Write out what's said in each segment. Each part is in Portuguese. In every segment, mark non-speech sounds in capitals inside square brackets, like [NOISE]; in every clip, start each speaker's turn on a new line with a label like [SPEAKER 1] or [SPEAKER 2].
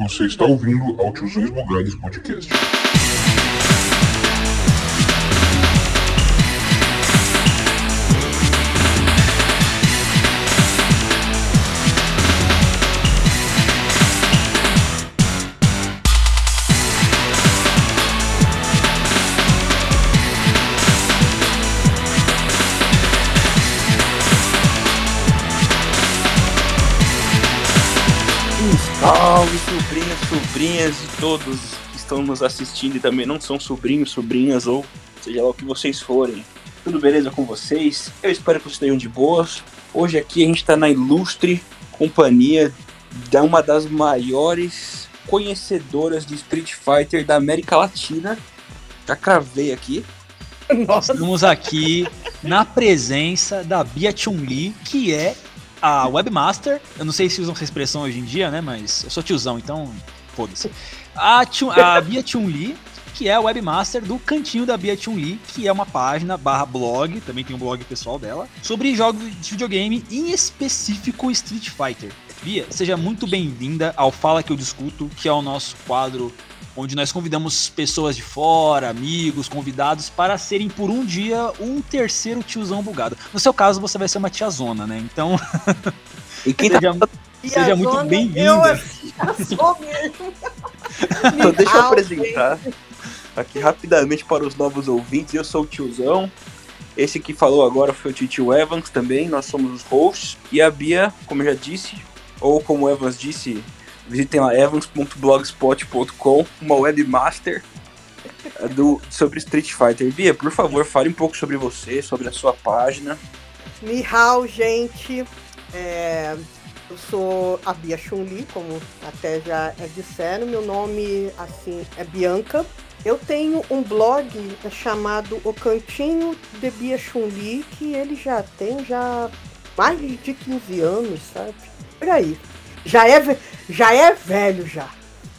[SPEAKER 1] Você está ouvindo ao Tiozões Bugados Podcast.
[SPEAKER 2] Sobrinhas e todos que estão nos assistindo e também não são sobrinhos, sobrinhas ou seja lá o que vocês forem. Tudo beleza com vocês? Eu espero que vocês estejam de boas. Hoje aqui a gente está na ilustre companhia de uma das maiores conhecedoras de Street Fighter da América Latina. Já cravei aqui.
[SPEAKER 3] Nossa. Estamos aqui na presença da Bia Chun-Li, que é a webmaster. Eu não sei se usam essa expressão hoje em dia, né? Mas eu sou tiozão, então foda-se. A, Chun, a Bia Chun-Li, que é a webmaster do Cantinho da Bia Chun-Li, que é uma página barra blog, também tem um blog pessoal dela, sobre jogos de videogame, em específico Street Fighter. Bia, seja muito bem-vinda ao Fala Que Eu Discuto, que é o nosso quadro onde nós convidamos pessoas de fora, amigos, convidados, para serem por um dia um terceiro tiozão bugado. No seu caso, você vai ser uma tiazona, né? Então. [LAUGHS]
[SPEAKER 2] E quem seja, tá...
[SPEAKER 3] seja muito bem-vinda.
[SPEAKER 4] Eu sou mesmo.
[SPEAKER 2] então, deixa eu apresentar aqui rapidamente para os novos ouvintes. Eu sou o tiozão. Esse que falou agora foi o Titio Evans também. Nós somos os hosts. E a Bia, como eu já disse, ou como o Evans disse, visitem lá evans.blogspot.com, uma webmaster do, sobre Street Fighter. Bia, por favor, fale um pouco sobre você, sobre a sua página.
[SPEAKER 4] Mihal, gente. É, eu sou a Bia Chun-Li, como até já disseram. Meu nome, assim, é Bianca. Eu tenho um blog chamado O Cantinho de Bia Chun-Li, que ele já tem já mais de 15 anos, sabe? Por aí. Já é, já é velho já.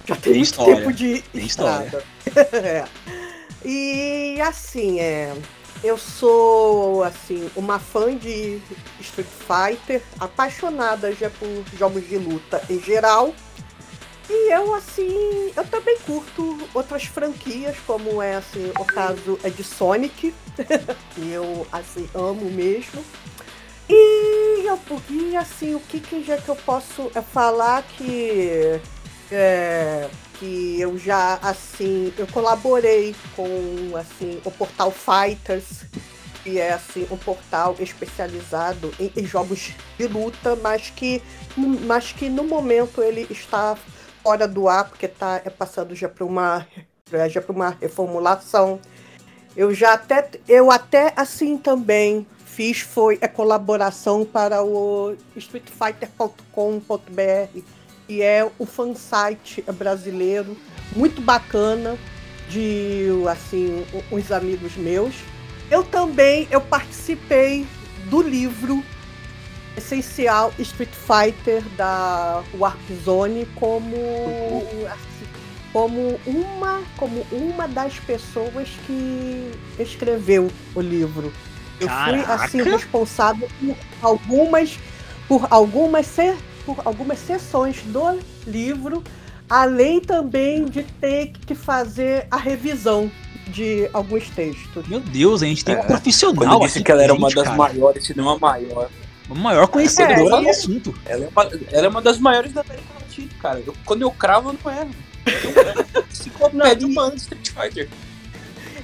[SPEAKER 4] Já tem,
[SPEAKER 3] Tem
[SPEAKER 4] muito
[SPEAKER 3] história,
[SPEAKER 4] tempo de
[SPEAKER 3] tem
[SPEAKER 4] estrada. [LAUGHS] É. E assim, é, eu sou assim uma fã de Street Fighter, apaixonada já por jogos de luta em geral. E eu assim, eu também curto outras franquias, como é assim, o caso é de Sonic, que [LAUGHS] eu assim amo mesmo. E eu e, assim, o que, que já que eu posso é, falar que é, que eu já assim, eu colaborei com assim o portal Fighters, que é assim um portal especializado em, em jogos de luta, mas que mas que no momento ele está fora do ar porque está é, passando já para uma já para uma reformulação. Eu já até eu até assim também fiz foi a colaboração para o streetfighter.com.br, que é o fansite brasileiro, muito bacana, de assim, uns amigos meus. Eu também eu participei do livro Essencial Street Fighter da Warp Zone como assim, como uma como uma das pessoas que escreveu o livro. Eu fui assim responsável por algumas por algumas algumas sessões do livro, além também de ter que fazer a revisão de alguns textos.
[SPEAKER 3] Meu Deus, a gente tem
[SPEAKER 2] É,
[SPEAKER 3] um profissional
[SPEAKER 2] Quando eu disse que ela era uma das
[SPEAKER 3] cara.
[SPEAKER 2] maiores, se não a maior.
[SPEAKER 3] A maior conhecedora
[SPEAKER 4] É,
[SPEAKER 3] do
[SPEAKER 4] e-
[SPEAKER 3] assunto.
[SPEAKER 2] Ela é uma, ela é uma das maiores da América Latina, cara. Eu- quando eu cravo, eu não erro. Eu [LAUGHS] enciclopédia
[SPEAKER 4] Não, e-
[SPEAKER 2] humana de Street Fighter.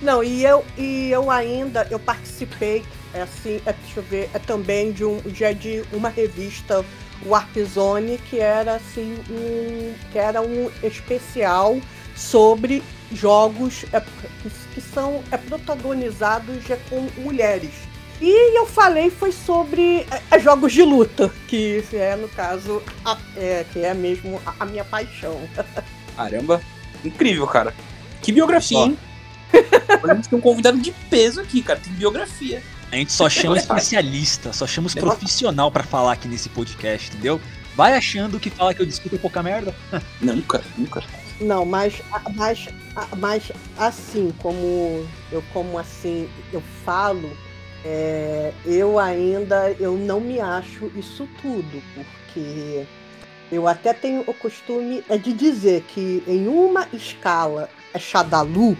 [SPEAKER 4] Não, e eu, e eu ainda eu participei, é assim, é, deixa eu ver, é também de um já de uma revista Warp Zone, que era assim um que era um especial sobre jogos é, que, são é, protagonizados já com mulheres. E eu falei foi sobre é, é, jogos de luta, que é no caso a- é, que é mesmo a, a minha paixão. [LAUGHS]
[SPEAKER 2] Caramba, incrível, cara. Que biografia, hein? [LAUGHS] A gente tem um convidado de peso aqui, cara. Tem biografia.
[SPEAKER 3] A gente só chama especialista, só chama os profissional pra falar aqui nesse podcast, entendeu? Vai achando que fala que eu discuto pouca merda. [LAUGHS]
[SPEAKER 2] Nunca, nunca.
[SPEAKER 4] Não, mas, mas, mas assim, como eu como assim eu falo, é, eu ainda eu não me acho isso tudo, porque Eu até tenho o costume é de dizer que em uma escala é Shadalu,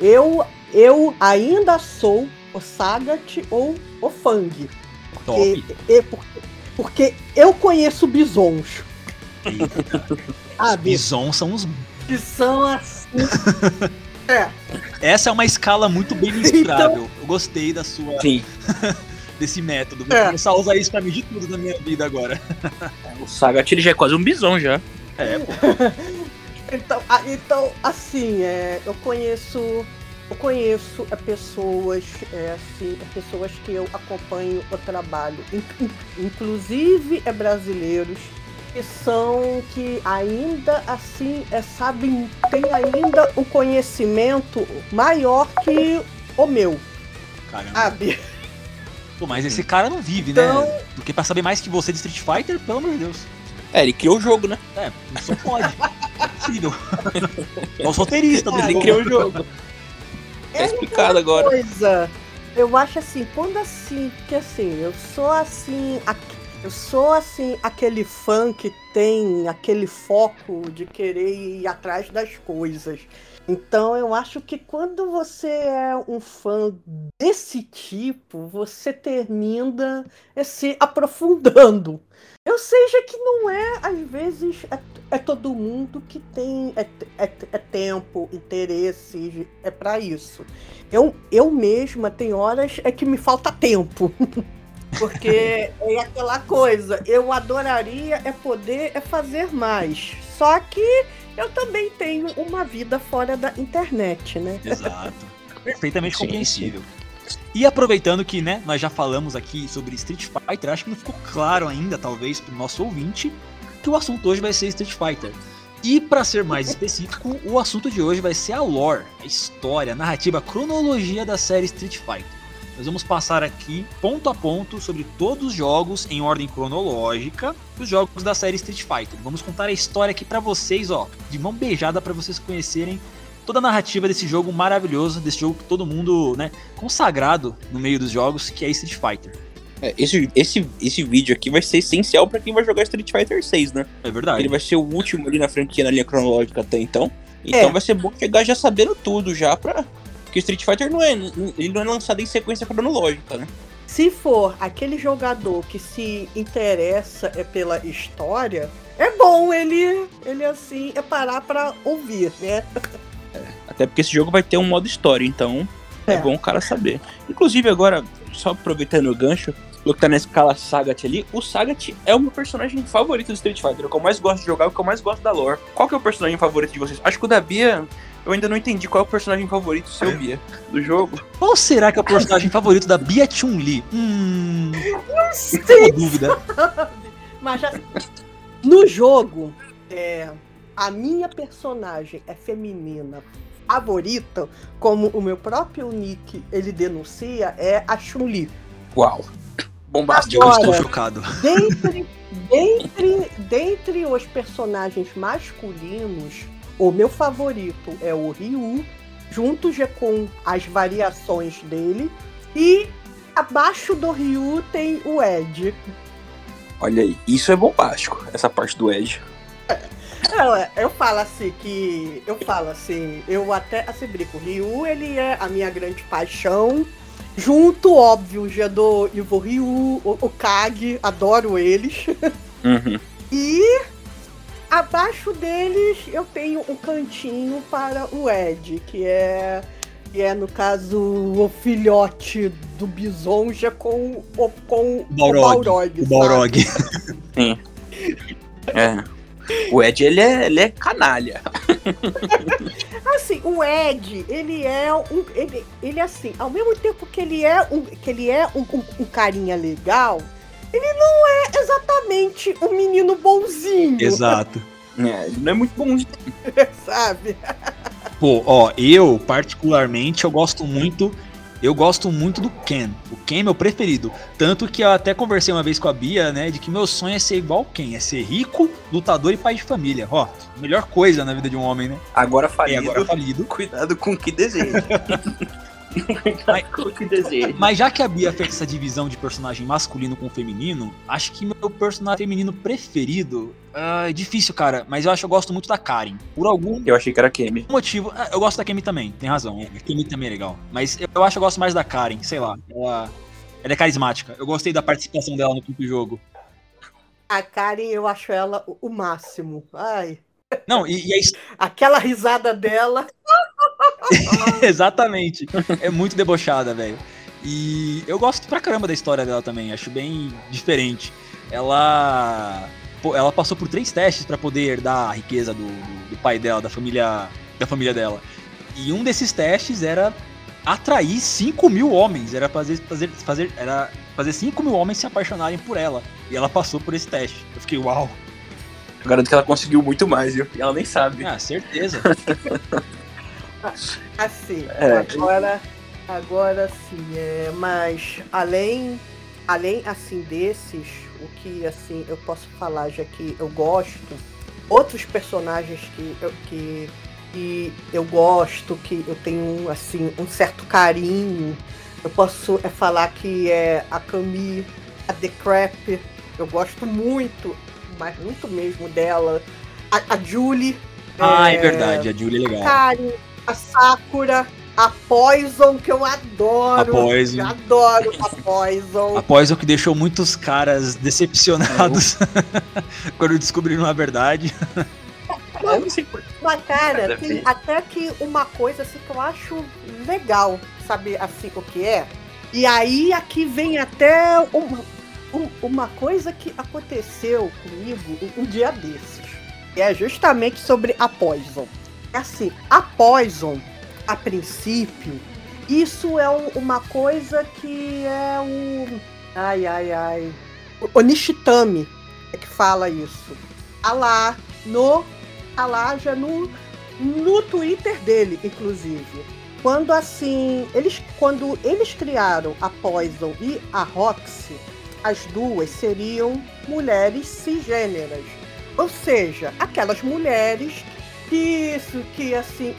[SPEAKER 4] eu, eu ainda sou o Sagat ou o Fang. Porque,
[SPEAKER 3] Top.
[SPEAKER 4] porque, porque eu conheço bisons. [LAUGHS] Ah,
[SPEAKER 3] Bison são os.
[SPEAKER 4] que são assim. [LAUGHS] é,
[SPEAKER 3] Essa é uma escala muito bem mensurável. Eu gostei da sua,
[SPEAKER 2] Sim. [LAUGHS]
[SPEAKER 3] desse método. Vou
[SPEAKER 4] É.
[SPEAKER 3] começar a usar isso pra medir tudo na minha vida agora.
[SPEAKER 2] O Sagat ele já é quase um bison já.
[SPEAKER 3] É, pô.
[SPEAKER 4] então, então assim, é, eu conheço. Eu conheço é, pessoas, é, assim, é, pessoas que eu acompanho o trabalho, in- in- inclusive é brasileiros, que são que ainda assim é, sabem, tem ainda um conhecimento maior que o meu,
[SPEAKER 3] Caramba.
[SPEAKER 4] sabe?
[SPEAKER 3] Pô, mas esse cara não vive,
[SPEAKER 4] Então-
[SPEAKER 3] né? Do que pra saber mais que você de Street Fighter, pelo amor de Deus.
[SPEAKER 2] É, ele criou o jogo, né?
[SPEAKER 3] É, só pode. É possível. É o solteirista do
[SPEAKER 2] Ele criou o jogo. Tá
[SPEAKER 4] É
[SPEAKER 2] explicado agora.
[SPEAKER 4] coisa. Eu acho assim, quando assim, que assim, eu sou assim, eu sou assim aquele fã que tem aquele foco de querer ir atrás das coisas. Então eu acho que quando você é um fã desse tipo, você termina se aprofundando. Eu seja que não é, às vezes, é, é todo mundo que tem é, é, é tempo, interesse, é para isso. Eu, eu mesma tem horas é que me falta tempo. [LAUGHS] Porque é aquela coisa, eu adoraria é poder é fazer mais. Só que eu também tenho uma vida fora da internet, né?
[SPEAKER 3] Exato. Perfeitamente
[SPEAKER 2] Sim,
[SPEAKER 3] compreensível. E aproveitando que, né, nós já falamos aqui sobre Street Fighter, acho que não ficou claro ainda, talvez, pro nosso ouvinte, que o assunto hoje vai ser Street Fighter. E para ser mais específico, o assunto de hoje vai ser a lore, a história, a narrativa, a cronologia da série Street Fighter. Nós vamos passar aqui ponto a ponto sobre todos os jogos em ordem cronológica dos jogos da série Street Fighter. Vamos contar a história aqui pra vocês, ó, de mão beijada para vocês conhecerem toda a narrativa desse jogo maravilhoso, desse jogo que todo mundo, né, consagrado no meio dos jogos, que é Street Fighter.
[SPEAKER 2] É, esse, esse, esse vídeo aqui vai ser essencial pra quem vai jogar Street Fighter 6, né?
[SPEAKER 3] É verdade.
[SPEAKER 2] Ele vai ser o último ali na franquia, na linha cronológica até então. Então
[SPEAKER 4] É.
[SPEAKER 2] vai ser bom chegar já sabendo tudo já pra. Porque Street Fighter não é, ele não é lançado em sequência cronológica, né?
[SPEAKER 4] Se for aquele jogador que se interessa é pela história, é bom ele, ele assim, é parar pra ouvir, né? [LAUGHS]
[SPEAKER 2] Até porque esse jogo vai ter um modo história, então é,
[SPEAKER 4] É.
[SPEAKER 2] bom o cara saber. Inclusive agora, só aproveitando o gancho, o que tá na escala Sagat ali, o Sagat é o meu personagem favorito do Street Fighter, o que eu mais gosto de jogar, o que eu mais gosto da lore. Qual que é o personagem favorito de vocês? Acho que o da Bia, eu ainda não entendi qual é o personagem favorito seu, Bia, do jogo.
[SPEAKER 3] Qual será que é o personagem favorito da Bia Chun-Li? Hum.
[SPEAKER 4] Sim.
[SPEAKER 3] Uma dúvida. [LAUGHS]
[SPEAKER 4] Mas já- no jogo, é, a minha personagem é feminina favorita, como o meu próprio nick ele denuncia, é a Chun-Li.
[SPEAKER 2] Uau. Bombástico.
[SPEAKER 3] Eu
[SPEAKER 4] Agora-
[SPEAKER 3] estou chocado.
[SPEAKER 4] Dentre, dentre, dentre os personagens masculinos, o meu favorito é o Ryu, junto com as variações dele, e abaixo do Ryu tem o Ed.
[SPEAKER 2] Olha aí, isso é bombástico, essa parte do Edge.
[SPEAKER 4] Eu, eu falo assim que. Eu falo assim, eu até assim brinco, o Ryu ele é a minha grande paixão. Junto, óbvio, já do Ivo Ryu, o, Kag, adoro eles.
[SPEAKER 2] Uhum. [LAUGHS]
[SPEAKER 4] E abaixo deles eu tenho um cantinho para o Ed, que é, que é no caso o filhote do Bison já com, o- com o
[SPEAKER 3] Balrog. O? Balrog. [LAUGHS]
[SPEAKER 2] É. O Ed, ele é, ele é canalha. [LAUGHS]
[SPEAKER 4] Assim, o Ed, ele é um. Ele, ele assim, ao mesmo tempo que ele é um, que ele é um, um- um carinha legal, ele não é exatamente um menino bonzinho.
[SPEAKER 3] Exato.
[SPEAKER 2] É, ele não é muito bom de [LAUGHS]
[SPEAKER 4] Sabe?
[SPEAKER 3] Pô, ó, eu particularmente eu gosto muito, eu gosto muito do Ken. O Ken é meu preferido, tanto que eu até conversei uma vez com a Bia, né, de que meu sonho é ser igual o Ken, é ser rico, lutador e pai de família. Ó, melhor coisa na vida de um homem, né?
[SPEAKER 2] Agora
[SPEAKER 3] E
[SPEAKER 2] falido.
[SPEAKER 3] agora falido.
[SPEAKER 2] Cuidado com o que deseja. [LAUGHS]
[SPEAKER 5] que desejo.
[SPEAKER 3] Mas já que a Bia fez essa divisão de personagem masculino com feminino, acho que meu personagem feminino preferido. Ah, é difícil, cara, mas eu acho que eu gosto muito da Karen. Por algum
[SPEAKER 5] Eu achei que era Kemi.
[SPEAKER 3] motivo. ah, Eu gosto da Kemi também, tem razão. A Kemi também é legal. Mas eu acho que eu gosto mais da Karen, sei lá. Ela, ela é carismática. Eu gostei da participação dela no quinto jogo.
[SPEAKER 4] A Karen, eu acho ela o- máximo. Ai.
[SPEAKER 3] Não, e, e a [LAUGHS]
[SPEAKER 4] Aquela risada dela. [LAUGHS]
[SPEAKER 3] Exatamente. É muito debochada, velho. E eu gosto pra caramba da história dela também. Acho bem diferente. Ela. Ela passou por três testes pra poder herdar a riqueza do, do- do pai dela, da família, da família dela. E um desses testes era atrair 5 mil homens. Era fazer, fazer, fazer, era fazer 5 mil homens se apaixonarem por ela. E ela passou por esse teste. Eu fiquei, uau.
[SPEAKER 5] Eu garanto que ela conseguiu muito mais, viu? E ela nem sabe.
[SPEAKER 3] Ah, certeza. [LAUGHS]
[SPEAKER 4] Assim,
[SPEAKER 5] É.
[SPEAKER 4] agora, agora sim, é, mas além, além assim desses, o que assim eu posso falar já que eu gosto, outros personagens que eu, que, que eu gosto, que eu tenho assim um certo carinho, eu posso é, falar que é a Camille, a The Crap, eu gosto muito, mas muito mesmo dela, a, a Julie.
[SPEAKER 3] ah, é
[SPEAKER 4] é,
[SPEAKER 3] verdade. A Julie é
[SPEAKER 4] a
[SPEAKER 3] legal.
[SPEAKER 4] Karen, a Sakura, a Poison, que eu adoro.
[SPEAKER 3] A Poison.
[SPEAKER 4] Eu adoro a Poison.
[SPEAKER 3] Após o que deixou muitos caras decepcionados [LAUGHS] quando descobriram a verdade.
[SPEAKER 5] Não
[SPEAKER 4] Mas, cara,
[SPEAKER 5] a
[SPEAKER 4] tem até que uma coisa assim que eu acho legal saber assim o que é. E aí aqui vem até uma, um- uma coisa que aconteceu comigo um, um dia desses. E é justamente sobre a Poison. É assim, a Poison, a princípio, isso é um- uma coisa que é o. Ai, ai, ai. O Nishitami é que fala isso. A lá, no. A lá já no, no Twitter dele, inclusive. Quando assim. Eles, quando eles criaram a Poison e a Roxy, as duas seriam mulheres cisgêneras. Ou seja, aquelas mulheres que, que assim,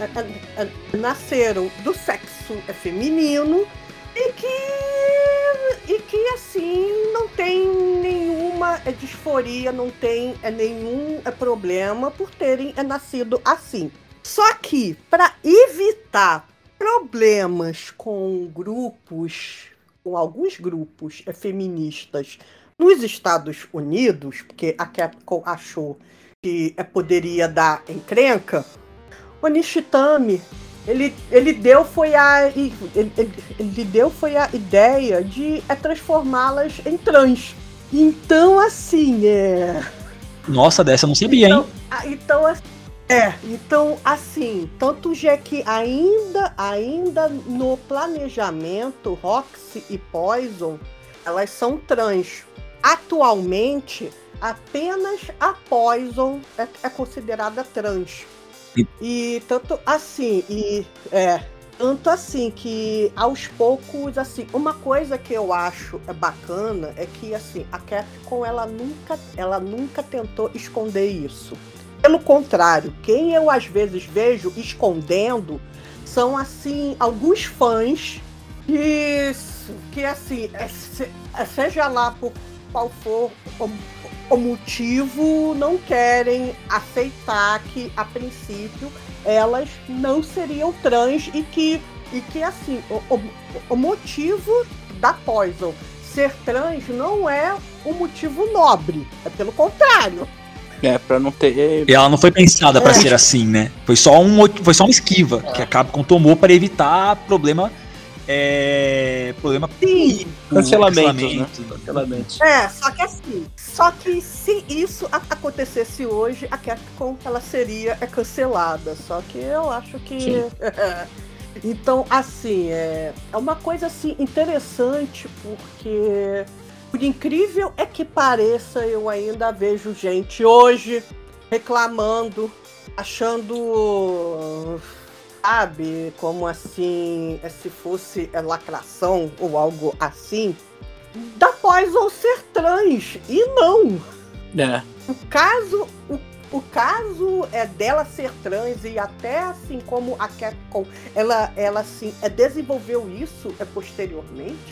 [SPEAKER 4] nasceram do sexo feminino e que, e que assim não tem nenhuma eh, disforia, não tem eh, nenhum problema por terem nascido assim. Só que para evitar problemas com grupos, com alguns grupos feministas nos Estados Unidos, porque a Capcom achou que eh, poderia dar encrenca, o Nishitami ele, ele deu foi a ele, ele- deu foi a ideia de é, transformá-las em trans. Então assim é
[SPEAKER 3] Nossa, dessa eu não sabia, hein?
[SPEAKER 4] então, ah, então assim, é, então assim, tanto já que ainda ainda no planejamento Roxy e Poison, elas são trans. Atualmente, apenas a Poison é, é considerada trans.
[SPEAKER 3] E-
[SPEAKER 4] tanto assim, e é, tanto assim que aos poucos, assim, uma coisa que eu acho é bacana é que assim, a Capcom ela nunca, ela nunca tentou esconder isso. Pelo contrário, quem eu às vezes vejo escondendo são assim alguns fãs que, que assim, é é seja lá por qual for o, motivo, não querem aceitar que a princípio elas não seriam trans e que e que assim o, o, o motivo da Poison ser trans não é um motivo nobre, é pelo contrário.
[SPEAKER 5] É, pra não ter.
[SPEAKER 3] E ela não foi pensada pra
[SPEAKER 4] É.
[SPEAKER 3] ser assim, né? Foi só, um, foi só uma esquiva que a Capcom tomou para evitar problema. É, problema
[SPEAKER 4] Sim,
[SPEAKER 5] Cancelamentos, né?
[SPEAKER 3] cancelamento.
[SPEAKER 4] É, só que assim, só que se isso acontecesse hoje, a Capcom ela seria é, cancelada. Só que eu acho que. [LAUGHS] Então, assim, é, é uma coisa assim interessante, porque por incrível é que pareça, eu ainda vejo gente hoje reclamando, achando. Sabe, como assim, é, se fosse é, lacração ou algo assim, da Poison ser trans. E não.
[SPEAKER 5] É.
[SPEAKER 4] O caso, o, o caso é dela ser trans e até assim como a Capcom, ela, ela assim, é, desenvolveu isso é, posteriormente,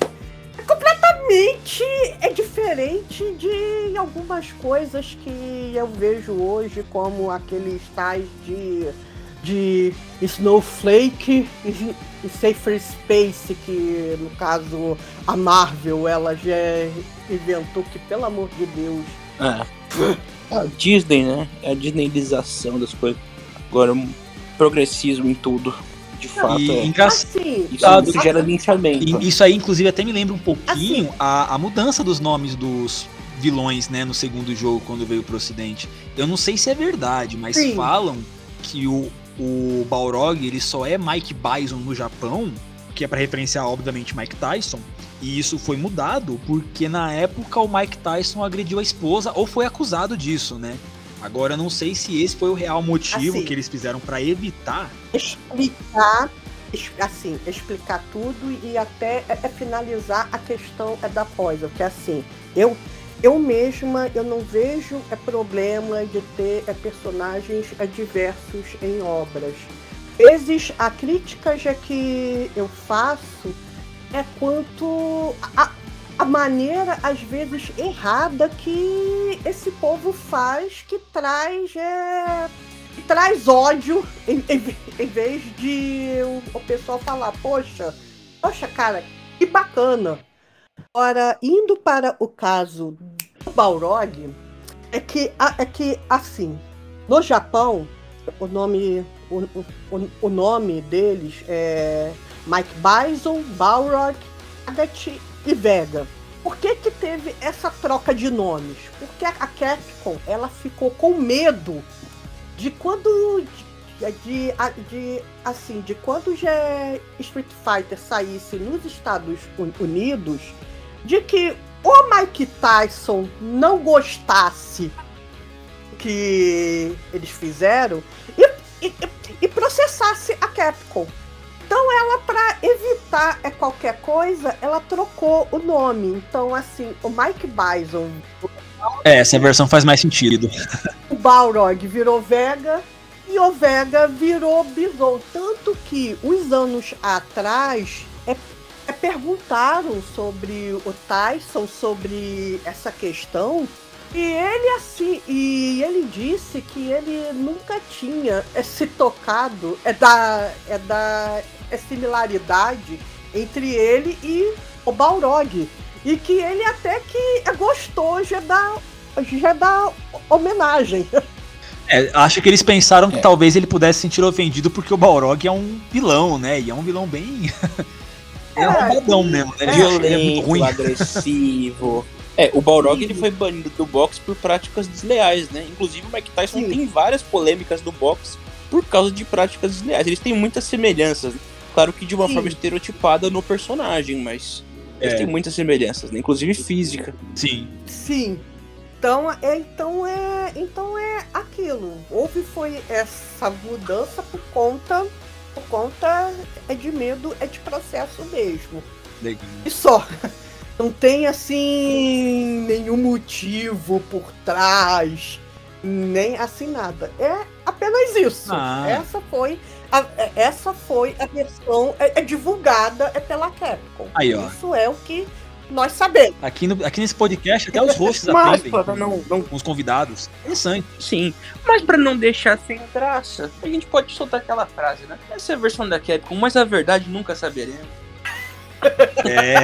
[SPEAKER 4] é completamente é diferente de algumas coisas que eu vejo hoje, como aqueles tais de, de Snowflake e, e Safer Space, que no caso a Marvel ela já inventou que, pelo amor de Deus.
[SPEAKER 5] É. A Disney, né? É a Disneylização das coisas. Agora, um progressismo em tudo. De fato,
[SPEAKER 3] E
[SPEAKER 5] é.
[SPEAKER 3] engraçado.
[SPEAKER 4] Assim,
[SPEAKER 5] Isso, isso gera linchamento.
[SPEAKER 3] Isso aí, inclusive, até me lembra um pouquinho
[SPEAKER 4] Assim.
[SPEAKER 3] a, a mudança dos nomes dos vilões, né, no segundo jogo, quando veio pro ocidente. Eu não sei se é verdade, mas
[SPEAKER 4] Sim.
[SPEAKER 3] falam que o, o Balrog, ele só é Mike Bison no Japão, que é pra referenciar, obviamente, Mike Tyson. E isso foi mudado porque, na época, o Mike Tyson agrediu a esposa, ou foi acusado disso, né? Agora, eu não sei se esse foi o real motivo
[SPEAKER 4] Assim.
[SPEAKER 3] que eles fizeram pra evitar
[SPEAKER 4] explicar, assim, explicar tudo e até é, é finalizar a questão é da poisa, porque assim, eu eu mesma eu não vejo é problema de ter é, personagens é, diversos em obras. Vezes a crítica já que eu faço é quanto a, a maneira às vezes errada que esse povo faz que traz é, que traz ódio [LAUGHS] em, em- em vez de o, o pessoal falar, poxa, poxa, cara, que bacana. Ora, indo para o caso do Balrog, é que, é que assim, no Japão, o nome, o, o- o, nome deles é Mike Bison, Balrog, Agat e Vega. Por que, que teve essa troca de nomes? Porque a Capcom ela ficou com medo de quando de, de, de- assim de quando já Street Fighter saísse nos Estados Un- Unidos de que o Mike Tyson não gostasse do que eles fizeram e, e, e processasse a Capcom. Então ela para evitar é, qualquer coisa, ela trocou o nome. Então assim, o Mike Bison
[SPEAKER 3] É, essa versão faz mais sentido.
[SPEAKER 4] o Balrog virou Vega e o Vega virou Bison. Tanto que uns anos atrás é, é, perguntaram sobre o Tyson, sobre essa questão. E ele assim, e ele disse que ele nunca tinha é, se tocado é da é da é similaridade entre ele e o Balrog. E que ele até que gostou já da já da homenagem. [LAUGHS]
[SPEAKER 3] É, acho que eles pensaram que
[SPEAKER 5] É.
[SPEAKER 3] talvez ele pudesse se sentir ofendido porque o Balrog é um vilão, né? E é um vilão bem. [LAUGHS] é um
[SPEAKER 4] É,
[SPEAKER 3] roubadão mesmo, né? Ele é muito
[SPEAKER 5] Violento,
[SPEAKER 3] ruim.
[SPEAKER 5] agressivo. [LAUGHS] É, o Balrog ele foi banido do boxe por práticas desleais, né? Inclusive o Mike Tyson
[SPEAKER 4] Sim.
[SPEAKER 5] tem várias polêmicas no boxe por causa de práticas desleais. Eles têm muitas semelhanças. né? Claro que de uma
[SPEAKER 4] Sim.
[SPEAKER 5] forma estereotipada no personagem, mas eles
[SPEAKER 3] É.
[SPEAKER 5] têm muitas semelhanças, né? Inclusive física.
[SPEAKER 3] Sim.
[SPEAKER 4] Sim. Então é, então é, então é aquilo. Houve foi essa mudança por conta, por conta é de medo, é de processo mesmo.
[SPEAKER 3] Legal.
[SPEAKER 4] E só. Não tem assim nenhum motivo por trás, nem assim nada. É apenas isso.
[SPEAKER 3] Ah.
[SPEAKER 4] Essa foi a, essa foi a versão é, é divulgada é pela Capcom.
[SPEAKER 3] Aí, ó.
[SPEAKER 4] Isso é o que nós sabemos.
[SPEAKER 3] Aqui, no- aqui nesse podcast até os hosts
[SPEAKER 5] Mas
[SPEAKER 3] aprendem
[SPEAKER 5] para não, não
[SPEAKER 3] com os convidados. Interessante.
[SPEAKER 5] Sim, mas pra não deixar sem graça, a gente pode soltar aquela frase, né? Essa é a versão da Capcom, mas a verdade nunca saberemos.
[SPEAKER 3] É.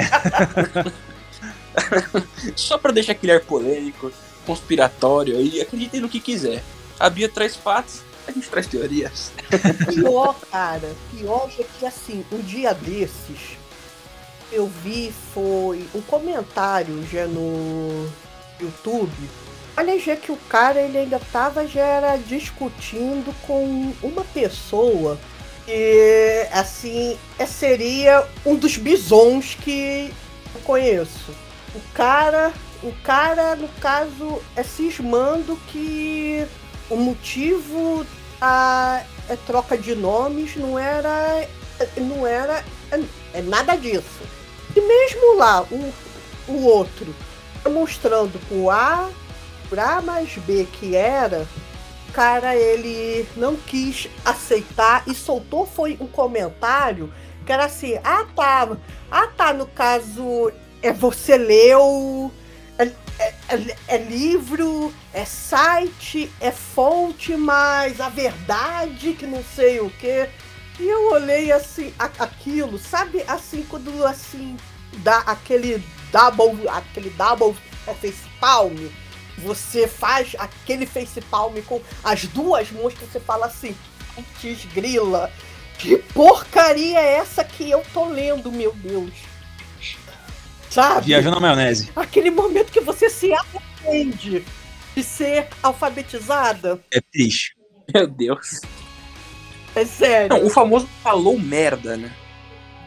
[SPEAKER 3] [LAUGHS]
[SPEAKER 5] Só pra deixar aquele ar polêmico, conspiratório aí, acreditem no que quiser. A Bia traz fatos, a gente traz teorias.
[SPEAKER 4] Pior, cara, pior é que assim, um dia desses eu vi foi um comentário já no YouTube. Olha já que o cara ele ainda tava já era discutindo com uma pessoa que assim é- seria um dos bisons que eu conheço. O cara, o cara no caso é cismando que o motivo a é, troca de nomes não era não era é, é nada disso e mesmo lá o, o outro mostrando por A por A mais B que era cara ele não quis aceitar e soltou foi um comentário que era assim: "Ah, tá. Ah, tá, no caso é você leu é, é, é, é livro, é site, é fonte, mas a verdade que não sei o que. E eu olhei assim, a, aquilo, sabe assim, quando assim, dá aquele double, aquele double face palm, você faz aquele face palm com as duas mãos que você fala assim, putz grila, que porcaria é essa que eu tô lendo, meu Deus? Sabe?
[SPEAKER 3] Viajando na maionese.
[SPEAKER 4] Aquele momento que você se arrepende de ser alfabetizada.
[SPEAKER 3] É triste.
[SPEAKER 5] Meu Deus.
[SPEAKER 4] É sério.
[SPEAKER 5] Não, o famoso falou merda, né?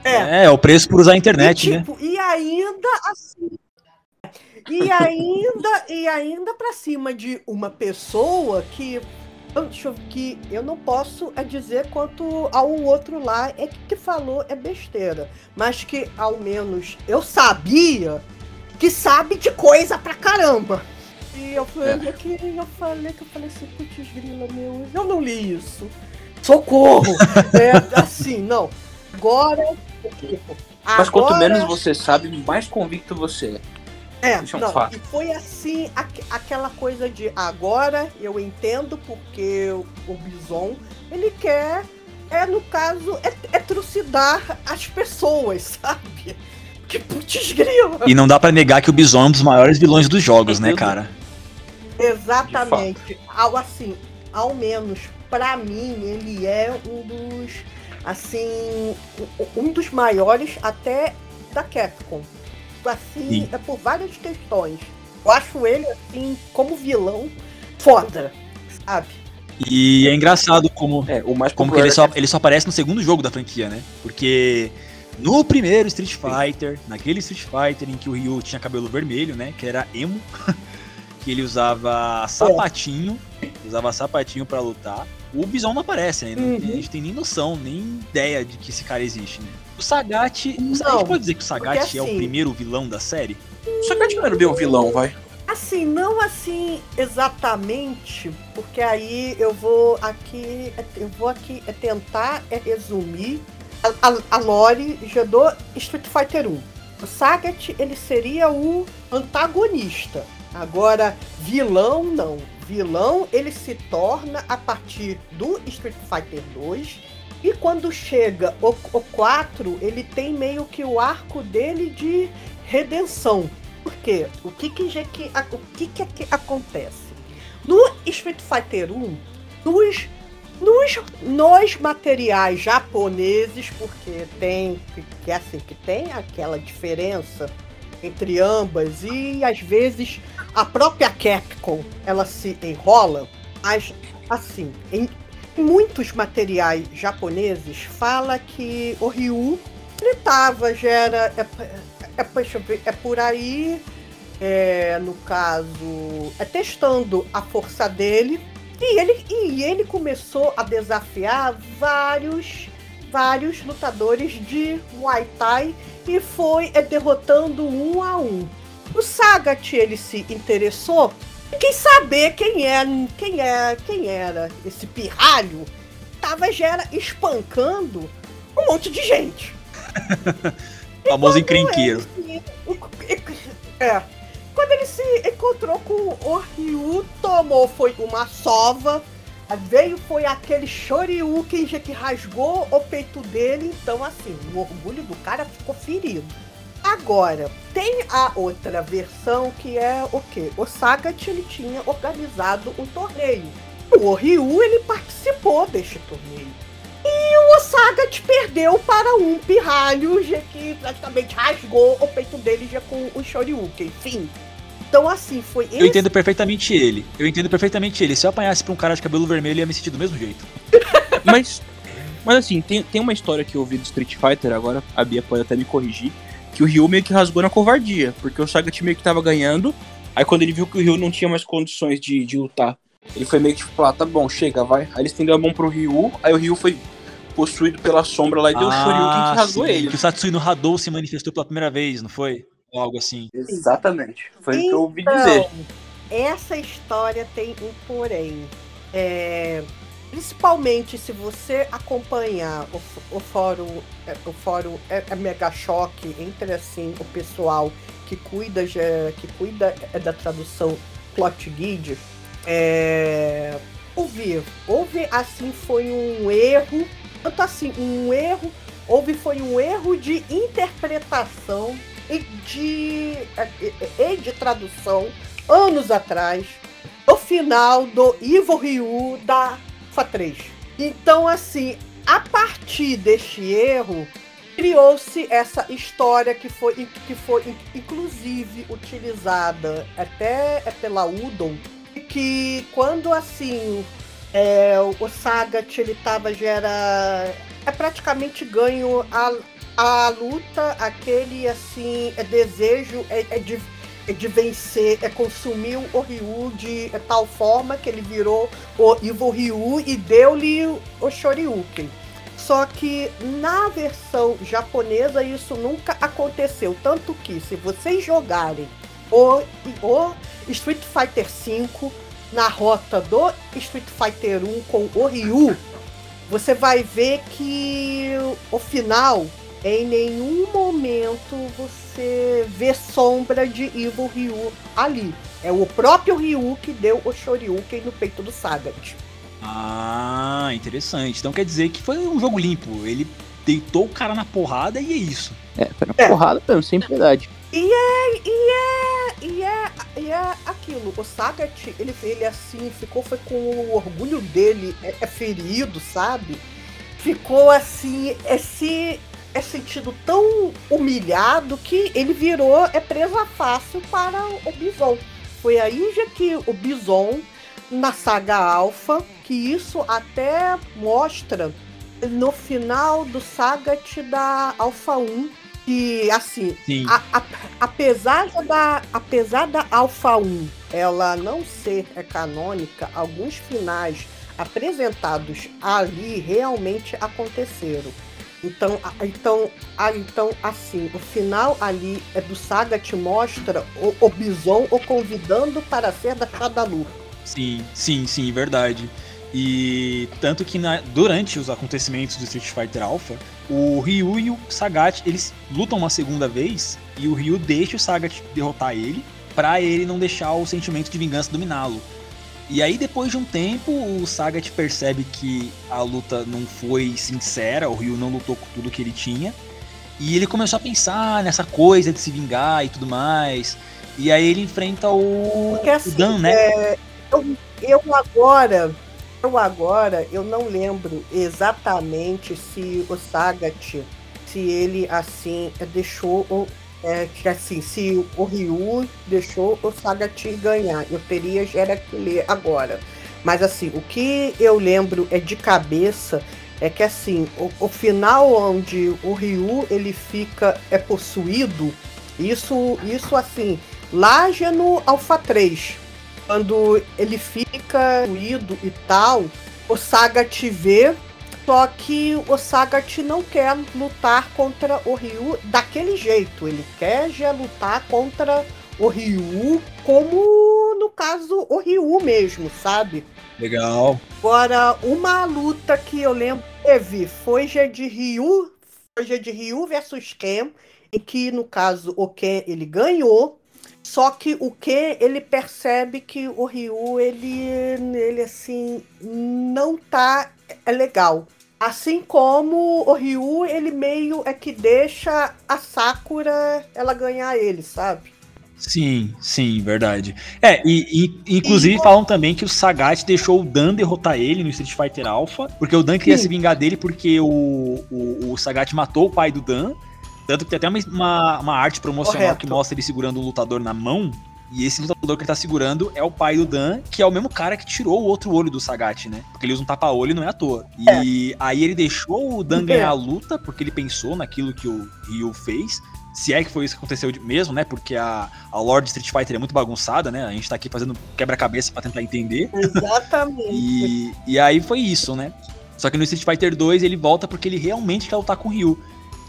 [SPEAKER 3] É, é o preço por usar a internet,
[SPEAKER 4] e,
[SPEAKER 3] né?
[SPEAKER 4] tipo, E ainda assim. E ainda, e ainda pra cima de uma pessoa que. Deixa eu, que eu não posso é dizer quanto ao outro lá é que, que falou é besteira. Mas que ao menos eu sabia que sabe de coisa pra caramba. E eu falei
[SPEAKER 5] É.
[SPEAKER 4] que eu falei que eu falei assim, putz grila meu, eu não li isso. Socorro! [LAUGHS] é assim, não. Agora.
[SPEAKER 5] Mas quanto
[SPEAKER 4] agora-
[SPEAKER 5] menos você sabe, mais convicto você é.
[SPEAKER 4] é,
[SPEAKER 5] Isso é um
[SPEAKER 4] não,
[SPEAKER 5] fato.
[SPEAKER 4] e foi assim, aqu- aquela coisa de agora eu entendo porque o, o Bison, ele quer, é no caso, é, é trucidar as pessoas, [LAUGHS] sabe? Que putz grila!
[SPEAKER 3] E não dá pra negar que o Bison é um dos maiores vilões dos jogos, né, cara?
[SPEAKER 4] Exatamente. Ao, assim, ao menos pra mim, ele é um dos, assim, um- dos maiores até da Capcom. Assim,
[SPEAKER 3] Sim.
[SPEAKER 4] é por várias questões. Eu acho ele, assim, como vilão, foda, sabe?
[SPEAKER 3] E é engraçado como,
[SPEAKER 5] É, o mais
[SPEAKER 3] como que ele só,
[SPEAKER 5] é-
[SPEAKER 3] ele só aparece no segundo jogo da franquia, né? Porque no primeiro Street Fighter, naquele Street Fighter em que o Ryu tinha cabelo vermelho, né? Que era emo, [LAUGHS] que ele usava sapatinho, usava sapatinho pra lutar. O Bison não aparece, né? Não-
[SPEAKER 4] Uhum.
[SPEAKER 3] A gente tem nem noção, nem ideia de que esse cara existe, né? O Sagat, a
[SPEAKER 4] Não,
[SPEAKER 3] gente pode dizer que o Sagat
[SPEAKER 4] porque
[SPEAKER 3] é o
[SPEAKER 4] assim-
[SPEAKER 3] primeiro vilão da série?
[SPEAKER 5] Só que não era bem um vilão, vai.
[SPEAKER 4] Assim, não assim exatamente, porque aí eu vou aqui, eu vou aqui tentar é resumir a, a, a lore já do Street Fighter 1. O Sagat, ele seria o antagonista. Agora, vilão, não. Vilão, ele se torna a partir do Street Fighter 2. E quando chega o, o 4, ele tem meio que o arco dele de redenção. Por quê? O que que, que, o que, que, que acontece? No Street Fighter 1, nos, nos, nos materiais japoneses, porque tem que, que é assim que tem aquela diferença entre ambas e às vezes a própria Capcom ela se enrola, mas assim, em muitos materiais japoneses fala que o Ryu ele tava, já era é, é, ver, é por aí é, no caso, é testando a força dele. E ele, e ele começou a desafiar vários, vários lutadores de Muay Thai e foi é, derrotando um a um. O Sagat ele se interessou e quis saber quem é, quem é, quem era esse pirralho. Tava já era espancando um monte de gente.
[SPEAKER 3] O [LAUGHS] famoso encrenqueiro.
[SPEAKER 4] É. Quando ele se encontrou com o Ryu, tomou, foi uma sova. Veio, foi aquele Shoryuken que rasgou o peito dele. Então, assim, o orgulho do cara ficou ferido. Agora, tem a outra versão que é o quê? O Sagat, ele tinha organizado um torneio. O Ryu, ele participou deste torneio. E o Sagat perdeu para um pirralho já que praticamente rasgou o peito dele já com o Shoryuken. Enfim. Então, assim, foi
[SPEAKER 3] Eu entendo perfeitamente ele. Eu entendo perfeitamente ele. Se eu apanhasse pra um cara de cabelo vermelho, eu ia me sentir do mesmo jeito. [LAUGHS]
[SPEAKER 5] Mas, mas assim, tem, tem uma história que eu ouvi do Street Fighter, agora a Bia pode até me corrigir, que o Ryu meio que rasgou na covardia, porque o Sagat meio que tava ganhando, aí quando ele viu que o Ryu não tinha mais condições de, de lutar, ele foi meio que tipo, ah, tá bom, chega, vai. Aí ele estendeu a mão pro Ryu, aí o Ryu foi possuído pela sombra lá e deu o Shoryuken que rasgou
[SPEAKER 3] Ah, sim,
[SPEAKER 5] ele.
[SPEAKER 3] Que o Satsui no Hadou se manifestou pela primeira vez, não foi? Ou algo assim.
[SPEAKER 5] Exatamente, foi o que eu ouvi
[SPEAKER 4] Então,
[SPEAKER 5] dizer.
[SPEAKER 4] Essa história tem um porém. é, principalmente se você acompanhar o, o fórum, é, o fórum é, é mega choque entre assim o pessoal que cuida que cuida é, da tradução plot guide, é, houve, houve assim foi um erro, tanto assim um erro, houve foi um erro de interpretação e de, e de tradução anos atrás, no final do Ivo Ryu da Fa 3. Então, assim, a partir deste erro, criou-se essa história que foi, que foi inclusive utilizada até pela Udon, que quando assim é, o Sagat ele tava já era é praticamente ganho a, a luta, aquele assim é desejo é, é de de vencer, é consumir o Ryu de tal forma que ele virou o Evil Ryu e deu-lhe o Shoryuken. Só que na versão japonesa isso nunca aconteceu. Tanto que se vocês jogarem o, o Street Fighter V na rota do Street Fighter 1 com o Ryu, você vai ver que o final em nenhum momento você vê sombra de Evil Ryu ali. É o próprio Ryu que deu o Shoryuken no peito do Sagat.
[SPEAKER 3] Ah, interessante. Então quer dizer que foi um jogo limpo. Ele deitou o cara na porrada e é isso.
[SPEAKER 2] É, foi na é. porrada mesmo, sem piedade.
[SPEAKER 4] E é, e é, e é, e é aquilo. O Sagat, ele, ele assim, ficou foi com o orgulho dele é, é ferido, sabe? Ficou assim, esse é sentido tão humilhado que ele virou é presa fácil para o Bison. Foi aí já que o Bison, na saga Alpha, que isso até mostra no final do Sagat da Alpha 1, que assim, a, a, apesar da apesar da Alpha 1 ela não ser canônica, alguns finais apresentados ali realmente aconteceram. Então, então, então, assim, o final ali é do Saga te mostra o, o Bison o convidando para ser da Shadalu.
[SPEAKER 3] Sim, sim, sim, verdade. E tanto que na, durante os acontecimentos do Street Fighter Alpha, o Ryu e o Sagat eles lutam uma segunda vez e o Ryu deixa o Sagat derrotar ele para ele não deixar o sentimento de vingança dominá-lo. E aí, depois de um tempo, o Sagat percebe que a luta não foi sincera, o Ryu não lutou com tudo que ele tinha. E ele começou a pensar nessa coisa de se vingar e tudo mais. E aí ele enfrenta o,
[SPEAKER 4] Porque, assim, o Dan, né? É, eu, eu agora, eu agora, eu não lembro exatamente se o Sagat, se ele assim deixou é, que assim, se o Ryu deixou o Sagat ganhar, eu teria era que ler agora. Mas assim, o que eu lembro é de cabeça é que assim, o, o final onde o Ryu ele fica é possuído, isso isso assim, lá já no Alpha 3, quando ele fica possuído e tal, o Sagat vê só que o Sagat não quer lutar contra o Ryu daquele jeito. Ele quer já lutar contra o Ryu como no caso o Ryu mesmo, sabe?
[SPEAKER 3] Legal.
[SPEAKER 4] Agora, uma luta que eu lembro teve foi já de Ryu, foi já de Ryu versus Ken, em que no caso o Ken ele ganhou. Só que o Ken ele percebe que o Ryu ele ele assim não tá é legal. Assim como o Ryu, ele meio é que deixa a Sakura ela ganhar ele, sabe?
[SPEAKER 3] Sim, sim, verdade. É, e, e inclusive e... falam também que o Sagat deixou o Dan derrotar ele no Street Fighter Alpha, porque o Dan queria sim. se vingar dele porque o, o, o Sagat matou o pai do Dan. Tanto que tem até uma, uma, uma arte promocional Correto. que mostra ele segurando o lutador na mão. E esse lutador que ele tá segurando é o pai do Dan, que é o mesmo cara que tirou o outro olho do Sagat, né? Porque ele usa um tapa-olho e não é à toa. E é. aí ele deixou o Dan ganhar a luta, porque ele pensou naquilo que o Ryu fez. Se é que foi isso que aconteceu mesmo, né? Porque a, a Lord Street Fighter é muito bagunçada, né? A gente tá aqui fazendo quebra-cabeça para tentar entender.
[SPEAKER 4] Exatamente. [LAUGHS]
[SPEAKER 3] e, e aí foi isso, né? Só que no Street Fighter 2 ele volta porque ele realmente quer lutar com o Ryu.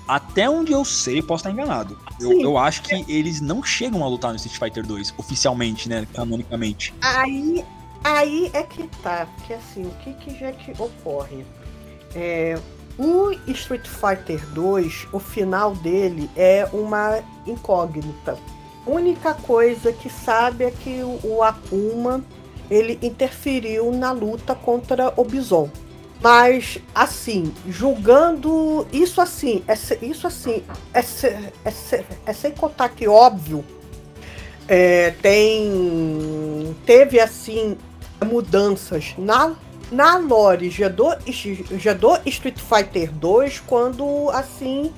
[SPEAKER 3] Até onde eu sei, posso estar enganado. Eu, eu, acho que eles não chegam a lutar no Street Fighter 2, oficialmente, né? Canonicamente.
[SPEAKER 4] Aí, aí é que tá, porque assim, o que que já que ocorre? É, o Street Fighter 2, o final dele é uma incógnita. A única coisa que sabe é que o Akuma ele interferiu na luta contra o Bison. Mas, assim, julgando isso assim, é, isso assim, é, é, é sem contar que, óbvio, é, tem teve assim mudanças na na lore já do, já do Street Fighter 2 quando assim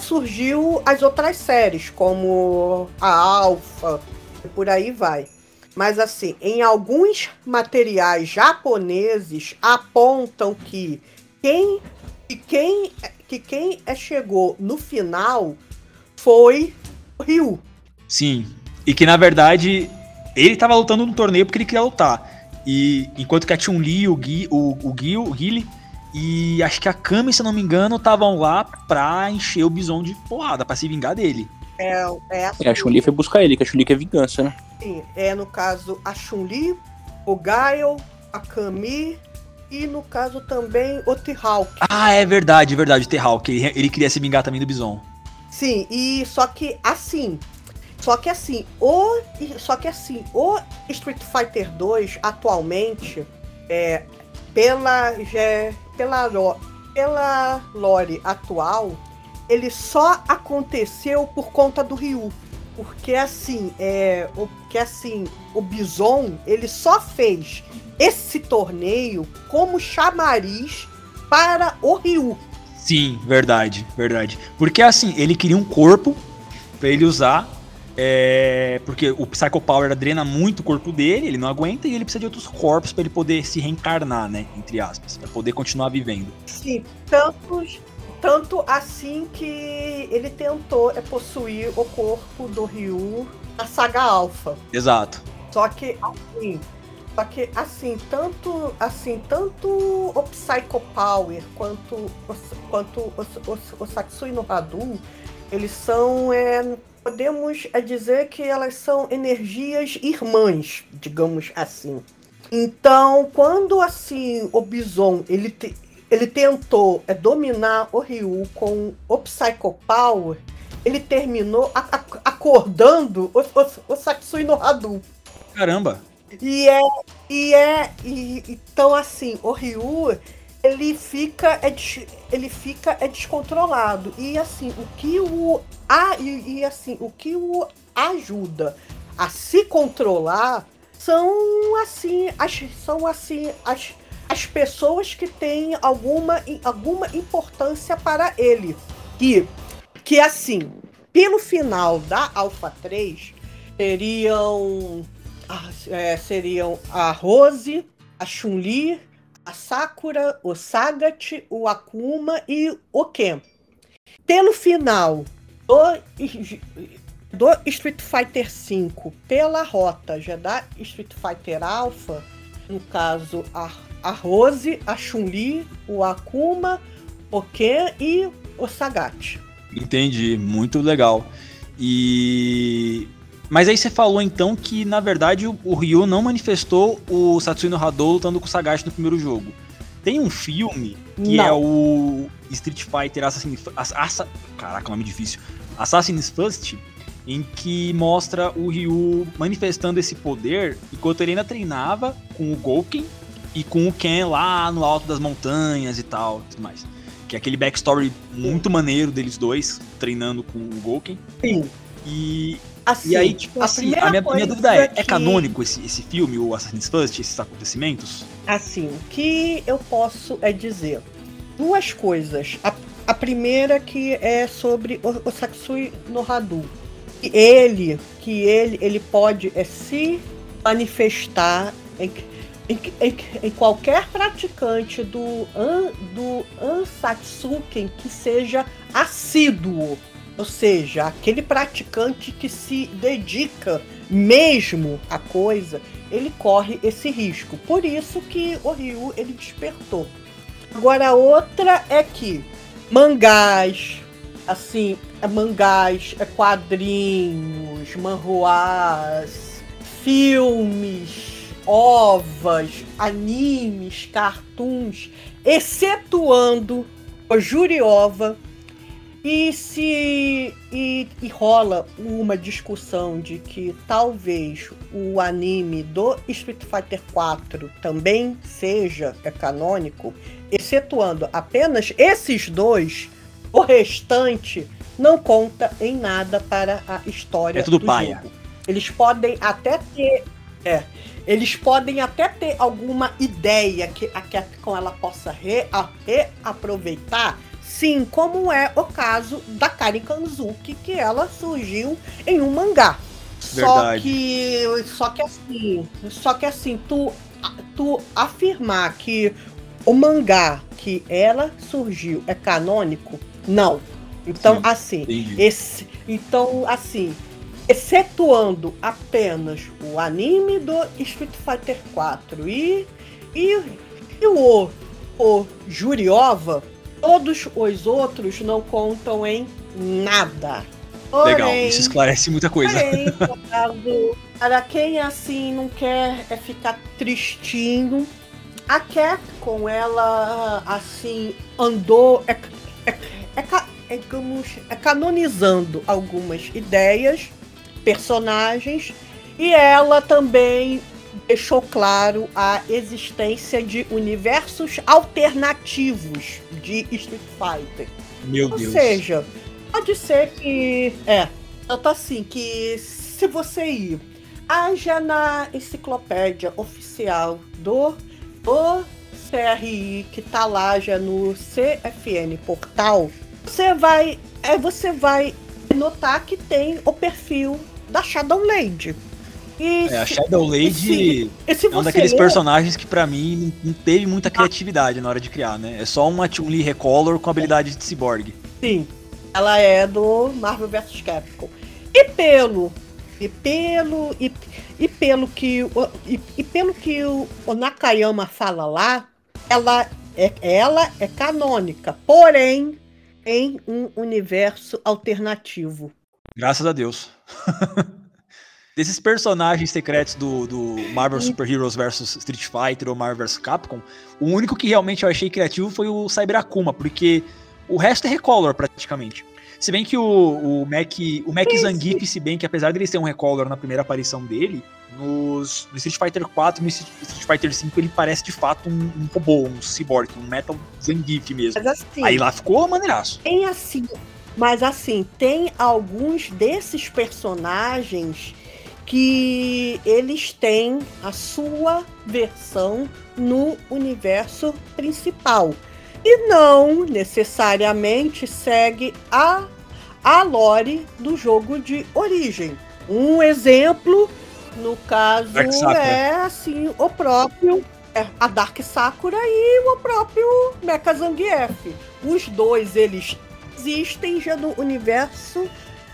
[SPEAKER 4] surgiu as outras séries como a Alpha e por aí vai. Mas assim, em alguns materiais japoneses apontam que quem que quem que quem chegou no final foi o Ryu.
[SPEAKER 3] Sim, e que na verdade ele tava lutando no torneio porque ele queria lutar. E enquanto que a Chun-Li, o Gui, o, o Gui, o Guile e acho que a Kami, se não me engano, estavam lá pra encher o Bison de porrada, pra se vingar dele.
[SPEAKER 4] É, é
[SPEAKER 2] assim. É, a Chun-Li foi buscar ele, que a Chun-Li quer vingança, né?
[SPEAKER 4] Sim, é no caso a Chun-Li, o Gaio, a Kami e no caso também o T-Hawk.
[SPEAKER 3] Ah, é verdade, é verdade, o T-Hawk. Ele, ele queria se vingar também do Bison.
[SPEAKER 4] Sim, e só que assim, só que assim, o só que assim, o Street Fighter 2 atualmente é pela é, pela pela lore atual, ele só aconteceu por conta do Ryu. Porque assim, é, o que assim, o Bison, ele só fez esse torneio como chamariz para o Ryu.
[SPEAKER 3] Sim, verdade, verdade. Porque assim, ele queria um corpo para ele usar é, porque o Psycho Power drena muito o corpo dele, ele não aguenta e ele precisa de outros corpos para ele poder se reencarnar, né? Entre aspas, para poder continuar vivendo.
[SPEAKER 4] Sim, tanto, tanto assim que ele tentou é, possuir o corpo do Ryu na saga Alpha.
[SPEAKER 3] Exato.
[SPEAKER 4] Só que assim, só que assim, tanto assim, tanto o Psycho Power quanto, quanto o, o, o Satsui no Hadou, eles são é, podemos é dizer que elas são energias irmãs, digamos assim. Então, quando assim o Bison ele, te, ele tentou é, dominar o Ryu com o Psycho Power, ele terminou acordando o, o, o Satsui no Hadou.
[SPEAKER 3] Caramba!
[SPEAKER 4] E é, e é, e, então assim, o Ryu ele fica é, ele fica é descontrolado e assim o que o a e, e assim o que o ajuda a se controlar são assim as são assim as as pessoas que têm alguma alguma importância para ele que que assim pelo final da Alpha 3 seriam ah, é, seriam a Rose a Chun-Li a Sakura, o Sagat, o Akuma e o Ken. Pelo final do, do Street Fighter V, pela rota já da Street Fighter Alpha, no caso a, a Rose, a Chun-Li, o Akuma, o Ken e o Sagat.
[SPEAKER 3] Entendi, muito legal. E mas aí você falou então que, na verdade, o, Ryu não manifestou o Satsuno Hadou lutando com o Sagashi no primeiro jogo. Tem um filme que não. é o Street Fighter Assassin, Assa, caraca, nome difícil. Assassin's First, em que mostra o Ryu manifestando esse poder enquanto ele ainda treinava com o Gouken e com o Ken lá no alto das montanhas e tal, tudo mais. Que é aquele backstory muito maneiro deles dois treinando com o Gouken.
[SPEAKER 4] Sim.
[SPEAKER 3] E Assim, e aí, tipo a assim, a minha, minha dúvida é, que... é canônico esse, esse filme, o Assassin's First, esses acontecimentos?
[SPEAKER 4] Assim, o que eu posso é dizer duas coisas. A, a primeira que é sobre o, o Satsui no Hadu. Ele, que ele, ele pode é, se manifestar em, em, em, em, qualquer praticante do, do Ansatsuken que seja assíduo ou seja, aquele praticante que se dedica mesmo à coisa, ele corre esse risco. Por isso que o Ryu ele despertou. Agora a outra é que mangás, assim, é mangás, é quadrinhos, manhuás, filmes, ovas, animes, cartoons, excetuando o Juriova. E se e, e, rola uma discussão de que talvez o anime do Street Fighter 4 também seja é canônico, excetuando apenas esses dois, o restante não conta em nada para a história
[SPEAKER 3] é tudo
[SPEAKER 4] do
[SPEAKER 3] paia.
[SPEAKER 4] jogo. Eles podem até ter é, eles podem até ter alguma ideia que a Capcom ela possa re, a, reaproveitar, sim, como é o caso da Karen Kanzuki, que ela surgiu em um mangá.
[SPEAKER 3] Verdade.
[SPEAKER 4] Só que só que assim, só que assim, tu tu afirmar que o mangá que ela surgiu é canônico? Não. Então,
[SPEAKER 3] Sim,
[SPEAKER 4] assim,
[SPEAKER 3] entendi.
[SPEAKER 4] esse, então, assim, excetuando apenas o anime do Street Fighter 4 e, e, e o, o Juriova, todos os outros não contam em nada.
[SPEAKER 3] Legal,
[SPEAKER 4] Porém-
[SPEAKER 3] isso esclarece muita coisa.
[SPEAKER 4] Porém, para quem assim não quer é ficar tristinho, a Capcom, ela assim andou é, é, é, é, digamos, é canonizando algumas ideias, personagens, e ela também deixou claro a existência de universos alternativos de Street Fighter.
[SPEAKER 3] Meu
[SPEAKER 4] Ou
[SPEAKER 3] Deus.
[SPEAKER 4] seja, pode ser que. É, tanto assim, que se você ir haja na enciclopédia oficial do, do CRI, que tá lá já no CFN Portal, você vai. É, você vai notar que tem o perfil da Shadow Lady. E
[SPEAKER 3] É, a Shadow Lady
[SPEAKER 4] se- e se
[SPEAKER 3] é um daqueles
[SPEAKER 4] ler-
[SPEAKER 3] personagens que pra mim não teve muita criatividade na hora de criar, né? É só uma Chun-Li Recolor com habilidade de cyborg.
[SPEAKER 4] Sim, ela é do Marvel vs Capcom. E pelo e pelo e, e pelo que o- e, e pelo que o, o Nakayama fala lá, ela é ela é canônica, porém em um universo alternativo.
[SPEAKER 3] Graças a Deus. [LAUGHS] Desses personagens secretos do, do Marvel Super Heroes vs Street Fighter ou Marvel vs Capcom, o único que realmente eu achei criativo foi o Cyber Akuma, porque o resto é Recolor praticamente. Se bem que o, o Mac, o Mac Zangief, se bem que apesar dele ser um Recolor na primeira aparição dele, nos, no Street Fighter 4 e no Street Fighter 5 ele parece de fato um, um robô, um cyborg, um Metal Zangief mesmo.
[SPEAKER 4] Assim,
[SPEAKER 3] Aí lá ficou maneiraço.
[SPEAKER 4] tem assim, mas assim, tem alguns desses personagens que eles têm a sua versão no universo principal e não necessariamente segue a a lore do jogo de origem. Um exemplo, no caso, é assim, o próprio é, a Dark Sakura e o próprio Mecha Zangief. Os dois eles existem já no universo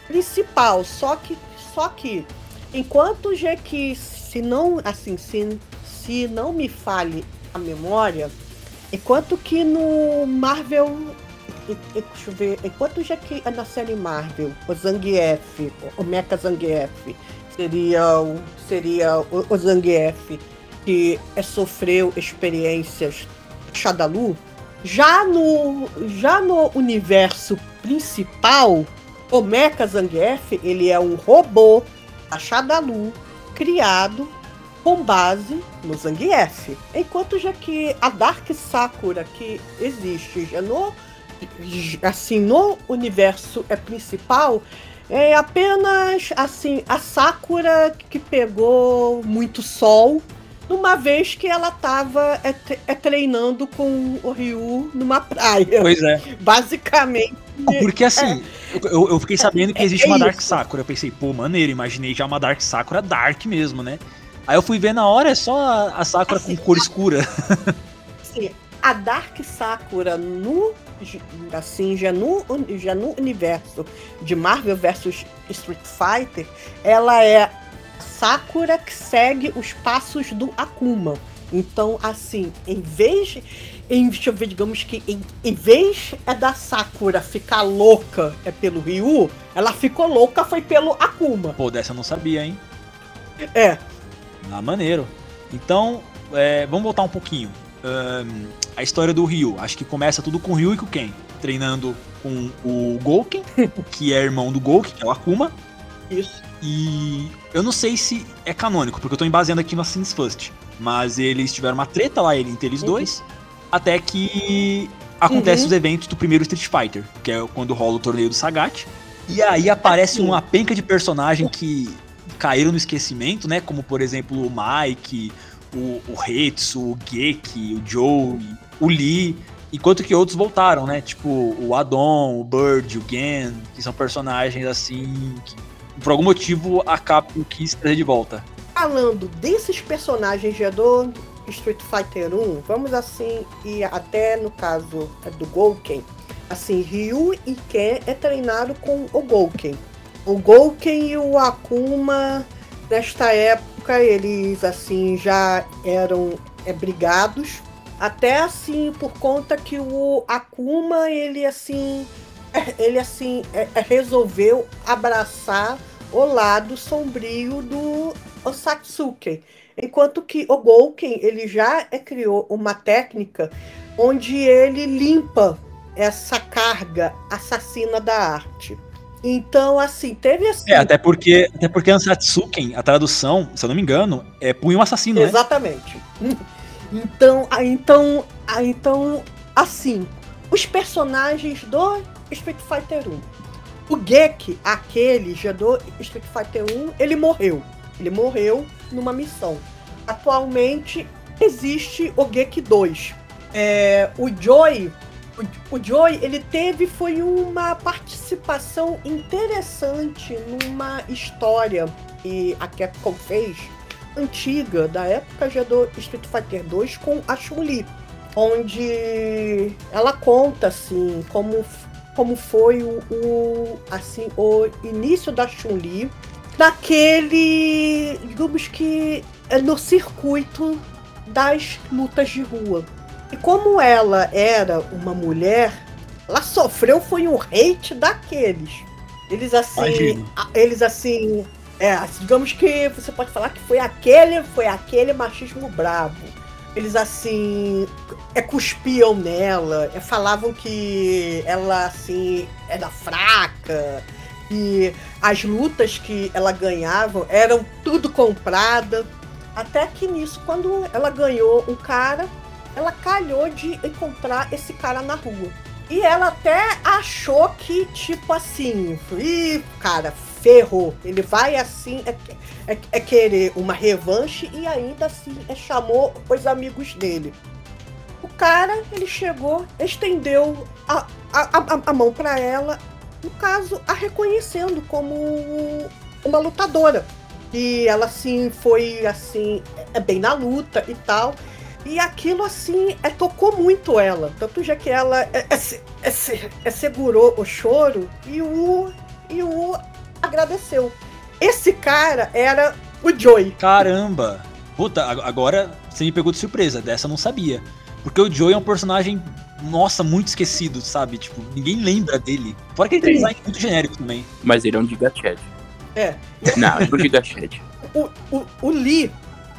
[SPEAKER 4] principal, só que só que enquanto já que se não assim se, se não me fale a memória, enquanto que no Marvel deixa eu ver, enquanto já que na série Marvel, o Zangief, o Mecha Zangief, seria o, seria o, o Zangief que é, sofreu experiências Shadalu, já no, já no universo principal, o Mecha Zangief, ele é um robô da Shadalu criado com base no Zangief. Enquanto já que a Dark Sakura que existe já no assim no universo é principal é apenas assim a Sakura que pegou muito sol numa vez que ela estava é, é, treinando com o Ryu numa praia.
[SPEAKER 3] Pois é.
[SPEAKER 4] Basicamente.
[SPEAKER 3] Porque assim, eu, eu fiquei sabendo que
[SPEAKER 4] É-
[SPEAKER 3] existe
[SPEAKER 4] é
[SPEAKER 3] uma Dark
[SPEAKER 4] isso.
[SPEAKER 3] Sakura. Eu pensei, pô, maneiro, imaginei já uma Dark Sakura Dark mesmo, né? Aí eu fui ver na hora, é só a, Sakura
[SPEAKER 4] Assim,
[SPEAKER 3] com cor escura. [LAUGHS]
[SPEAKER 4] Assim, a Dark Sakura no assim já no já no universo de Marvel vs Street Fighter, ela é Sakura que segue os passos do Akuma. Então, assim, em vez em, deixa eu ver, digamos que em, em vez é da Sakura ficar louca é pelo Ryu, ela ficou louca foi pelo Akuma.
[SPEAKER 3] Pô, dessa eu não sabia, hein?
[SPEAKER 4] É,
[SPEAKER 3] Ah, maneiro. Então, é, vamos voltar um pouquinho. Ahn, a história do Ryu. Acho que começa tudo com o Ryu e com o Ken. Treinando com o Gouken, que é irmão do Gouken, que é o Akuma.
[SPEAKER 4] Isso.
[SPEAKER 3] E eu não sei se é canônico, porque eu tô embaseando aqui no Assassin's First. Mas eles tiveram uma treta lá entre eles
[SPEAKER 4] Uhum.
[SPEAKER 3] dois. Até que acontecem
[SPEAKER 4] Uhum.
[SPEAKER 3] os eventos do primeiro Street Fighter, que é quando rola o torneio do Sagat. E aí aparece uma penca de personagem que caíram no esquecimento, né? Como por exemplo o Mike, o, o Hetsu, o Geki, o Joe, o Lee. Enquanto que outros voltaram, né? Tipo o Adon, o Bird, o Gen, que são personagens assim que por algum motivo a Capcom quis trazer de volta.
[SPEAKER 4] Falando desses personagens já do Street Fighter 1, vamos assim, e até no caso é do Gouken, assim, Ryu e Ken é treinado com o Gouken. O Gouken e o Akuma, nesta época, eles assim já eram é, brigados. Até assim, por conta que o Akuma, ele assim, [LAUGHS] ele assim, é, é, resolveu abraçar o lado sombrio do Osatsuki. Enquanto que o Gouken, ele já é, criou uma técnica onde ele limpa essa carga assassina da arte. Então, assim, teve assim.
[SPEAKER 3] É, até porque, até porque Ansatsuken, a tradução, se eu não me engano, é punho assassino, né?
[SPEAKER 4] Exatamente. Então, ah, então, ah, então, assim, os personagens do Street Fighter 1. O Gek, aquele do Street Fighter 1, ele morreu. Ele morreu numa missão. Atualmente existe o Gek 2. É, o Joy, o, o Joy, ele teve foi uma participação interessante numa história que a Capcom fez antiga, da época já do Street Fighter 2 com a Chun-Li, onde ela conta assim como, como foi o, o assim o início da Chun-Li naquele digamos que é no circuito das lutas de rua. E como ela era uma mulher, ela sofreu foi um hate daqueles. Eles assim,
[SPEAKER 3] Imagino.
[SPEAKER 4] a- eles assim, é, digamos que você pode falar que foi aquele, foi aquele machismo brabo. Eles assim, é cuspiam nela, é, falavam que ela assim era fraca e as lutas que ela ganhava eram tudo comprada. Até que nisso, quando ela ganhou um cara, ela calhou de encontrar esse cara na rua. E ela até achou que, tipo assim, ih, cara, ferrou. Ele vai assim, é, é- é querer uma revanche e ainda assim é, chamou os amigos dele. O cara, ele chegou, estendeu a, a, a, a mão para ela, no caso, a reconhecendo como uma lutadora. E ela assim foi assim, é bem na luta e tal. E aquilo assim é, tocou muito ela. Tanto já que ela é, é, é, é, segurou o choro e o, e o agradeceu. Esse cara era o Joey.
[SPEAKER 3] Caramba! Puta, ag- agora você me pegou de surpresa, dessa eu não sabia. Porque o Joey é um personagem, nossa, muito esquecido, sabe? Tipo, ninguém lembra dele. Fora que ele tem design muito genérico também.
[SPEAKER 2] Mas ele é um Gigached.
[SPEAKER 4] É.
[SPEAKER 2] Não, é um Gigached. [LAUGHS]
[SPEAKER 4] O, o, o Lee,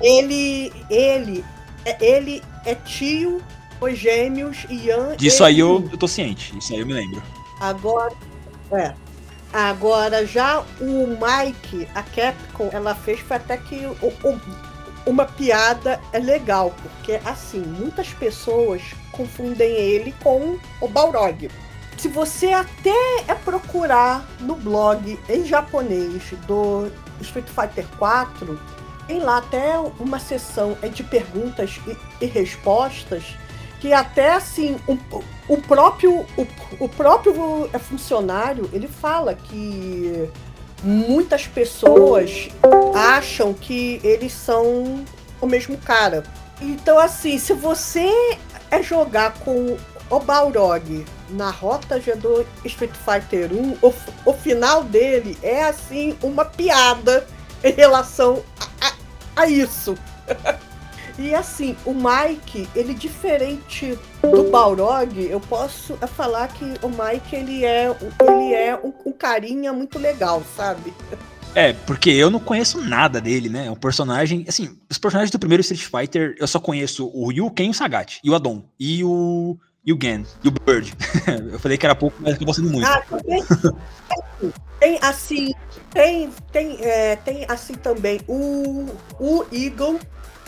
[SPEAKER 4] ele, ele, é- ele é tio, os gêmeos, Ian.
[SPEAKER 3] Disso
[SPEAKER 4] e
[SPEAKER 3] aí eu, eu tô ciente, isso aí eu me lembro.
[SPEAKER 4] Agora, é. Agora, já o Mike, a Capcom, ela fez foi até que o- o- uma piada é legal, porque assim, muitas pessoas confundem ele com o Balrog. Se você até é procurar no blog em japonês do Street Fighter 4, tem lá até uma seção é de perguntas e, e respostas que até assim o, o próprio o, o próprio é, funcionário ele fala que muitas pessoas acham que eles são o mesmo cara. Então assim, se você é jogar com o Balrog na rota do Street Fighter 1, o, o final dele é assim uma piada em relação a, a- a isso. [LAUGHS] E assim, o Mike, ele diferente do Balrog, eu posso é, falar que o Mike ele é, ele é um, um carinha muito legal, sabe?
[SPEAKER 3] É, porque eu não conheço nada dele, né? É um personagem. Assim, os personagens do primeiro Street Fighter, eu só conheço o Ryu, Ken e o Sagat. E o Adon. E o. E o Gen. E o Bird. [LAUGHS] eu falei que era pouco, mas acabou sendo muito.
[SPEAKER 4] Ah, tem, tem assim. Tem, tem, é, tem assim também o, o Eagle.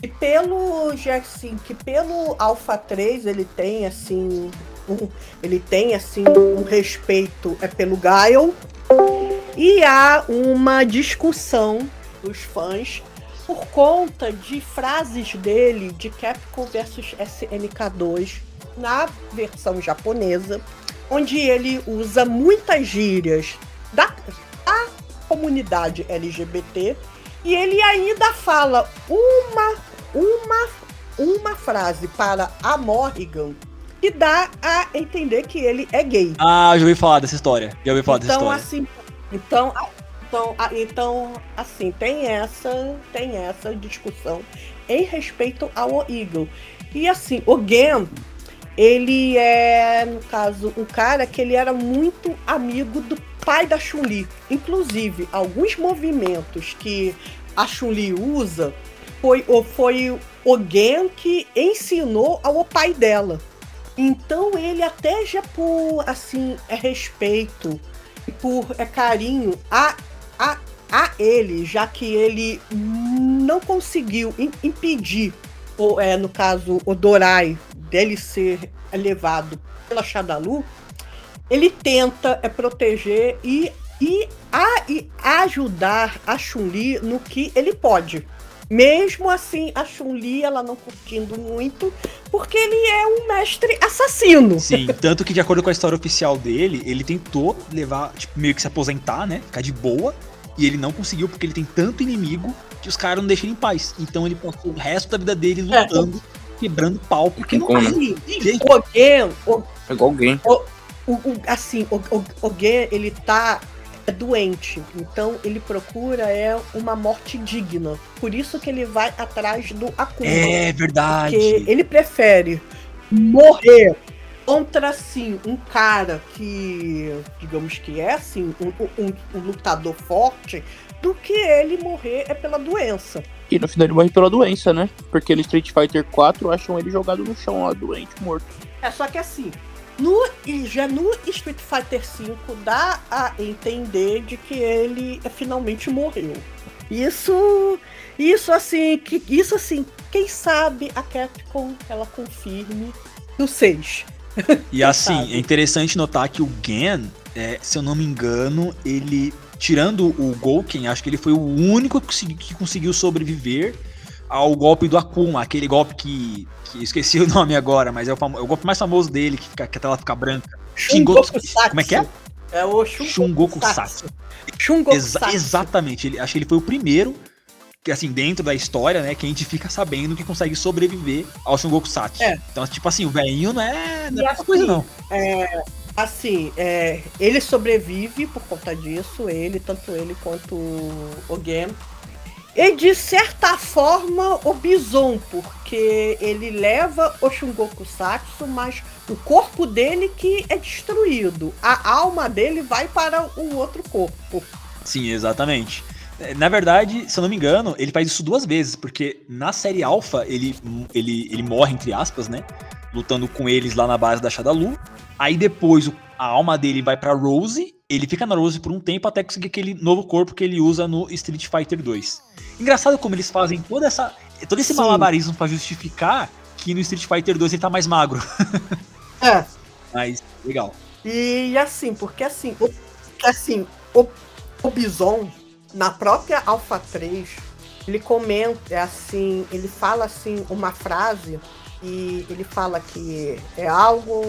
[SPEAKER 4] E pelo já assim, que pelo Alpha 3 ele tem assim. Um, ele tem assim um respeito é pelo Gaio. E há uma discussão dos fãs por conta de frases dele de Capcom versus SNK2 na versão japonesa, onde ele usa muitas gírias da, da comunidade LGBT e ele ainda fala uma uma uma frase para a Morrigan que dá a entender que ele é gay.
[SPEAKER 3] Ah, já ouvi falar dessa história. Já ouvi falar
[SPEAKER 4] então,
[SPEAKER 3] dessa história.
[SPEAKER 4] assim, então, então, então, assim, tem essa, tem essa discussão em respeito ao Eagle. E assim, o Gen, ele é, no caso, um cara que ele era muito amigo do pai da Chun-Li. Inclusive, alguns movimentos que a Chun-Li usa foi, foi o Gen que ensinou ao pai dela. Então ele até já por assim é respeito e por é carinho a, a, a ele, já que ele não conseguiu im- impedir, ou é no caso o Dorai dele ser levado pela Shadalu, ele tenta é proteger e e, a, e ajudar a Chun-Li no que ele pode. Mesmo assim, a Chun-Li ela não curtindo muito, porque ele é um mestre assassino.
[SPEAKER 3] Sim, [LAUGHS] tanto que de acordo com a história oficial dele, ele tentou levar, tipo, meio que se aposentar, né? Ficar de boa. E ele não conseguiu porque ele tem tanto inimigo que os caras não deixam ele em paz. Então ele passou o resto da vida dele lutando, quebrando pau, porque não?
[SPEAKER 4] Assim, o Gen, o,
[SPEAKER 2] É igual alguém.
[SPEAKER 4] o, o- assim, o, o, o Gen, ele tá doente, então ele procura é uma morte digna. Por isso que ele vai atrás do Akuma.
[SPEAKER 3] É verdade.
[SPEAKER 4] Porque ele prefere morrer contra, assim, um cara que, digamos que é, assim, um, um- um lutador forte, do que ele morrer é pela doença.
[SPEAKER 2] E no final ele morre pela doença, né? Porque no Street Fighter 4 acham ele jogado no chão lá, doente, morto.
[SPEAKER 4] É só que assim, no, já no Street Fighter V dá a entender de que ele é, finalmente morreu. Isso, isso assim, que, isso assim, quem sabe a Capcom ela confirme no 6.
[SPEAKER 3] E [LAUGHS] assim,
[SPEAKER 4] sabe?
[SPEAKER 3] é interessante notar que o Gen, é, se eu não me engano, ele. Tirando o Gouken, acho que ele foi o único que, consegui- que conseguiu sobreviver ao golpe do Akuma, aquele golpe que. que esqueci o [LAUGHS] nome agora, mas é o, famo- é o golpe mais famoso dele, que, fica, que a tela fica branca. Shingoku- como é que é?
[SPEAKER 4] É o Shungoku, Satsu. Shungoku
[SPEAKER 3] Exa-
[SPEAKER 4] Satsu.
[SPEAKER 3] exatamente, ele, acho que ele foi o primeiro, que assim, dentro da história, né, que a gente fica sabendo que consegue sobreviver ao Shungoku Satsu.
[SPEAKER 4] É.
[SPEAKER 3] Então, tipo assim, o velhinho não é, não é pouca coisa,
[SPEAKER 4] assim,
[SPEAKER 3] não.
[SPEAKER 4] Assim, é, ele sobrevive por conta disso, ele, tanto ele quanto o Gen. E de certa forma o Bison, porque ele leva o Shungoku Satsu, mas o corpo dele que é destruído. A alma dele vai para o outro corpo.
[SPEAKER 3] Sim, exatamente. Na verdade, se eu não me engano, ele faz isso duas vezes, porque na série Alpha ele, ele, ele morre, entre aspas, né? Lutando com eles lá na base da Shadalu. Aí depois a alma dele vai pra Rose, ele fica na Rose por um tempo até conseguir aquele novo corpo que ele usa no Street Fighter 2. Engraçado como eles fazem toda essa, todo esse
[SPEAKER 4] Sim.
[SPEAKER 3] malabarismo pra justificar que no Street Fighter 2 ele tá mais magro.
[SPEAKER 4] É. [LAUGHS]
[SPEAKER 3] Mas, legal.
[SPEAKER 4] E assim, porque assim, o, assim, o, o Bison, na própria Alpha 3, ele comenta é assim, ele fala assim uma frase e ele fala que é algo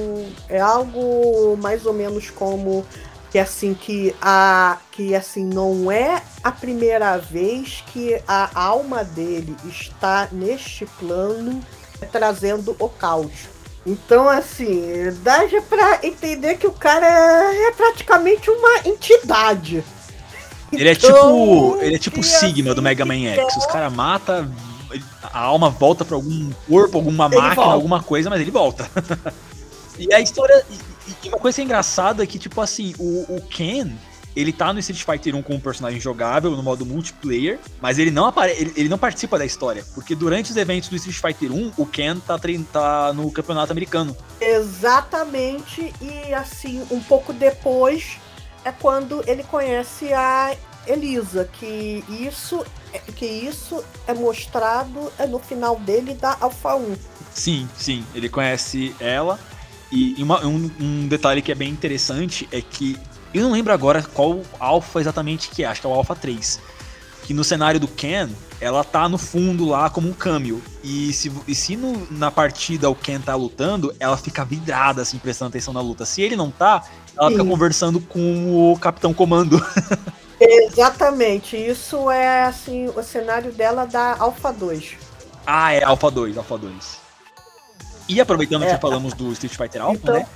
[SPEAKER 4] é algo mais ou menos como que assim que a que assim não é a primeira vez que a alma dele está neste plano trazendo o caos. Então, assim, dá já pra entender que o cara é praticamente uma entidade.
[SPEAKER 3] Ele é tipo. Ele é tipo o Sigma do Mega Man X. Os caras matam, a alma volta pra algum corpo, alguma
[SPEAKER 4] Ele
[SPEAKER 3] máquina,
[SPEAKER 4] volta.
[SPEAKER 3] alguma coisa, mas ele volta. [LAUGHS] e a história. E e uma coisa engraçada é que, tipo assim, o, o Ken, ele tá no Street Fighter 1 como um personagem jogável no modo multiplayer, mas ele não apare ele, ele, não participa da história, porque durante os eventos do Street Fighter 1, o Ken tá, tá no campeonato americano.
[SPEAKER 4] Exatamente, e assim, um pouco depois é quando ele conhece a Elisa, que isso que isso é mostrado é no final dele da Alpha 1.
[SPEAKER 3] Sim, sim, ele conhece ela. E uma, um, um, detalhe que é bem interessante é que eu não lembro agora qual Alpha exatamente que é, acho que é o Alpha 3. Que no cenário do Ken, ela tá no fundo lá como um câmbio. E se, e se no, na partida o Ken tá lutando, ela fica vidrada, assim, prestando atenção na luta. Se ele não tá, ela Sim. fica conversando com o Capitão Comando. [LAUGHS]
[SPEAKER 4] Exatamente, isso é assim o cenário dela da Alpha 2.
[SPEAKER 3] Ah, é Alpha 2, Alpha 2. E aproveitando é. que falamos do Street Fighter Alpha, então... né?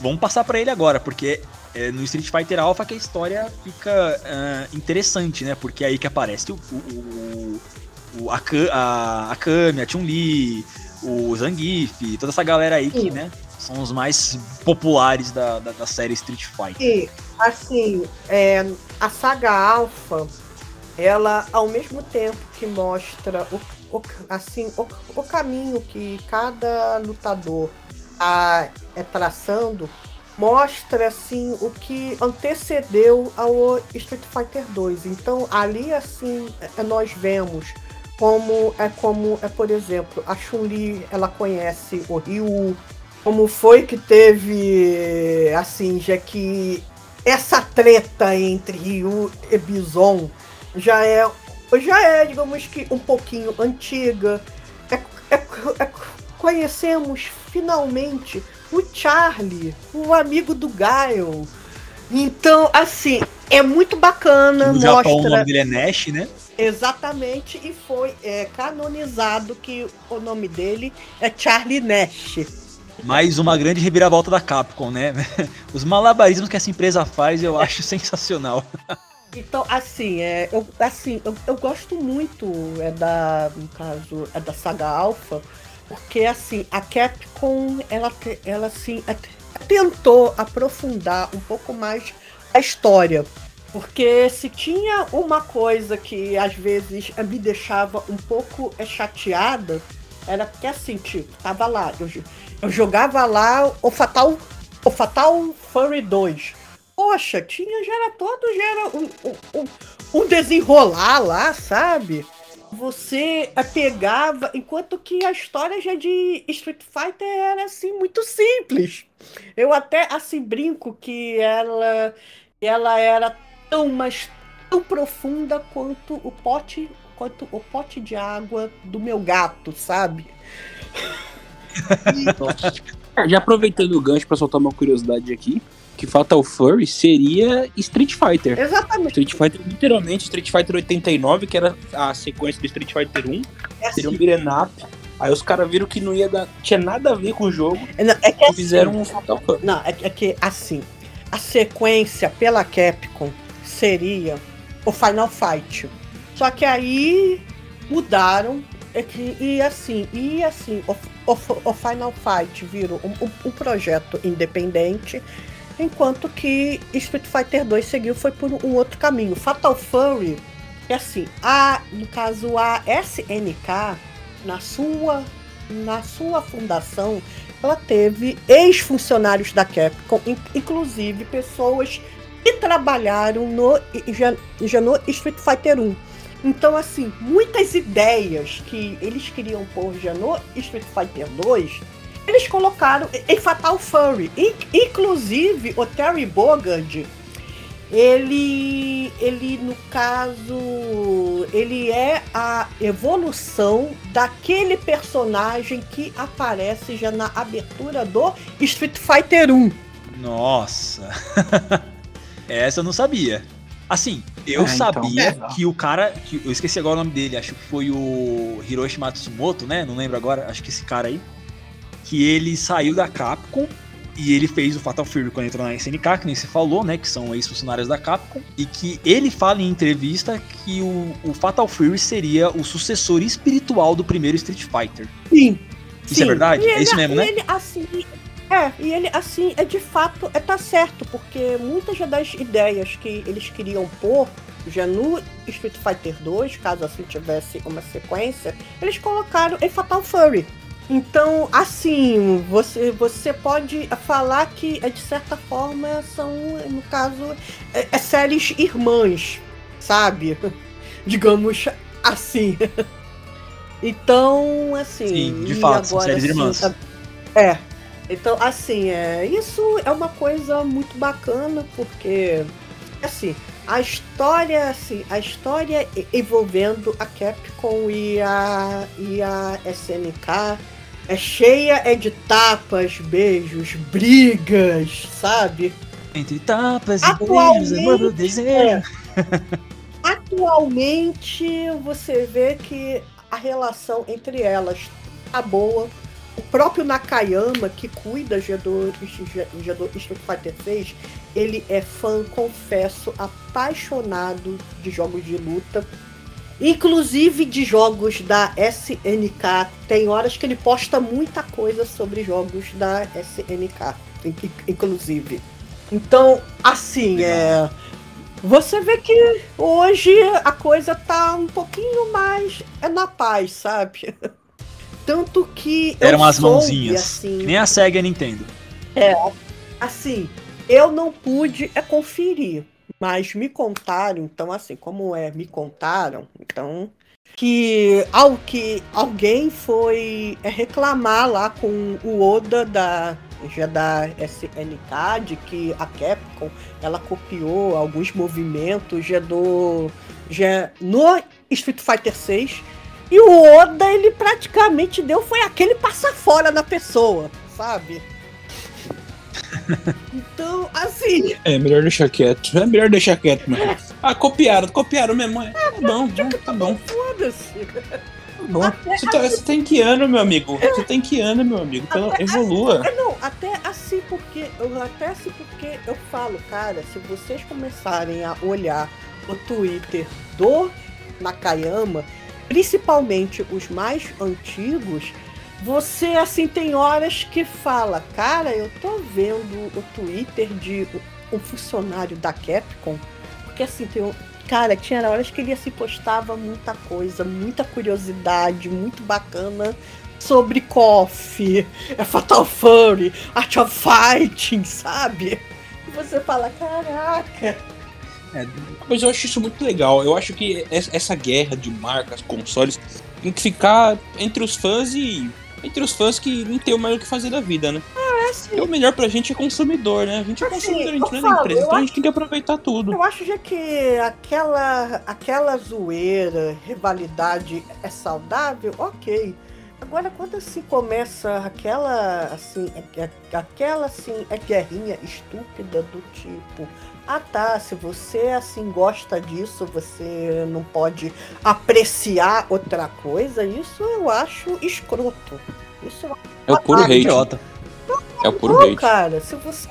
[SPEAKER 3] Vamos passar para ele agora, porque é no Street Fighter Alpha que a história fica uh, interessante, né? Porque é aí que aparece o, o, o a, a, a Kami, a Chun-Li, o Zangief, toda essa galera aí que, né? São os mais populares da, da, da série Street Fighter.
[SPEAKER 4] E, assim, é, a saga Alpha, ela, ao mesmo tempo que mostra o, o assim, o, o caminho que cada lutador a, é traçando, mostra assim o que antecedeu ao Street Fighter 2. Então ali assim é, nós vemos como é como é por exemplo a Chun-Li ela conhece o Ryu, como foi que teve assim já que essa treta entre Ryu e Bison já é já é digamos que um pouquinho antiga. É, é, é, conhecemos finalmente o Charlie, o amigo do Gaio. Então, assim, é muito bacana.
[SPEAKER 3] No mostra... Japão o nome dele é Nash, né?
[SPEAKER 4] Exatamente, e foi é, canonizado que o nome dele é Charlie Nash.
[SPEAKER 3] Mais uma grande reviravolta da Capcom, né? [LAUGHS] Os malabarismos que essa empresa faz eu acho [LAUGHS] sensacional.
[SPEAKER 4] Então, assim, é, eu, assim eu, eu gosto muito é da, no caso, é da saga Alpha, porque assim, a Capcom, ela, ela assim, tentou aprofundar um pouco mais a história. Porque se tinha uma coisa que às vezes me deixava um pouco chateada, era que assim, tipo, tava lá, eu, eu jogava lá o Fatal, o Fatal Fury 2. Poxa, tinha, já era todo, já era um, um, um desenrolar lá, sabe? Você pegava, enquanto que a história já de Street Fighter era assim muito simples. Eu até assim brinco que ela ela era tão mais tão profunda quanto o pote quanto o pote de água do meu gato, sabe?
[SPEAKER 2] e... [LAUGHS] Já aproveitando o gancho para soltar uma curiosidade aqui, que Fatal Fury seria Street Fighter.
[SPEAKER 4] Exatamente.
[SPEAKER 2] Street Fighter, literalmente, Street Fighter 89, que era a sequência do Street Fighter 1, é seria um assim. beat'em up. Aí os caras viram que não ia dar, tinha nada a ver com o jogo.
[SPEAKER 4] É, não, é que assim,
[SPEAKER 2] fizeram um Fatal Fury.
[SPEAKER 4] Não, é, é que assim, a sequência pela Capcom seria o Final Fight. Só que aí mudaram é que, e assim, e assim, o, o, o Final Fight virou um, um, um, projeto independente enquanto que Street Fighter 2 seguiu foi por um outro caminho. Fatal Fury é assim, a, no caso a SNK, na sua, na sua fundação, ela teve ex-funcionários da Capcom, inclusive pessoas que trabalharam no, já, já no Street Fighter 1. Então, assim, muitas ideias que eles queriam pôr já no Street Fighter 2 eles colocaram em Fatal Fury. Inclusive, o Terry Bogard, ele, ele, no caso, ele é a evolução daquele personagem que aparece já na abertura do Street Fighter 1.
[SPEAKER 3] Nossa! [LAUGHS] Essa eu não sabia. Assim, eu é, então. sabia então. que o cara. Que, eu esqueci agora o nome dele, acho que foi o Hiroshi Matsumoto, né? Não lembro agora, acho que esse cara aí que ele saiu da Capcom e ele fez o Fatal Fury quando entrou na SNK, que nem se falou, né? Que são ex-funcionários da Capcom. E que ele fala em entrevista que o, o, Fatal Fury seria o sucessor espiritual do primeiro Street Fighter.
[SPEAKER 4] Sim.
[SPEAKER 3] Isso é sim. é verdade? Ele, é isso mesmo, né?
[SPEAKER 4] Ele, assim, É, e ele, assim, é de fato, é tá certo, porque muitas das ideias que eles queriam pôr já no Street Fighter 2, caso assim tivesse uma sequência, eles colocaram em Fatal Fury. Então, assim, você, você pode falar que, é, de certa forma, são, no caso, é, é séries irmãs, sabe? [LAUGHS] Digamos assim. [LAUGHS] Então, assim.
[SPEAKER 3] Sim, de fato, são séries
[SPEAKER 4] assim,
[SPEAKER 3] irmãs.
[SPEAKER 4] É. Então, assim, é, isso é uma coisa muito bacana, porque, assim, a história, assim, a história envolvendo a Capcom e a, e a SNK é cheia é de tapas, beijos, brigas, sabe?
[SPEAKER 3] Entre tapas e beijos, amor do desenho.
[SPEAKER 4] Atualmente você vê que a relação entre elas tá boa. O próprio Nakayama, que cuida do Street Fighter 6, ele é fã, confesso, apaixonado de jogos de luta. Inclusive de jogos da SNK. Tem horas que ele posta muita coisa sobre jogos da SNK, in- inclusive. Então, assim, é. Você vê que hoje a coisa tá um pouquinho mais é na paz, sabe? [LAUGHS] Tanto que
[SPEAKER 3] Eram as
[SPEAKER 4] soube,
[SPEAKER 3] mãozinhas.
[SPEAKER 4] assim,
[SPEAKER 3] nem a SEGA e a Nintendo.
[SPEAKER 4] assim, eu não pude é conferir, mas me contaram, então assim, como é, me contaram, então que ao que alguém foi é, reclamar lá com o Oda da já da SNK de que a Capcom ela copiou alguns movimentos já do já no Street Fighter 6 e o Oda ele praticamente deu foi aquele passa fora na pessoa, sabe? Então, assim,
[SPEAKER 2] É melhor deixar quieto. É melhor deixar quieto, mano. Ah, copiaram, copiaram mesmo. É, tá bom, tá bom.
[SPEAKER 4] foda-se.
[SPEAKER 2] Tá bom. Você, tá, você tem que ano, meu amigo? Você tem que ano, meu amigo? Pelo, evolua.
[SPEAKER 4] É, não, até assim porque eu até assim porque eu falo, cara, se vocês começarem a olhar o Twitter do Nakayama, principalmente os mais antigos, você assim tem horas que fala, cara, eu tô vendo o Twitter de um funcionário da Capcom, porque assim tem Cara, tinha horas que ele assim, postava muita coisa, muita curiosidade, muito bacana sobre KOF, é Fatal Fury, Art of Fighting, sabe? E você fala, caraca.
[SPEAKER 2] Mas eu acho isso muito legal. Eu acho que es- essa guerra de marcas, consoles, tem que ficar entre os fãs e. Entre os fãs que não tem o que fazer da vida, né?
[SPEAKER 4] É assim,
[SPEAKER 2] Porque o melhor pra gente é consumidor, né? A gente é
[SPEAKER 4] Assim,
[SPEAKER 2] consumidor, a gente não é da empresa, então a gente tem que aproveitar tudo.
[SPEAKER 4] eu acho já que aquela, aquela zoeira, rivalidade é saudável, ok. Agora quando se começa aquela assim, é- é- aquela assim, é guerrinha estúpida do tipo, ah tá, se você assim gosta disso, você não pode apreciar outra coisa, isso eu acho escroto. Isso eu
[SPEAKER 2] É o puro hate.
[SPEAKER 3] Idiota.
[SPEAKER 2] É o puro
[SPEAKER 4] não,
[SPEAKER 2] hate.
[SPEAKER 4] cara, se você.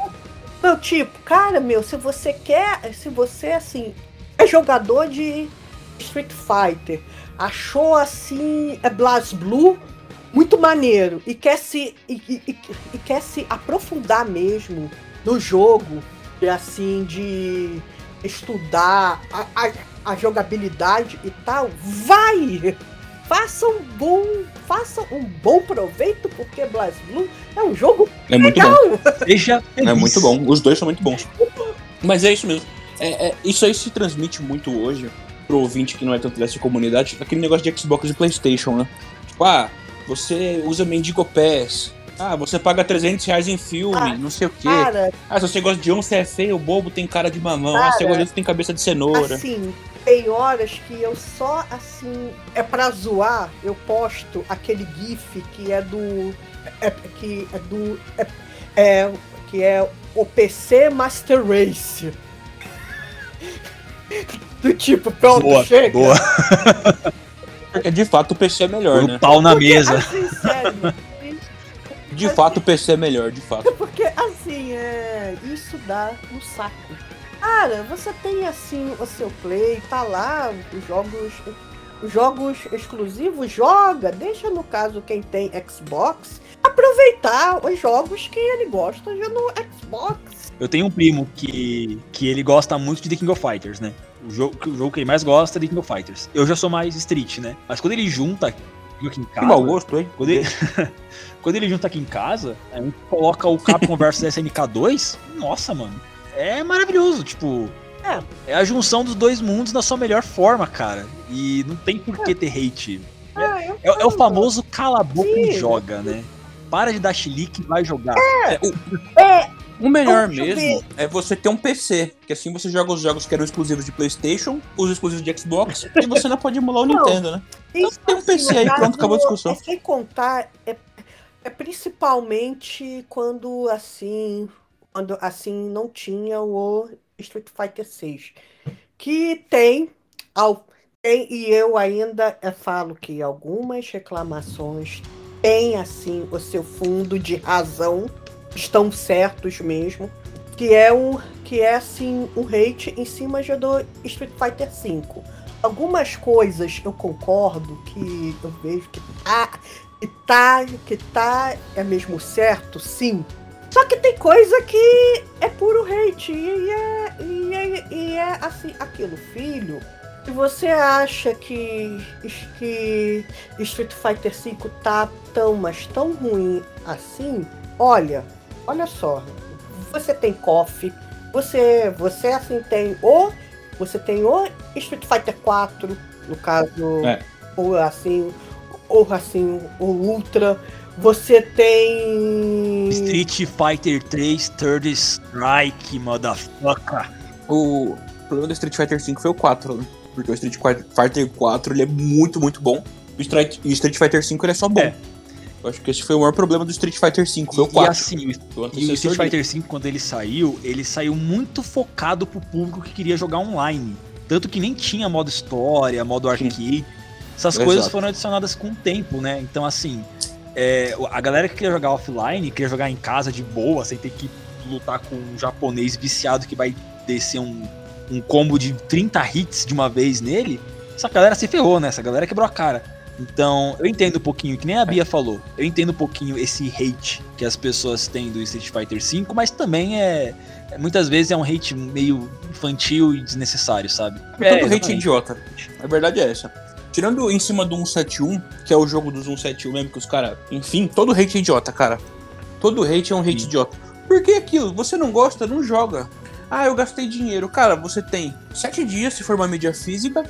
[SPEAKER 4] Não, tipo, cara, meu, se você quer. Se você, assim, é jogador de Street Fighter, achou assim. É Blast Blue muito maneiro e quer se. E, e- e- e quer se aprofundar mesmo no jogo, assim, de estudar a, a, a jogabilidade e tal, vai! Faça um bom. Faça um bom proveito, porque Blast Blue é um jogo
[SPEAKER 2] É muito bom.
[SPEAKER 3] Seja feliz.
[SPEAKER 2] É muito bom. Os dois são muito bons. Mas é isso mesmo. É, é- isso aí se transmite muito hoje pro ouvinte que não é tanto dessa comunidade, aquele negócio de Xbox e Playstation, né? Tipo, ah, você usa Mendigo Pass. Ah, você paga 300 reais em filme,
[SPEAKER 4] Ah,
[SPEAKER 2] não sei o quê.
[SPEAKER 4] Cara,
[SPEAKER 2] Ah, se você gosta de um, você é feio, bobo, tem cara de mamão. ah,
[SPEAKER 4] Cara,
[SPEAKER 2] se você gosta de outro, tem cabeça de cenoura.
[SPEAKER 4] assim, tem horas que eu só, assim, é pra zoar, eu posto aquele gif que é do... É, que é do... É, é- que é o PC Master Race. [LAUGHS] Do tipo, pronto,
[SPEAKER 3] Boa,
[SPEAKER 4] chega.
[SPEAKER 3] boa.
[SPEAKER 2] Porque [LAUGHS] de fato o PC é melhor,
[SPEAKER 3] Põe
[SPEAKER 2] né?
[SPEAKER 3] o pau na
[SPEAKER 4] Porque,
[SPEAKER 3] mesa.
[SPEAKER 4] Assim, sério,
[SPEAKER 2] De fato o PC é melhor, de fato. [LAUGHS]
[SPEAKER 4] Porque assim, é, isso dá um saco. Cara, você tem assim o seu play, tá lá, os jogos. Os jogos exclusivos, joga. Deixa no caso quem tem Xbox aproveitar os jogos que ele gosta já no Xbox.
[SPEAKER 3] Eu tenho um primo que, que ele gosta muito de The King of Fighters, né? O jogo, o jogo que ele mais gosta é The King of Fighters. Eu já sou mais Street, né? Mas quando ele junta
[SPEAKER 2] Que mau gosto, hein?
[SPEAKER 3] Quando ele, [LAUGHS] quando ele junta aqui em casa, a gente coloca o Capcom vs SNK 2, nossa, mano. É maravilhoso, tipo.
[SPEAKER 4] É.
[SPEAKER 3] É a junção dos dois mundos na sua melhor forma, cara. E não tem por que ter hate.
[SPEAKER 4] Eu
[SPEAKER 3] É, é o famoso cala a boca e joga, né? Para de dar chilique e vai jogar.
[SPEAKER 2] É, o,
[SPEAKER 4] É,
[SPEAKER 2] o melhor mesmo é você ter um PC, que assim você joga os jogos que eram exclusivos de PlayStation, os exclusivos de Xbox, e você não pode emular o
[SPEAKER 4] Não.
[SPEAKER 2] Nintendo, né? Então tem um PC aí, pronto, acabou a discussão.
[SPEAKER 4] É sem contar, é, é principalmente quando assim, quando assim não tinha o Street Fighter 6, que tem, ao, tem e eu ainda falo que algumas reclamações têm assim o seu fundo de razão, estão certos mesmo, que é um que é assim um hate em cima do Street Fighter 5 algumas coisas eu concordo que eu vejo que tá, que tá, que tá é mesmo certo, sim. Só que tem coisa que é puro hate e é, e é, e é assim, aquilo, filho. Se você acha que, que Street Fighter V tá tão, mas tão ruim assim, olha, olha só. Você tem KOF, você, você assim tem o você tem o Street Fighter 4, no caso,
[SPEAKER 2] É.
[SPEAKER 4] ou assim, ou assim, o Ultra. Você tem.
[SPEAKER 3] Street Fighter 3 Third Strike, motherfucker.
[SPEAKER 2] O problema do Street Fighter V foi o 4, né? Porque o Street Fighter 4 ele é muito, muito bom. O Street, e o Street Fighter V ele é só bom.
[SPEAKER 3] É.
[SPEAKER 2] Eu acho que esse foi o maior problema do Street Fighter V, foi o
[SPEAKER 3] E
[SPEAKER 2] 4.
[SPEAKER 3] assim,
[SPEAKER 2] Foi o
[SPEAKER 3] E o Street. Fighter V, quando ele saiu, ele saiu muito focado pro público que queria jogar online. Tanto que nem tinha modo história, modo arcade. Essas
[SPEAKER 2] Exato.
[SPEAKER 3] coisas foram adicionadas com o tempo, né? Então, assim, é, a galera que queria jogar offline, queria jogar em casa de boa, sem ter que lutar com um japonês viciado que vai descer um, um combo de 30 hits de uma vez nele, essa galera se ferrou, né? Essa galera quebrou a cara. Então, eu entendo um pouquinho, que nem a Bia falou, eu entendo um pouquinho esse hate que as pessoas têm do Street Fighter V, mas também é. é- Muitas vezes é um hate meio infantil e desnecessário, sabe?
[SPEAKER 2] Todo hate é
[SPEAKER 3] exatamente.
[SPEAKER 2] idiota. A verdade é essa. Tirando em cima do 171, que é o jogo dos 171 mesmo, que os caras. Enfim, todo hate é idiota, cara. Todo hate é um hate
[SPEAKER 3] Sim.
[SPEAKER 2] idiota. Por que aquilo? Você não gosta, não joga. Ah, eu gastei dinheiro. Cara, você tem 7 dias se for uma mídia física.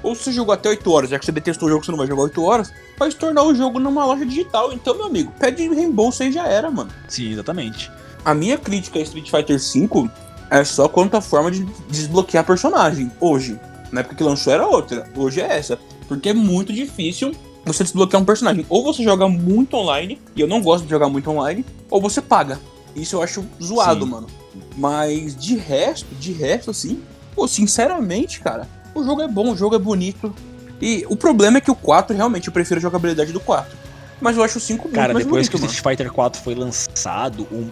[SPEAKER 2] Ou se você jogou até 8 horas, já que você detestou o jogo, você não vai jogar 8 horas, se tornar o jogo numa loja digital. Então, meu amigo, pede reembolso aí já era, mano.
[SPEAKER 3] Sim, exatamente.
[SPEAKER 2] A minha crítica a Street Fighter V é só quanto à forma de desbloquear personagem. Hoje. Na época que lançou era outra. Hoje é essa. Porque é muito difícil você desbloquear um personagem. Ou você joga muito online, e eu não gosto de jogar muito online, ou você paga. Isso eu acho zoado,
[SPEAKER 3] Sim.
[SPEAKER 2] mano. Mas de resto, de resto, assim, pô, sinceramente, cara, o jogo é bom, o jogo é bonito. E o problema é que o 4, realmente, eu prefiro a jogabilidade do 4. Mas eu acho o 5 muito
[SPEAKER 3] Cara, depois
[SPEAKER 2] bonito,
[SPEAKER 3] que o. Street Fighter 4 foi lançado, o,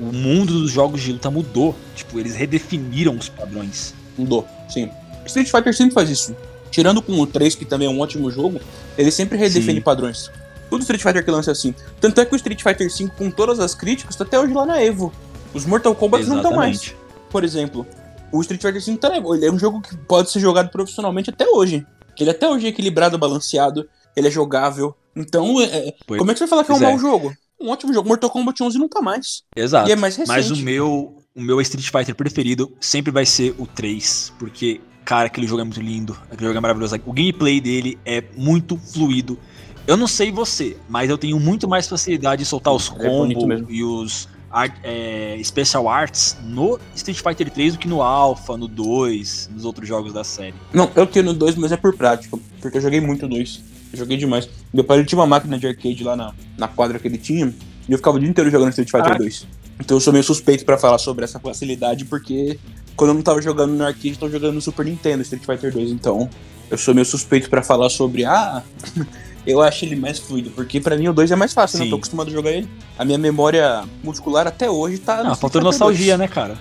[SPEAKER 3] o, o mundo dos jogos de luta mudou. Tipo, eles redefiniram os padrões.
[SPEAKER 2] Mudou, sim. Street Fighter sempre faz isso. Tirando com o 3, que também é um ótimo jogo, ele sempre redefine
[SPEAKER 3] Sim.
[SPEAKER 2] padrões. Tudo Street Fighter que lança é assim. Tanto é que o Street Fighter V, com todas as críticas, tá até hoje lá na Evo. Os Mortal Kombat não estão mais.
[SPEAKER 3] Exatamente.
[SPEAKER 2] Por exemplo, o Street Fighter V tá na Evo. Ele é um jogo que pode ser jogado profissionalmente até hoje. Ele até hoje é equilibrado, balanceado, ele é jogável. Então, é- é- como é que você vai falar que é um
[SPEAKER 3] é.
[SPEAKER 2] mau jogo? Um ótimo jogo. Mortal Kombat 11 não tá mais.
[SPEAKER 3] Exato.
[SPEAKER 2] E é mais recente.
[SPEAKER 3] Mas o meu, o meu Street Fighter preferido sempre vai ser o 3, porque, cara, aquele jogo é muito lindo, aquele jogo é maravilhoso. O gameplay dele é muito fluido. Eu não sei você, mas eu tenho muito mais facilidade de soltar os
[SPEAKER 2] É
[SPEAKER 3] combos
[SPEAKER 2] mesmo.
[SPEAKER 3] e os art- é, Special Arts no Street Fighter 3 do que no Alpha, no 2, nos outros jogos da série.
[SPEAKER 2] Não, eu tenho no 2, mas é por prática. Porque eu joguei muito o 2. Eu joguei demais. Meu pai tinha uma máquina de arcade lá na, na quadra que ele tinha. E eu ficava o dia inteiro jogando Street Fighter
[SPEAKER 3] Ah.
[SPEAKER 2] 2. Então eu sou meio suspeito pra falar sobre essa facilidade, porque quando eu não tava jogando no arcade, eu tava jogando no Super Nintendo Street Fighter 2. Então eu sou meio suspeito pra falar sobre. Ah, [LAUGHS] eu acho ele mais fluido. Porque pra mim o 2 é mais fácil, né? Eu
[SPEAKER 3] Sim.
[SPEAKER 2] tô acostumado a jogar ele. A minha memória muscular até hoje tá.
[SPEAKER 3] Ah, faltou nostalgia,
[SPEAKER 2] 2.
[SPEAKER 3] né, cara?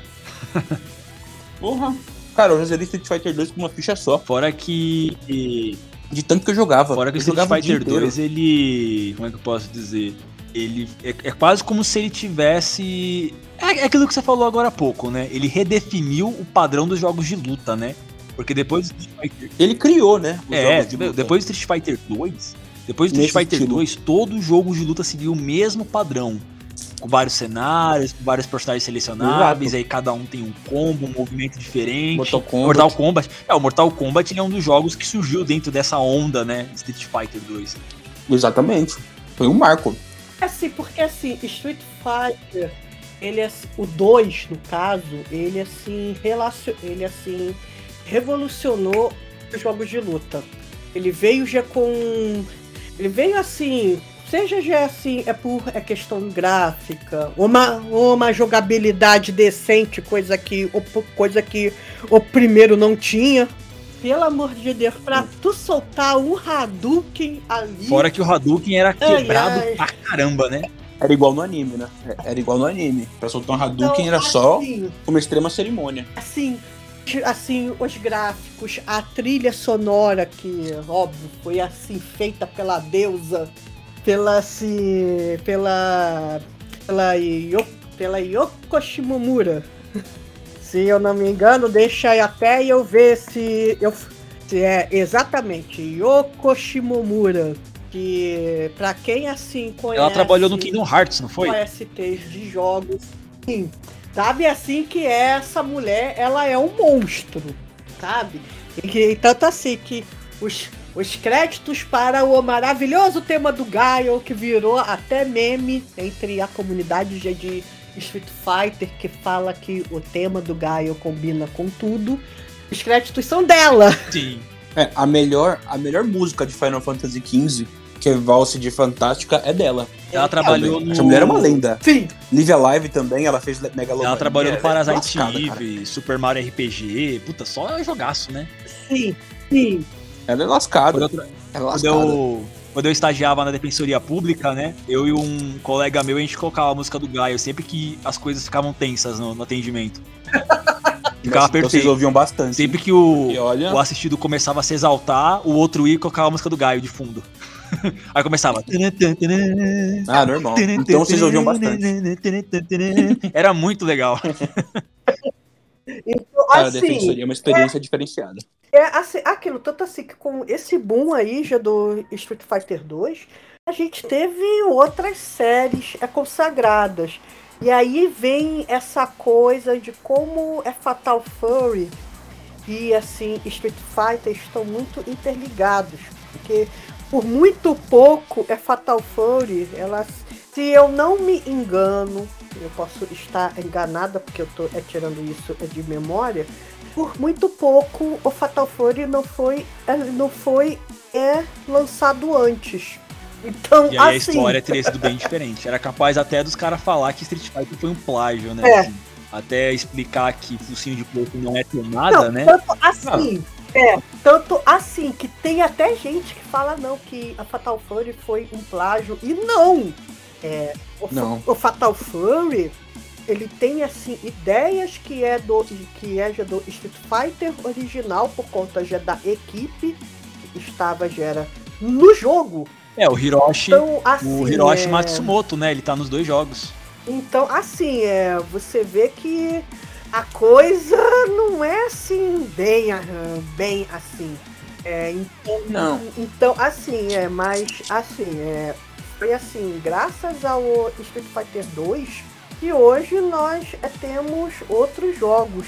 [SPEAKER 2] Porra. Cara, eu já zerei Street Fighter 2 com uma ficha só.
[SPEAKER 3] Fora que.
[SPEAKER 2] De tanto que eu jogava.
[SPEAKER 3] Fora que
[SPEAKER 2] eu
[SPEAKER 3] Street Fighter
[SPEAKER 2] inteiro.
[SPEAKER 3] 2, ele. Como é que eu posso dizer? Ele é, é quase como se ele tivesse. É, é aquilo que você falou agora há pouco, né? Ele redefiniu o padrão dos jogos de luta, né? Porque depois do Street Fighter.
[SPEAKER 2] Ele criou, né?
[SPEAKER 3] É,
[SPEAKER 2] de
[SPEAKER 3] depois do Street Fighter 2, depois do
[SPEAKER 2] Nesse
[SPEAKER 3] Street Fighter
[SPEAKER 2] estilo.
[SPEAKER 3] 2, todo jogo de luta seguiu o mesmo padrão. Com vários cenários, com vários personagens selecionáveis,
[SPEAKER 2] Exato.
[SPEAKER 3] aí cada um tem um combo, um movimento diferente.
[SPEAKER 2] Mortal Kombat.
[SPEAKER 3] Mortal Kombat. É, o Mortal Kombat é um dos jogos que surgiu dentro dessa onda, né? Street Fighter 2.
[SPEAKER 2] Exatamente. Foi um marco.
[SPEAKER 4] Assim, porque assim, Street Fighter, ele assim, o 2, no caso, ele assim, relacion... ele assim revolucionou os jogos de luta. Ele veio já com ele veio assim, seja já assim, é por é questão gráfica, uma uma jogabilidade decente, coisa que coisa que o primeiro não tinha. Pelo amor de Deus, pra tu soltar um Hadouken ali.
[SPEAKER 3] Fora que o Hadouken era quebrado
[SPEAKER 4] ai.
[SPEAKER 3] pra caramba, né?
[SPEAKER 2] Era igual no anime, né? Era igual no anime. Pra soltar um Hadouken era só
[SPEAKER 4] assim,
[SPEAKER 2] uma extrema cerimônia.
[SPEAKER 4] assim, assim, os gráficos, a trilha sonora que, óbvio, foi assim feita pela deusa, pela assim, pela pela Yo, pela Yoko Shimomura. [LAUGHS] Se eu não me engano, deixa aí até eu ver se eu se é exatamente Yoko Shimomura, que pra quem assim conhece
[SPEAKER 3] Ela trabalhou no Kingdom Hearts, não foi?
[SPEAKER 4] OSTs de jogos. Sim. Sabe assim que essa mulher, ela é um monstro, sabe? E que, tanto assim que os, os créditos para o maravilhoso tema do Gaio, que virou até meme entre a comunidade de- de Street Fighter, que fala que o tema do Gaio combina com tudo. Os créditos são dela.
[SPEAKER 3] Sim.
[SPEAKER 2] É, a melhor, a melhor música de Final Fantasy XV, que é Valse de Fantástica, é dela.
[SPEAKER 3] Ela trabalhou
[SPEAKER 2] Também.
[SPEAKER 3] no.
[SPEAKER 2] Essa mulher é uma lenda.
[SPEAKER 4] Sim.
[SPEAKER 2] Live Alive também, ela fez Megalomania.
[SPEAKER 3] Ela trabalhou no
[SPEAKER 2] ela é
[SPEAKER 3] Parasite
[SPEAKER 2] cara.
[SPEAKER 3] Eve, Super Mario RPG. Puta, só jogaço, né?
[SPEAKER 4] Sim, sim.
[SPEAKER 2] Ela é lascada.
[SPEAKER 3] Quando
[SPEAKER 2] Ela é
[SPEAKER 3] quando
[SPEAKER 2] lascada.
[SPEAKER 3] eu, quando eu estagiava na Defensoria Pública, né? Eu e um colega meu, a gente colocava a música do Gaio sempre que as coisas ficavam tensas no, no atendimento. [LAUGHS] Ficava
[SPEAKER 2] Então vocês
[SPEAKER 3] perfeito.
[SPEAKER 2] ouviam bastante.
[SPEAKER 3] Sempre que o,
[SPEAKER 2] olha,
[SPEAKER 3] o assistido começava a se exaltar, o outro ia e colocava a música do Gaio de fundo. [LAUGHS] Aí começava.
[SPEAKER 2] ah, normal. Então vocês ouviam bastante. [LAUGHS]
[SPEAKER 3] Era muito legal.
[SPEAKER 4] Então,
[SPEAKER 2] Cara, a
[SPEAKER 4] assim,
[SPEAKER 2] Defensoria é uma experiência diferenciada.
[SPEAKER 4] É assim, aquilo, tanto assim que com esse boom aí já do Street Fighter 2, a gente teve outras séries é, consagradas. E aí vem essa coisa de como é Fatal Fury e assim Street Fighter estão muito interligados, porque por muito pouco é Fatal Fury, ela se eu não me engano, eu posso estar enganada porque eu tô é, tirando isso de memória, por muito pouco o Fatal Fury não foi é, não foi é lançado antes. Então,
[SPEAKER 3] E aí a
[SPEAKER 4] assim,
[SPEAKER 3] história teria sido bem [LAUGHS] diferente. Era capaz até dos caras falar que Street Fighter foi um plágio, né?
[SPEAKER 4] É.
[SPEAKER 3] assim. até explicar que focinho de porco não é tomada,
[SPEAKER 4] não,
[SPEAKER 3] né?
[SPEAKER 4] tanto assim, é, tanto assim que tem até gente que fala não que a Fatal Fury foi um plágio e não. É, o,
[SPEAKER 2] Não.
[SPEAKER 4] o Fatal Fury ele tem assim ideias que é do que é já do Street Fighter original por conta já da equipe que estava já era no jogo.
[SPEAKER 3] É, o Hiroshi,
[SPEAKER 4] Então assim,
[SPEAKER 3] o Hiroshi
[SPEAKER 4] é,
[SPEAKER 3] Matsumoto, né? Ele tá nos dois jogos.
[SPEAKER 4] Então, assim, é, você vê que a coisa não é assim, bem, ah, bem assim. É, então,
[SPEAKER 2] Não.
[SPEAKER 4] então, assim, é, mas assim, é, foi assim, graças ao Street Fighter 2 que hoje nós é, temos outros jogos.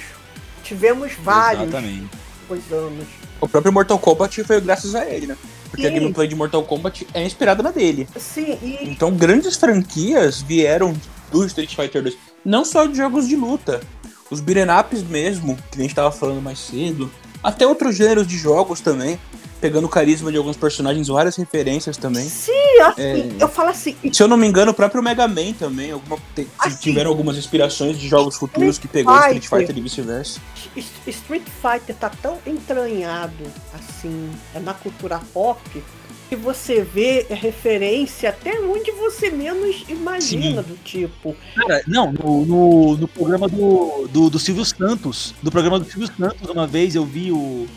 [SPEAKER 4] Tivemos vários
[SPEAKER 3] Exatamente.
[SPEAKER 4] depois anos.
[SPEAKER 2] O próprio Mortal Kombat foi graças a ele, né? Porque a
[SPEAKER 4] Sim.
[SPEAKER 2] gameplay de Mortal Kombat é inspirada na dele.
[SPEAKER 4] Sim, e
[SPEAKER 2] Então grandes franquias vieram do Street Fighter 2. Não só de jogos de luta. Os beat'em ups mesmo, que a gente tava falando mais cedo. Até outros gêneros de jogos também. Pegando o carisma de alguns personagens, várias referências também.
[SPEAKER 4] sim, assim,
[SPEAKER 2] É.
[SPEAKER 4] eu falo assim,
[SPEAKER 2] Se eu não me engano, o próprio Mega Man também. Alguma,
[SPEAKER 4] Assim,
[SPEAKER 2] tiveram algumas inspirações de jogos futuros que pegou
[SPEAKER 4] Fighter.
[SPEAKER 2] Street Fighter e vice-versa.
[SPEAKER 4] Street Fighter tá tão entranhado assim na cultura pop que você vê referência até onde você menos imagina do tipo.
[SPEAKER 3] Cara, não, no, no, no programa do, do, do Silvio Santos, do programa do Silvio Santos, uma vez eu vi o,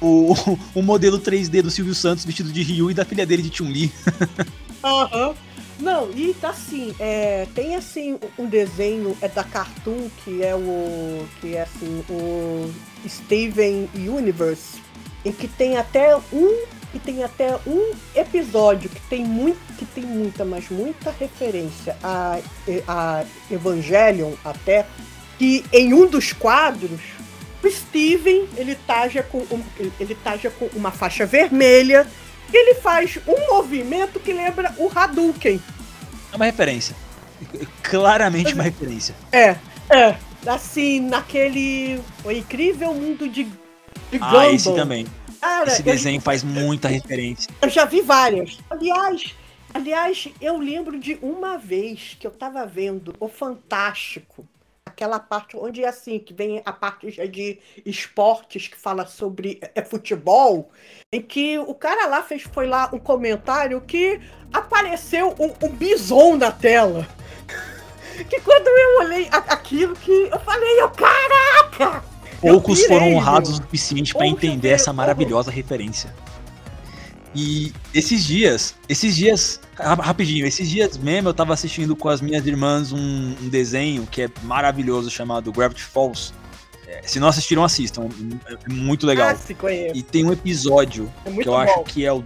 [SPEAKER 3] o, o modelo 3D do Silvio Santos vestido de Ryu e da filha dele de Chun-Li. [LAUGHS]
[SPEAKER 4] Aham. Não, e tá assim, é, tem assim um desenho é da Cartoon que é o que é assim o Steven Universe, em que tem até um que tem até um episódio que tem muito que tem muita, mas muita referência a, a Evangelion até que em um dos quadros o Steven ele taja com um, ele taja com uma faixa vermelha ele faz um movimento que lembra o Hadouken.
[SPEAKER 3] É uma referência. Claramente uma referência.
[SPEAKER 4] É, é. Assim, naquele. O incrível mundo de, de
[SPEAKER 3] Ah,
[SPEAKER 4] Gumball.
[SPEAKER 3] esse também.
[SPEAKER 4] Cara,
[SPEAKER 3] Esse
[SPEAKER 4] eu-
[SPEAKER 3] desenho faz muita referência.
[SPEAKER 4] Eu já vi várias. Aliás, aliás, eu lembro de uma vez que eu tava vendo o Fantástico. Aquela parte onde é assim, que vem a parte já de esportes que fala sobre é, futebol, em que o cara lá fez, foi lá um comentário que apareceu um, um bison na tela. [LAUGHS] Que quando eu olhei a- aquilo que eu falei, eu, caraca! Eu
[SPEAKER 3] Poucos
[SPEAKER 4] pirei,
[SPEAKER 3] foram honrados o suficiente
[SPEAKER 4] Poxa,
[SPEAKER 3] entender essa maravilhosa referência. E esses dias, esses dias, ra- rapidinho, esses dias mesmo eu tava assistindo com as minhas irmãs um, um desenho que é maravilhoso chamado Gravity Falls. É, se não assistiram, assistam. É é muito legal.
[SPEAKER 4] Ah, se conhece.
[SPEAKER 3] E tem um episódio
[SPEAKER 4] É
[SPEAKER 3] que eu
[SPEAKER 4] bom.
[SPEAKER 3] acho que é o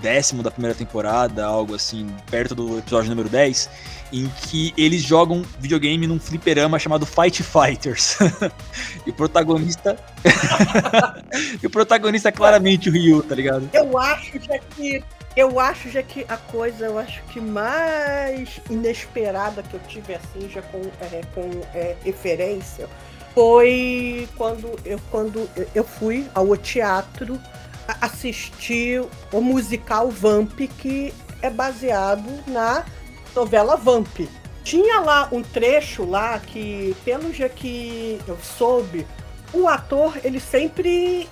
[SPEAKER 3] décimo da primeira temporada, algo assim, perto do episódio número 10, em que eles jogam videogame num fliperama chamado Fight Fighters. [LAUGHS] e o protagonista. [LAUGHS] e o protagonista é claramente o Ryu, tá ligado?
[SPEAKER 4] Eu acho já que. Eu acho já que a coisa, eu acho que mais inesperada que eu tive assim, já com, é, com é, referência, foi quando eu, quando eu fui ao teatro assistir o musical Vamp, que é baseado na novela Vamp. Tinha lá um trecho lá que, pelo já que eu soube, o ator ele sempre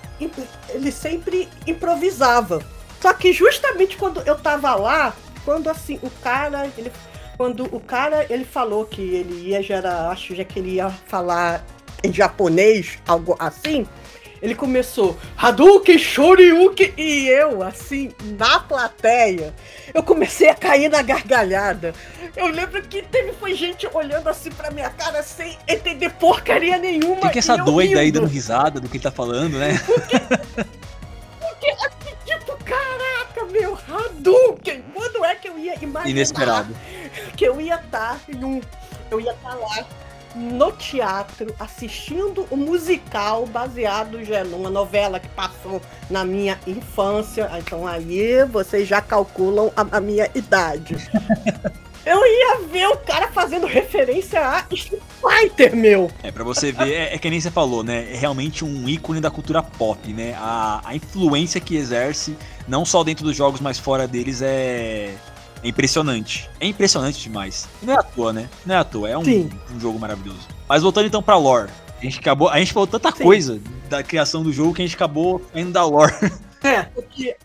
[SPEAKER 4] ele sempre improvisava. Só que justamente quando eu tava lá, quando assim o cara ele quando o cara ele falou que ele ia já era, acho já que ele ia falar em japonês, algo assim, ele começou Hadouken, Shoryuken e eu assim na plateia, eu comecei a cair na gargalhada. Eu lembro que teve foi gente olhando assim pra minha cara sem entender porcaria nenhuma.
[SPEAKER 3] Quem que é essa doida aí dando risada do que ele tá falando, né?
[SPEAKER 4] Tipo, caraca, meu Hadouken! Quando é que eu ia imaginar
[SPEAKER 3] Inesperado.
[SPEAKER 4] que eu ia estar em um. Eu ia estar lá no teatro assistindo o musical baseado já numa novela que passou na minha infância. Então aí vocês já calculam a, a minha idade. [LAUGHS] Eu ia ver o cara fazendo referência a Street Fighter, meu!
[SPEAKER 3] É, pra você ver, é, é que nem você falou, né? É realmente um ícone da cultura pop, né? A, a influência que exerce, não só dentro dos jogos, mas fora deles, é, é impressionante. É impressionante demais. E não é à toa, né? Não é à toa, é um, um jogo maravilhoso. Mas voltando então pra lore. A gente acabou. A gente falou tanta
[SPEAKER 4] Sim.
[SPEAKER 3] coisa da criação do jogo que a gente acabou indo da lore. [LAUGHS]
[SPEAKER 4] É, porque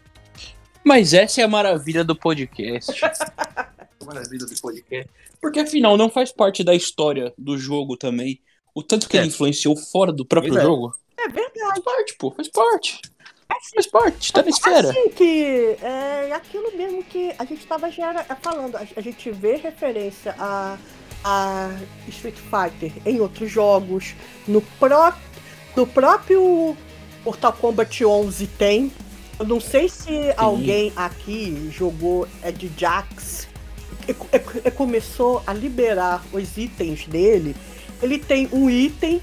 [SPEAKER 2] Mas essa é a maravilha do podcast. [LAUGHS] a maravilha do podcast. Porque afinal não faz parte da história do jogo também. O tanto que
[SPEAKER 3] É.
[SPEAKER 2] ele influenciou fora do próprio
[SPEAKER 3] é.
[SPEAKER 2] jogo.
[SPEAKER 4] é verdade.
[SPEAKER 2] Faz parte, pô, faz parte. Faz parte, tá na esfera.
[SPEAKER 4] Assim que é aquilo mesmo que a gente estava já era falando. A, a gente vê referência a, a Street Fighter em outros jogos. No, pró, no próprio Mortal Kombat 11 tem. Eu não sei se alguém aqui jogou é de Jax e, e- e começou a liberar os itens dele. Ele tem um item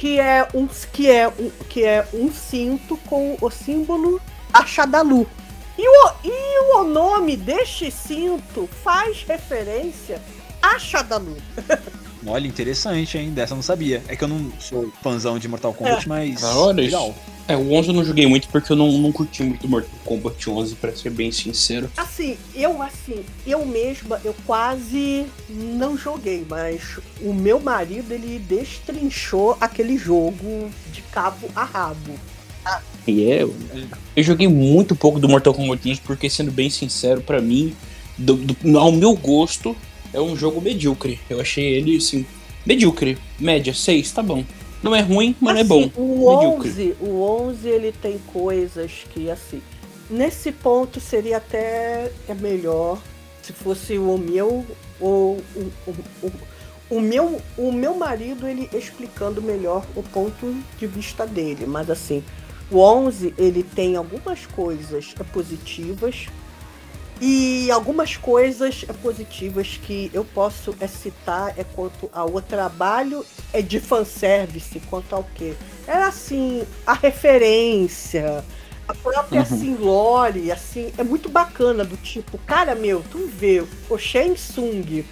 [SPEAKER 4] que é um que é um, que é um cinto com o símbolo Achadalu. E o, e o nome deste cinto faz referência a Shadalu. [LAUGHS]
[SPEAKER 3] Olha, interessante, hein? Dessa eu não sabia. É que eu não sou fãzão de Mortal Kombat, mas.
[SPEAKER 2] Da hora isso.
[SPEAKER 3] legal.
[SPEAKER 2] É, o 11 eu não joguei muito porque eu não, não curti muito Mortal Kombat 11, pra ser bem sincero.
[SPEAKER 4] Assim, eu assim, eu mesma, eu quase não joguei, mas o meu marido, ele destrinchou aquele jogo de cabo a rabo.
[SPEAKER 2] E é, eu joguei muito pouco do Mortal Kombat 11 porque, sendo bem sincero, pra mim, do- do- ao meu gosto, é um jogo medíocre. Eu achei ele, assim, medíocre. Média, 6, tá bom. Não é ruim, mas não é bom.
[SPEAKER 4] Assim, O
[SPEAKER 2] Medíocre.
[SPEAKER 4] 11, o 11 ele tem coisas que assim, nesse ponto seria até é melhor se fosse o meu ou o, o, o, o meu o meu marido ele explicando melhor o ponto de vista dele, mas assim, o 11 ele tem algumas coisas positivas e algumas coisas positivas que eu posso é, citar é quanto ao trabalho é de fanservice, quanto ao quê? Era assim, a referência, a própria
[SPEAKER 2] Uhum.
[SPEAKER 4] assim, lore, assim, é muito bacana, do tipo, cara meu, tu vê o Shang Tsung,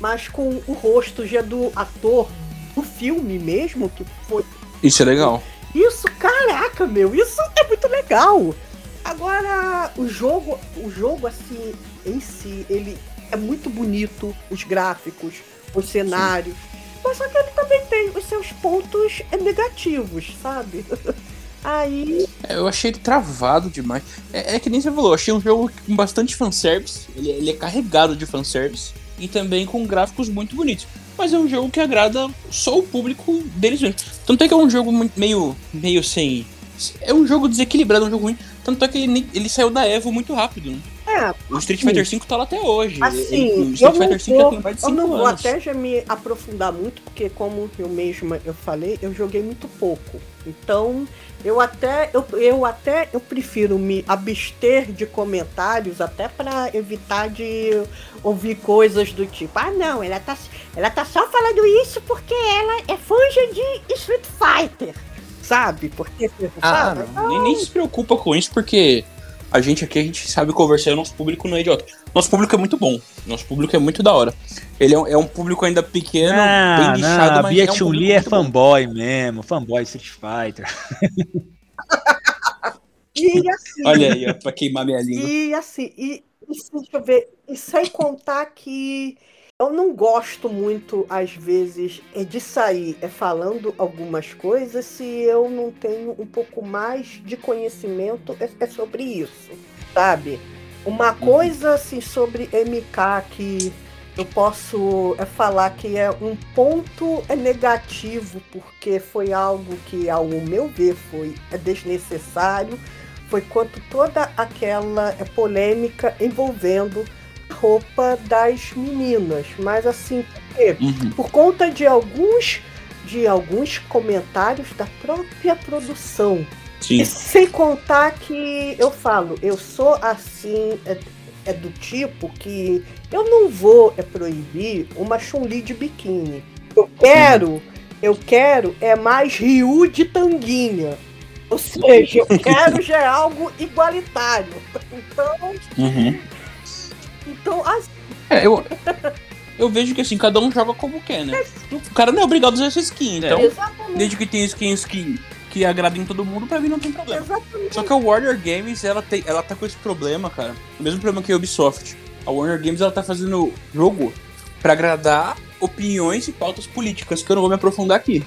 [SPEAKER 4] mas com o rosto já do ator do filme mesmo, que foi
[SPEAKER 2] Isso é legal.
[SPEAKER 4] isso, caraca, meu, isso é muito legal. Agora, o jogo, o jogo assim, em si, ele é muito bonito, os gráficos, os cenários. Mas só que ele também tem os seus pontos negativos, sabe? [LAUGHS] Aí,
[SPEAKER 2] É, Eu achei ele travado demais. É, é que nem você falou, eu achei um jogo com bastante fanservice. Ele, ele é carregado de fanservice. E também com gráficos muito bonitos. Mas é um jogo que agrada só o público deles mesmos. Tanto é que é um jogo meio, meio sem. É um jogo desequilibrado, é um jogo ruim. Tanto é que ele, ele saiu da Evo muito rápido. Né?
[SPEAKER 4] é,
[SPEAKER 2] O Street Fighter V tá lá até hoje.
[SPEAKER 4] Assim,
[SPEAKER 2] Ele- o
[SPEAKER 4] eu
[SPEAKER 2] Street Fighter V já tem mais de
[SPEAKER 4] eu
[SPEAKER 2] 5
[SPEAKER 4] não vou
[SPEAKER 2] anos.
[SPEAKER 4] até já me aprofundar muito, porque como eu mesma eu falei, eu joguei muito pouco. Então, eu até eu, eu até eu prefiro me abster de comentários até para evitar de ouvir coisas do tipo: "Ah, não, ela tá ela tá só falando isso porque ela é fã de Street Fighter". Sabe? Porque
[SPEAKER 2] Ah,
[SPEAKER 4] sabe?
[SPEAKER 2] não. Nem, nem se preocupa com isso, porque a gente aqui, a gente sabe conversar e o nosso público não é idiota. Nosso público é muito bom. Nosso público é muito da hora. Ele é um, é um público ainda pequeno,
[SPEAKER 3] Ah,
[SPEAKER 2] bem
[SPEAKER 3] não,
[SPEAKER 2] nichado,
[SPEAKER 3] a
[SPEAKER 2] mas
[SPEAKER 3] Bia
[SPEAKER 2] é um
[SPEAKER 3] Chun-Li é
[SPEAKER 2] muito bom.
[SPEAKER 3] fanboy mesmo, fanboy Street Fighter. [LAUGHS]
[SPEAKER 4] E assim,
[SPEAKER 2] Olha aí, ó, pra queimar minha língua.
[SPEAKER 4] E assim, e, e deixa eu ver, e sem contar que eu não gosto muito, às vezes, é de sair é falando algumas coisas se eu não tenho um pouco mais de conhecimento é, é sobre isso, sabe? Uma coisa assim sobre MK que eu posso falar que é um ponto é, negativo, porque foi algo que, ao meu ver, foi desnecessário foi quanto toda aquela polêmica envolvendo roupa das meninas. Mas assim, por quê?
[SPEAKER 2] Uhum.
[SPEAKER 4] por conta de alguns de alguns comentários da própria produção.
[SPEAKER 2] Sim.
[SPEAKER 4] E sem contar que eu falo, eu sou assim, é, é do tipo que eu não vou é proibir uma Chun-Li de biquíni. Eu quero, eu quero é mais Ryu de tanguinha. Ou seja, eu [LAUGHS] quero já algo igualitário. Então,
[SPEAKER 2] Uhum.
[SPEAKER 4] Então assim,
[SPEAKER 2] É, eu, eu vejo que assim, cada um joga como quer, né? O cara não é obrigado a usar essa skin, então,
[SPEAKER 4] exatamente,
[SPEAKER 2] desde que tenha skins que, que agradem todo mundo, pra mim não tem problema.
[SPEAKER 4] exatamente.
[SPEAKER 2] Só que a Warner Games, ela, tem, ela tá com esse problema, cara. O mesmo problema que a Ubisoft. A Warner Games, ela tá fazendo jogo pra agradar opiniões e pautas políticas, que eu não vou me aprofundar aqui.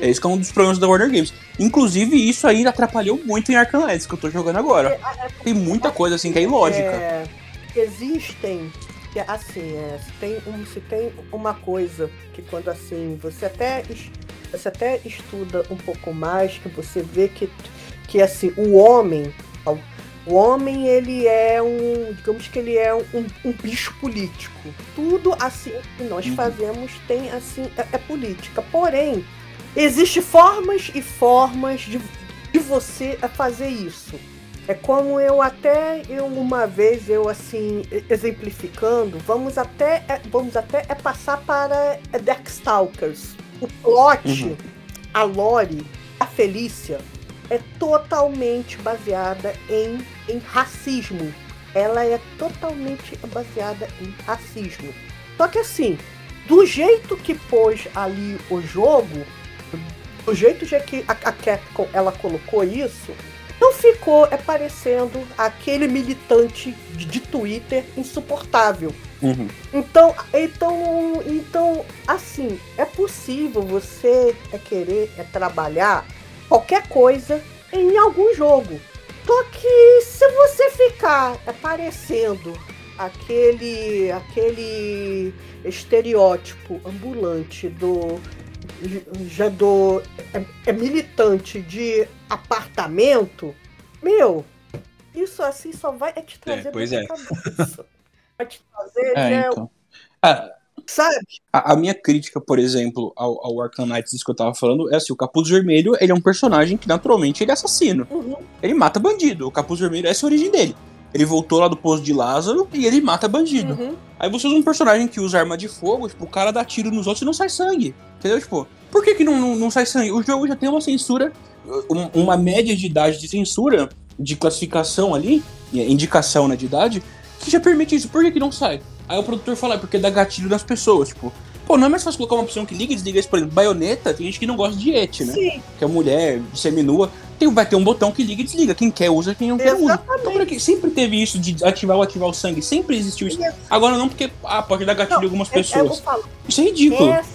[SPEAKER 2] Esse que é um dos problemas da Warner Games. Inclusive, isso ainda atrapalhou muito em Arkham Knights, que eu tô jogando agora. Tem muita coisa assim que é ilógica.
[SPEAKER 4] É, existem, que, assim, é, se, tem um, se tem uma coisa que quando assim, você até, você até estuda um pouco mais, que você vê que, que assim, o homem, o homem ele é um, digamos que ele é um, um bicho político. Tudo assim que nós
[SPEAKER 2] Uhum.
[SPEAKER 4] fazemos tem assim, é, é política. Porém, existem formas e formas de, de você fazer isso. É como eu até eu uma vez eu assim exemplificando, vamos até é, vamos até é passar para é, Darkstalkers. O plot,
[SPEAKER 2] Uhum.
[SPEAKER 4] a lore, a Felícia é totalmente baseada em, em racismo. Ela é totalmente baseada em racismo. Só que assim, do jeito que pôs ali o jogo, do jeito que a, a Capcom ela colocou isso, não ficou é parecendo aquele militante de, de Twitter insuportável.
[SPEAKER 2] Uhum.
[SPEAKER 4] Então, então, então, assim, é possível você é querer é trabalhar qualquer coisa em algum jogo. Só que se você ficar aparecendo aquele aquele estereótipo ambulante do já do é, é militante de apartamento, meu, isso assim só vai é te trazer
[SPEAKER 3] pois
[SPEAKER 4] dor
[SPEAKER 3] é.
[SPEAKER 4] cabeça. [LAUGHS] vai te trazer,
[SPEAKER 2] É,
[SPEAKER 4] já é-
[SPEAKER 2] então. Ah,
[SPEAKER 4] sabe?
[SPEAKER 2] A, a minha crítica, por exemplo, ao, ao Arkham Knights, isso que eu tava falando, é assim, o Capuz Vermelho, ele é um personagem que, naturalmente, ele é assassino.
[SPEAKER 4] Uhum.
[SPEAKER 2] Ele mata bandido. O Capuz Vermelho, essa é a origem dele. Ele voltou lá do poço de Lázaro e ele mata bandido.
[SPEAKER 4] Uhum.
[SPEAKER 2] Aí você usa um personagem que usa arma de fogo, tipo, o cara dá tiro nos outros e não sai sangue. Entendeu? Tipo, por que, que não, não, não sai sangue? O jogo já tem uma censura, um- uma média de idade de censura, de classificação ali, indicação né, de idade, que já permite isso. Por que, que não sai? Aí o produtor fala, é porque dá gatilho nas pessoas, tipo. Pô, não é mais fácil colocar uma opção que liga e desliga isso, por exemplo, baioneta, tem gente que não gosta de et, né?
[SPEAKER 4] Sim,
[SPEAKER 2] Que é mulher, seminua. Tem, vai ter um botão que liga e desliga. Quem quer usa, quem não quer usa. Então, aqui, sempre teve isso de ativar ou ativar o sangue. Sempre existiu isso. Agora não, porque ah, pode dar gatilho em algumas
[SPEAKER 4] é, é,
[SPEAKER 2] pessoas. Isso é ridículo.
[SPEAKER 4] essa,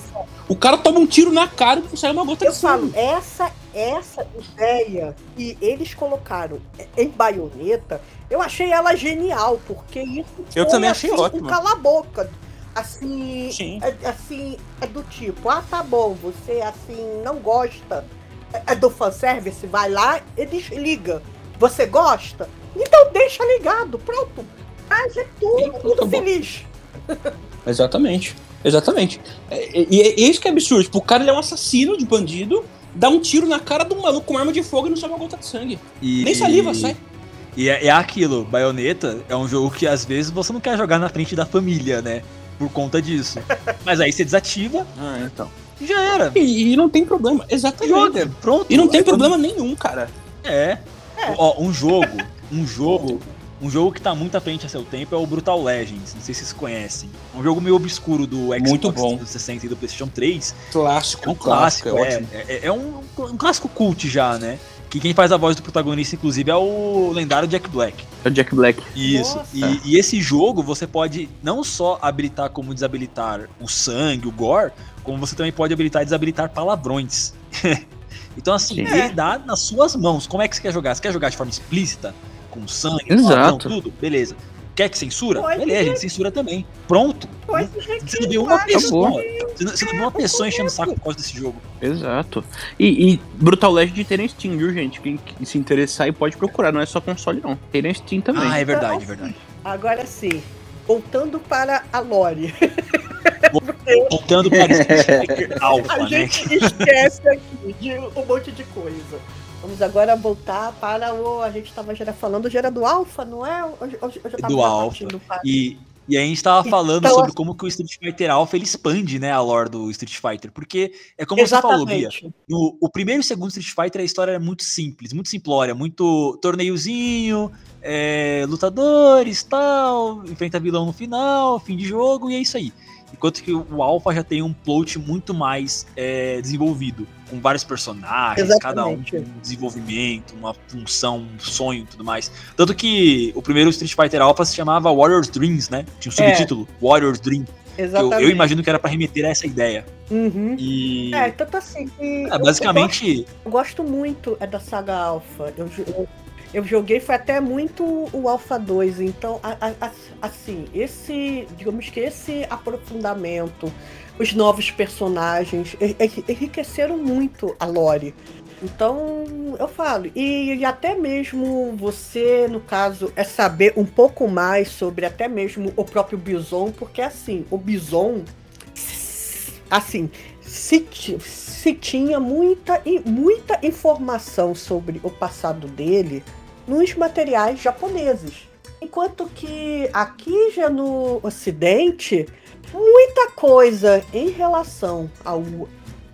[SPEAKER 2] O cara toma um tiro na cara e não sai uma gota
[SPEAKER 4] eu
[SPEAKER 2] de sangue.
[SPEAKER 4] falo, essa, essa ideia que eles colocaram em baioneta, eu achei ela genial, porque isso
[SPEAKER 2] Eu
[SPEAKER 4] foi,
[SPEAKER 2] também achei
[SPEAKER 4] assim,
[SPEAKER 2] ótimo.
[SPEAKER 4] um cala-boca. Assim,
[SPEAKER 2] Sim.
[SPEAKER 4] é, assim, é do tipo, ah, tá bom, você assim não gosta é- é do fanservice, vai lá e desliga. Você gosta? Então deixa ligado, pronto. Ah, é tudo,
[SPEAKER 2] tá
[SPEAKER 4] tudo feliz. [LAUGHS]
[SPEAKER 2] Exatamente. Exatamente. É, E é, é isso que é absurdo. Tipo, o cara ele é um assassino de bandido, dá um tiro na cara de um maluco com arma de fogo e não sai uma gota de sangue.
[SPEAKER 3] E,
[SPEAKER 2] Nem saliva sai.
[SPEAKER 3] E é, é aquilo, Bayonetta é um jogo que às vezes você não quer jogar na frente da família, né? Por conta disso. [LAUGHS] Mas aí você desativa
[SPEAKER 2] Ah, então.
[SPEAKER 3] E já era.
[SPEAKER 2] E, e não tem problema. Exatamente.
[SPEAKER 3] Joga, pronto.
[SPEAKER 2] E não tem
[SPEAKER 3] É
[SPEAKER 2] problema nenhum, cara.
[SPEAKER 3] É.
[SPEAKER 4] É.
[SPEAKER 3] Ó, um jogo, um jogo, um jogo que tá muito à frente a seu tempo é o Brutal Legends. Não sei se vocês conhecem. É um jogo meio obscuro do Xbox
[SPEAKER 2] Muito bom.
[SPEAKER 3] 360 e do PlayStation 3.
[SPEAKER 2] Clássico,
[SPEAKER 3] É um clássico,
[SPEAKER 2] é,
[SPEAKER 3] é,
[SPEAKER 2] ótimo.
[SPEAKER 3] é, é um, um clássico cult já, né? Que quem faz a voz do protagonista, inclusive, é o lendário Jack Black.
[SPEAKER 2] É o Jack Black.
[SPEAKER 3] Isso. E, e esse jogo você pode não só habilitar como desabilitar o sangue, o gore, como você também pode habilitar e desabilitar palavrões. [LAUGHS] então, assim,
[SPEAKER 2] Sim.
[SPEAKER 3] ele dá nas suas mãos. Como é que você quer jogar? Você quer jogar de forma explícita? Com sangue,
[SPEAKER 2] Exato.
[SPEAKER 3] palavrão, tudo? Beleza. Quer que censura?
[SPEAKER 4] Pode.
[SPEAKER 3] Beleza, a gente censura também. Pronto.
[SPEAKER 4] Pode
[SPEAKER 3] Você não viu uma pessoa. Você não, você não viu uma pessoa enchendo o saco por causa desse jogo.
[SPEAKER 2] Exato. E, e Brutal Legend tem na Steam, viu, gente? Quem, se interessar aí pode procurar, não é só console, não. Tem na Steam também.
[SPEAKER 3] Ah, é verdade, é verdade.
[SPEAKER 4] Agora sim, voltando para a Lore. [LAUGHS]
[SPEAKER 3] Voltando para Street Fighter
[SPEAKER 4] A
[SPEAKER 3] Alpha, né?
[SPEAKER 4] gente esquece aqui de um monte de coisa. Vamos agora voltar para o. A gente estava já falando, já era do Alpha, não é? Eu, eu, eu já tava
[SPEAKER 3] Do Alpha.
[SPEAKER 4] para-
[SPEAKER 3] E, e a gente tava falando
[SPEAKER 4] Então,
[SPEAKER 3] sobre como que o Street Fighter Alpha ele expande, né, a lore do Street Fighter. Porque é como você falou, Bia.
[SPEAKER 4] Exatamente.
[SPEAKER 3] No, o primeiro e o segundo Street Fighter a história era muito simples, muito simplória, muito torneiozinho, é, lutadores, tal, enfrenta vilão no final, fim de jogo e é isso aí. Enquanto que o Alpha já tem um plot muito mais é, desenvolvido, com vários personagens, cada um
[SPEAKER 4] Exatamente.
[SPEAKER 3] com um desenvolvimento, uma função, um sonho e tudo mais. Tanto que o primeiro Street Fighter Alpha se chamava Warrior's Dreams, né? Tinha um
[SPEAKER 4] É.
[SPEAKER 3] subtítulo, Warrior's Dream. que eu,
[SPEAKER 4] Exatamente.
[SPEAKER 3] eu imagino que era pra remeter a essa ideia.
[SPEAKER 4] Uhum.
[SPEAKER 3] E.
[SPEAKER 4] É, tanto assim que.
[SPEAKER 3] é, basicamente.
[SPEAKER 4] Eu gosto muito é da saga Alpha. Eu, eu, eu joguei, foi até muito o Alpha 2. Então, a- a- assim, esse. Digamos que esse aprofundamento, os novos personagens, en- en- enriqueceram muito a lore. Então, eu falo, e, e até mesmo você, no caso, é saber um pouco mais sobre até mesmo o próprio Bison, porque assim, o Bison, assim, se, se tinha muita, muita informação sobre o passado dele nos materiais japoneses. Enquanto que aqui já no Ocidente, muita coisa em relação ao,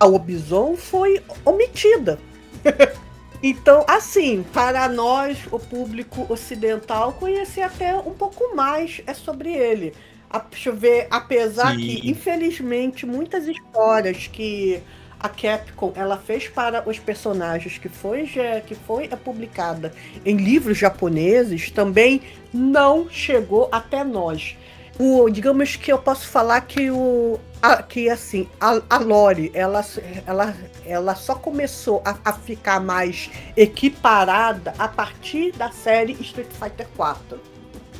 [SPEAKER 4] ao Bison foi omitida. [LAUGHS] Então, assim, para nós, o público ocidental, conhecer até um pouco mais é sobre ele. A- Deixa eu ver, apesar
[SPEAKER 3] Sim.
[SPEAKER 4] que, infelizmente, muitas histórias que a Capcom ela fez para os personagens que foi, que foi é, publicada em livros japoneses também não chegou até nós. O, digamos que eu posso falar que o a- que assim a, a lore ela, ela, ela só começou a, a ficar mais equiparada a partir da série Street Fighter 4.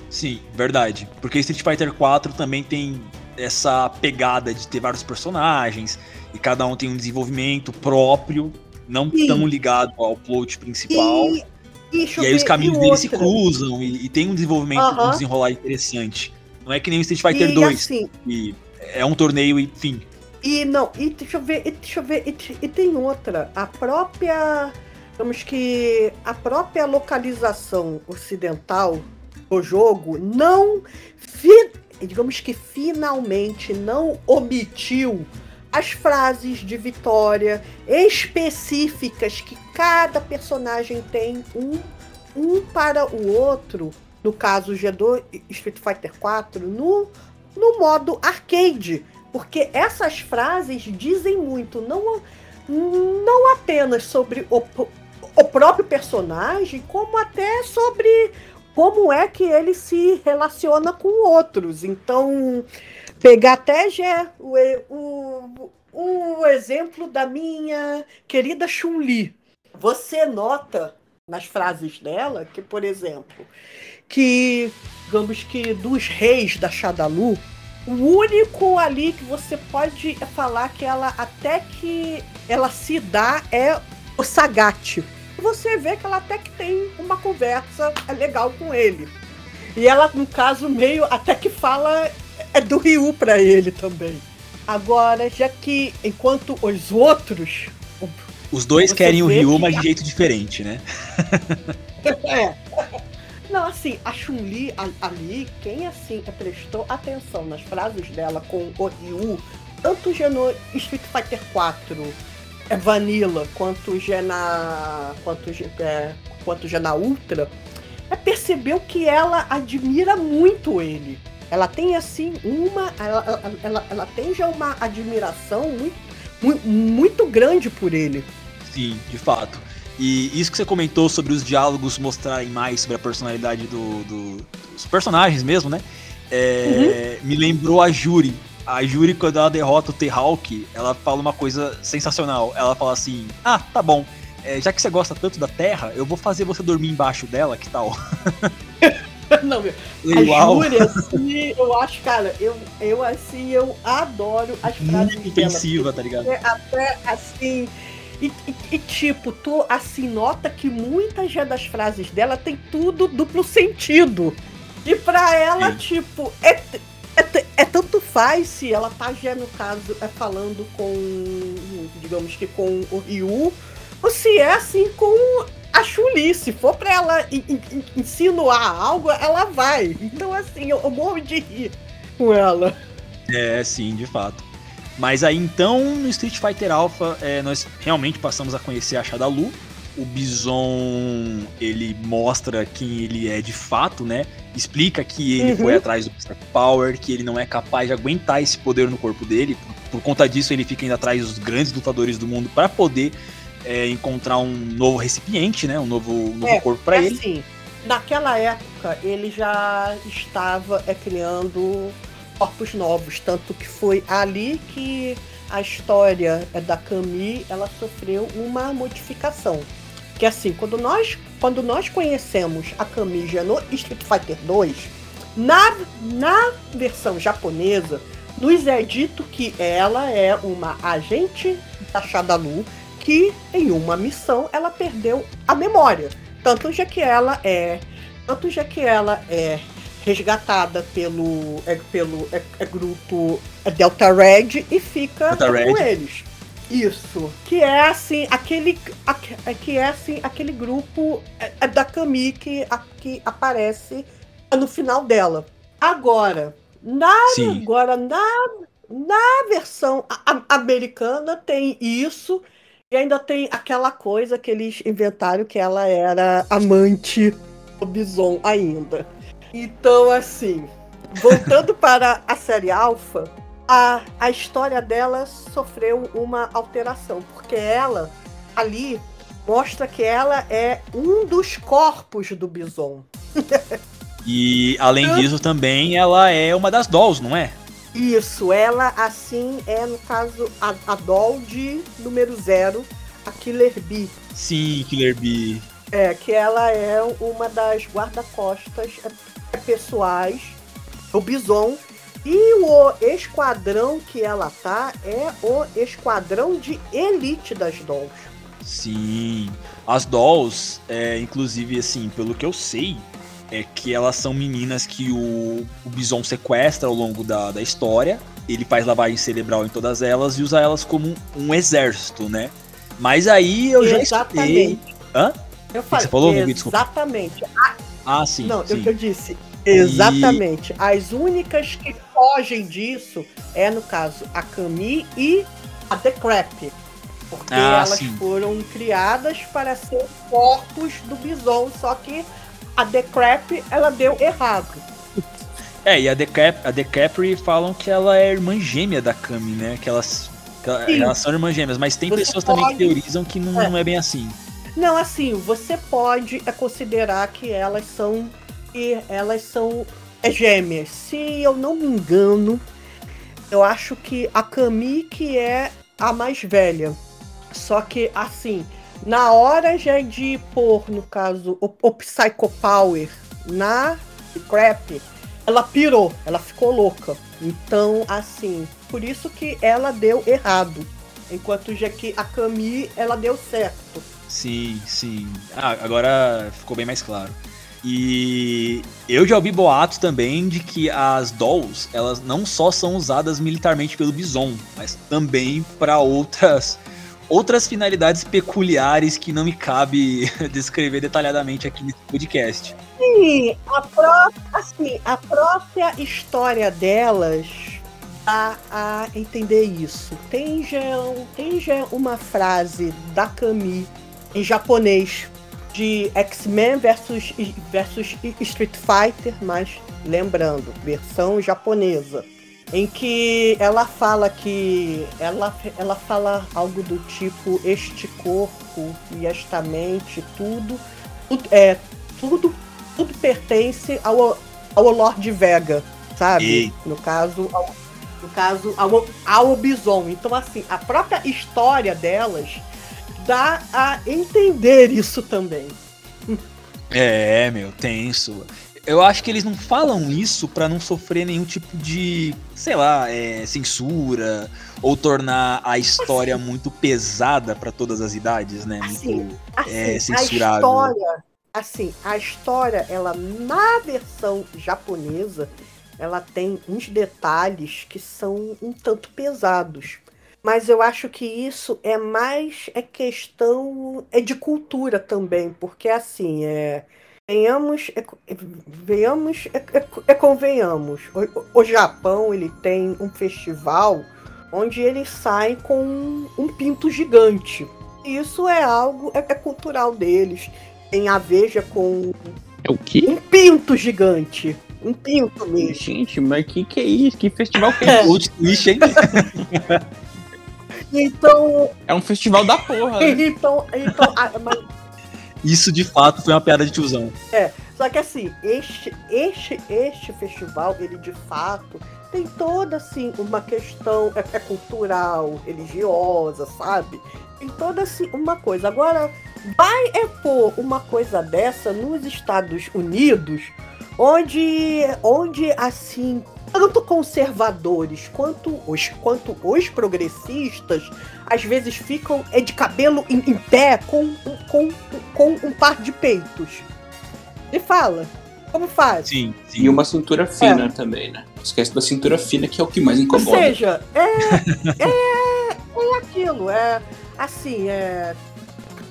[SPEAKER 3] Sim, verdade. Porque Street Fighter 4 também tem essa pegada de ter vários personagens e cada um tem um desenvolvimento próprio, não
[SPEAKER 4] Sim.
[SPEAKER 3] tão ligado ao plot principal.
[SPEAKER 4] E,
[SPEAKER 3] E
[SPEAKER 4] eu
[SPEAKER 3] aí os caminhos
[SPEAKER 4] e
[SPEAKER 3] deles se cruzam e, e tem um desenvolvimento, um
[SPEAKER 4] Aham.
[SPEAKER 3] desenrolar interessante. Não é que nem o Street Fighter
[SPEAKER 4] E
[SPEAKER 3] 2,
[SPEAKER 4] assim,
[SPEAKER 3] que é um torneio e fim.
[SPEAKER 4] E não, e deixa eu ver, e deixa eu ver, e, e tem outra. A própria. Digamos que a própria localização ocidental do jogo não. fi- digamos que finalmente não omitiu as frases de vitória específicas que cada personagem tem um, um para o outro. No caso, G2 e Street Fighter 4, no, no modo arcade. Porque essas frases dizem muito, não, não apenas sobre o, o próprio personagem, como até sobre como é que ele se relaciona com outros. Então, pegar até já o, o, o exemplo da minha querida Chun-Li. Você nota nas frases dela que, por exemplo, que, digamos que dos reis da Shadalu, o único ali que você pode falar que ela até que ela se dá é o Sagat. Você vê que ela até que tem uma conversa legal com ele. E ela, no caso, meio até que fala é do Ryu pra ele também. Agora, já que enquanto os outros.
[SPEAKER 3] Os dois querem o Ryu,
[SPEAKER 4] que-
[SPEAKER 3] mas de jeito diferente, né? [LAUGHS]
[SPEAKER 4] É. Não, assim, a Chun-Li ali, quem assim prestou atenção nas frases dela com o Ryu, tanto já no Street Fighter 4 é Vanilla, quanto já na. quanto, já- é, quanto já na Ultra, é percebeu que ela admira muito ele. Ela tem assim uma. Ela, ela, ela, tem já uma admiração muito, muito, muito grande por ele.
[SPEAKER 3] Sim, de fato. E isso que você comentou sobre os diálogos mostrarem mais sobre a personalidade do, do- dos personagens mesmo, né? É, Me lembrou a Juri. A Juri, quando ela derrota o T-Hawk, ela fala uma coisa sensacional. Ela fala assim: Ah, tá bom. é, já que você gosta tanto da Terra, eu vou fazer você dormir embaixo dela, que tal? [LAUGHS] [LAUGHS]
[SPEAKER 4] Não, meu.
[SPEAKER 3] Uau.
[SPEAKER 4] A Júlia, assim, eu acho, cara, eu, eu assim, eu adoro as frases
[SPEAKER 3] Muito intensiva, tá ligado?
[SPEAKER 4] É até assim. E, e- e, tipo, tu assim, nota que muitas já das frases dela tem tudo duplo sentido. E pra ela,
[SPEAKER 3] Sim.
[SPEAKER 4] tipo, é, é, t- é tanto faz se ela tá já, no caso, é falando com, digamos que com o Ryu, ou se é assim com a Chuli. Se for pra ela in- in- insinuar algo, ela vai. Então, assim, eu, eu morro de rir com ela.
[SPEAKER 3] É, sim, de fato. Mas aí então, no Street Fighter Alpha, é, nós realmente passamos a conhecer a Shadalu. O Bison, ele mostra quem ele é de fato, né? Explica que ele
[SPEAKER 4] Uhum.
[SPEAKER 3] foi atrás do Star Power, que ele não é capaz de aguentar esse poder no corpo dele. Por, por conta disso, ele fica indo atrás dos grandes lutadores do mundo para poder é, encontrar um novo recipiente, né? Um novo, um novo
[SPEAKER 4] É,
[SPEAKER 3] corpo para
[SPEAKER 4] É
[SPEAKER 3] ele.
[SPEAKER 4] Assim, naquela época, ele já estava é, criando corpos novos, tanto que foi ali que a história é, da Camille ela sofreu uma modificação. Que assim, quando nós, quando nós conhecemos a Camille já no Street Fighter 2, na, na versão japonesa, nos é dito que ela é uma agente da Shadalu que em uma missão ela perdeu a memória. Tanto já que ela é. Tanto já que ela é resgatada pelo, é, pelo é, é grupo Delta Red e fica
[SPEAKER 3] Delta
[SPEAKER 4] com
[SPEAKER 3] Red.
[SPEAKER 4] eles. Isso. Que é assim, aquele. aque- é, Que é assim, aquele grupo é, é da Camille que, a- que aparece no final dela. Agora, na
[SPEAKER 3] Sim.
[SPEAKER 4] Agora, na, na versão a- a- americana tem isso. E ainda tem aquela coisa que eles inventaram que ela era amante do Bison ainda. Então, assim, voltando [LAUGHS] para a série Alpha, a, a história dela sofreu uma alteração, porque ela ali mostra que ela é um dos corpos do Bison. [LAUGHS]
[SPEAKER 3] E além disso, também ela é uma das dolls, não é?
[SPEAKER 4] Isso, ela assim é, no caso, a, a doll de número zero, a Killer Bee.
[SPEAKER 3] Sim, Killer Bee.
[SPEAKER 4] É, que ela é uma das guarda-costas é, pessoais do Bison. E o esquadrão que ela tá é o esquadrão de elite das dolls.
[SPEAKER 3] Sim. As dolls, é, inclusive, assim, pelo que eu sei, é que elas são meninas que o, o Bison sequestra ao longo da, da história. Ele faz lavagem cerebral em todas elas e usa elas como um, um exército, né? Mas aí eu já escutei.
[SPEAKER 4] Exatamente.
[SPEAKER 3] Hã?
[SPEAKER 4] Eu falei,
[SPEAKER 3] você falou, Nubi? Desculpa.
[SPEAKER 4] Exatamente.
[SPEAKER 3] Ah, sim.
[SPEAKER 4] Não,
[SPEAKER 3] sim.
[SPEAKER 4] eu, eu disse. Exatamente. As únicas que fogem disso é, no caso, a Camille e a The Crap. Porque
[SPEAKER 3] Ah,
[SPEAKER 4] elas
[SPEAKER 3] sim.
[SPEAKER 4] foram criadas para ser corpos do Bison, só que a The Crap, ela deu errado.
[SPEAKER 3] É, e a Decap, a Decapri falam que ela é irmã gêmea da Kami, né? Que elas, que elas são irmãs gêmeas, mas tem
[SPEAKER 4] Você
[SPEAKER 3] pessoas também que
[SPEAKER 4] pode-
[SPEAKER 3] teorizam que não
[SPEAKER 4] É.
[SPEAKER 3] não é bem assim.
[SPEAKER 4] Não, assim, você pode é, considerar que elas são que elas são é, gêmeas. Se eu não me engano, eu acho que a Camille que é a mais velha. Só que assim, na hora já de pôr, no caso, o, o Psycho Power na Crap, ela pirou, ela ficou louca. Então, assim, por isso que ela deu errado. Enquanto já que a Camille, ela deu certo.
[SPEAKER 3] Sim, sim. Ah, agora ficou bem mais claro. E eu já ouvi boatos também de que as dolls, elas não só são usadas militarmente pelo Bison, mas também para outras outras finalidades peculiares que não me cabe [LAUGHS] descrever detalhadamente aqui nesse podcast.
[SPEAKER 4] Sim, a, pró assim, a própria história delas dá a entender isso. Tem já, tem já uma frase da Camille em japonês de X-Men versus, versus Street Fighter, mas lembrando, versão japonesa. Em que ela fala que. Ela, ela fala algo do tipo: este corpo e esta mente, tudo. tudo é, tudo tudo pertence ao, ao Lord Vega, sabe?
[SPEAKER 3] Ei.
[SPEAKER 4] No caso, ao, no caso ao, ao Bison. Então, assim, a própria história delas dá a entender isso também.
[SPEAKER 3] É, meu, tenso. Eu acho que eles não falam isso pra não sofrer nenhum tipo de, sei lá, é, censura ou tornar a história muito pesada pra todas as idades, né?
[SPEAKER 4] Assim,
[SPEAKER 3] Muito
[SPEAKER 4] Assim,
[SPEAKER 3] É
[SPEAKER 4] a
[SPEAKER 3] censurável.
[SPEAKER 4] história, assim, a história, ela na versão japonesa, ela tem uns detalhes que são um tanto pesados. Mas eu acho que isso é mais é questão é de cultura também, porque assim, é venhamos, é, é- venhamos, é, é- é convenhamos. O, o Japão, ele tem um festival onde eles saem com um, um pinto gigante. Isso é algo é, é cultural deles. Tem a veja com
[SPEAKER 2] É o quê?
[SPEAKER 4] um pinto gigante. Um pinto mesmo.
[SPEAKER 2] Gente, mas que que é isso? Que festival que é isso?
[SPEAKER 3] Plot twist, hein? [LAUGHS]
[SPEAKER 4] Então,
[SPEAKER 2] É um festival da porra, né?
[SPEAKER 4] então, então a- mas
[SPEAKER 3] Isso de fato foi uma piada de tiozão.
[SPEAKER 4] Só que assim, este, este, este festival, ele de fato tem toda assim uma questão é, é cultural, religiosa, sabe? Tem toda assim uma coisa. Agora, vai é pôr uma coisa dessa nos Estados Unidos, onde, onde assim, tanto conservadores quanto os, quanto os progressistas às vezes ficam é, de cabelo em, em pé com, com, com um par de peitos. E fala, como faz?
[SPEAKER 3] Sim, sim.
[SPEAKER 2] E uma cintura fina também, né? Esquece da cintura fina, que é o que mais
[SPEAKER 4] Ou
[SPEAKER 2] incomoda.
[SPEAKER 4] seja, é, [LAUGHS] é, é aquilo, é assim, é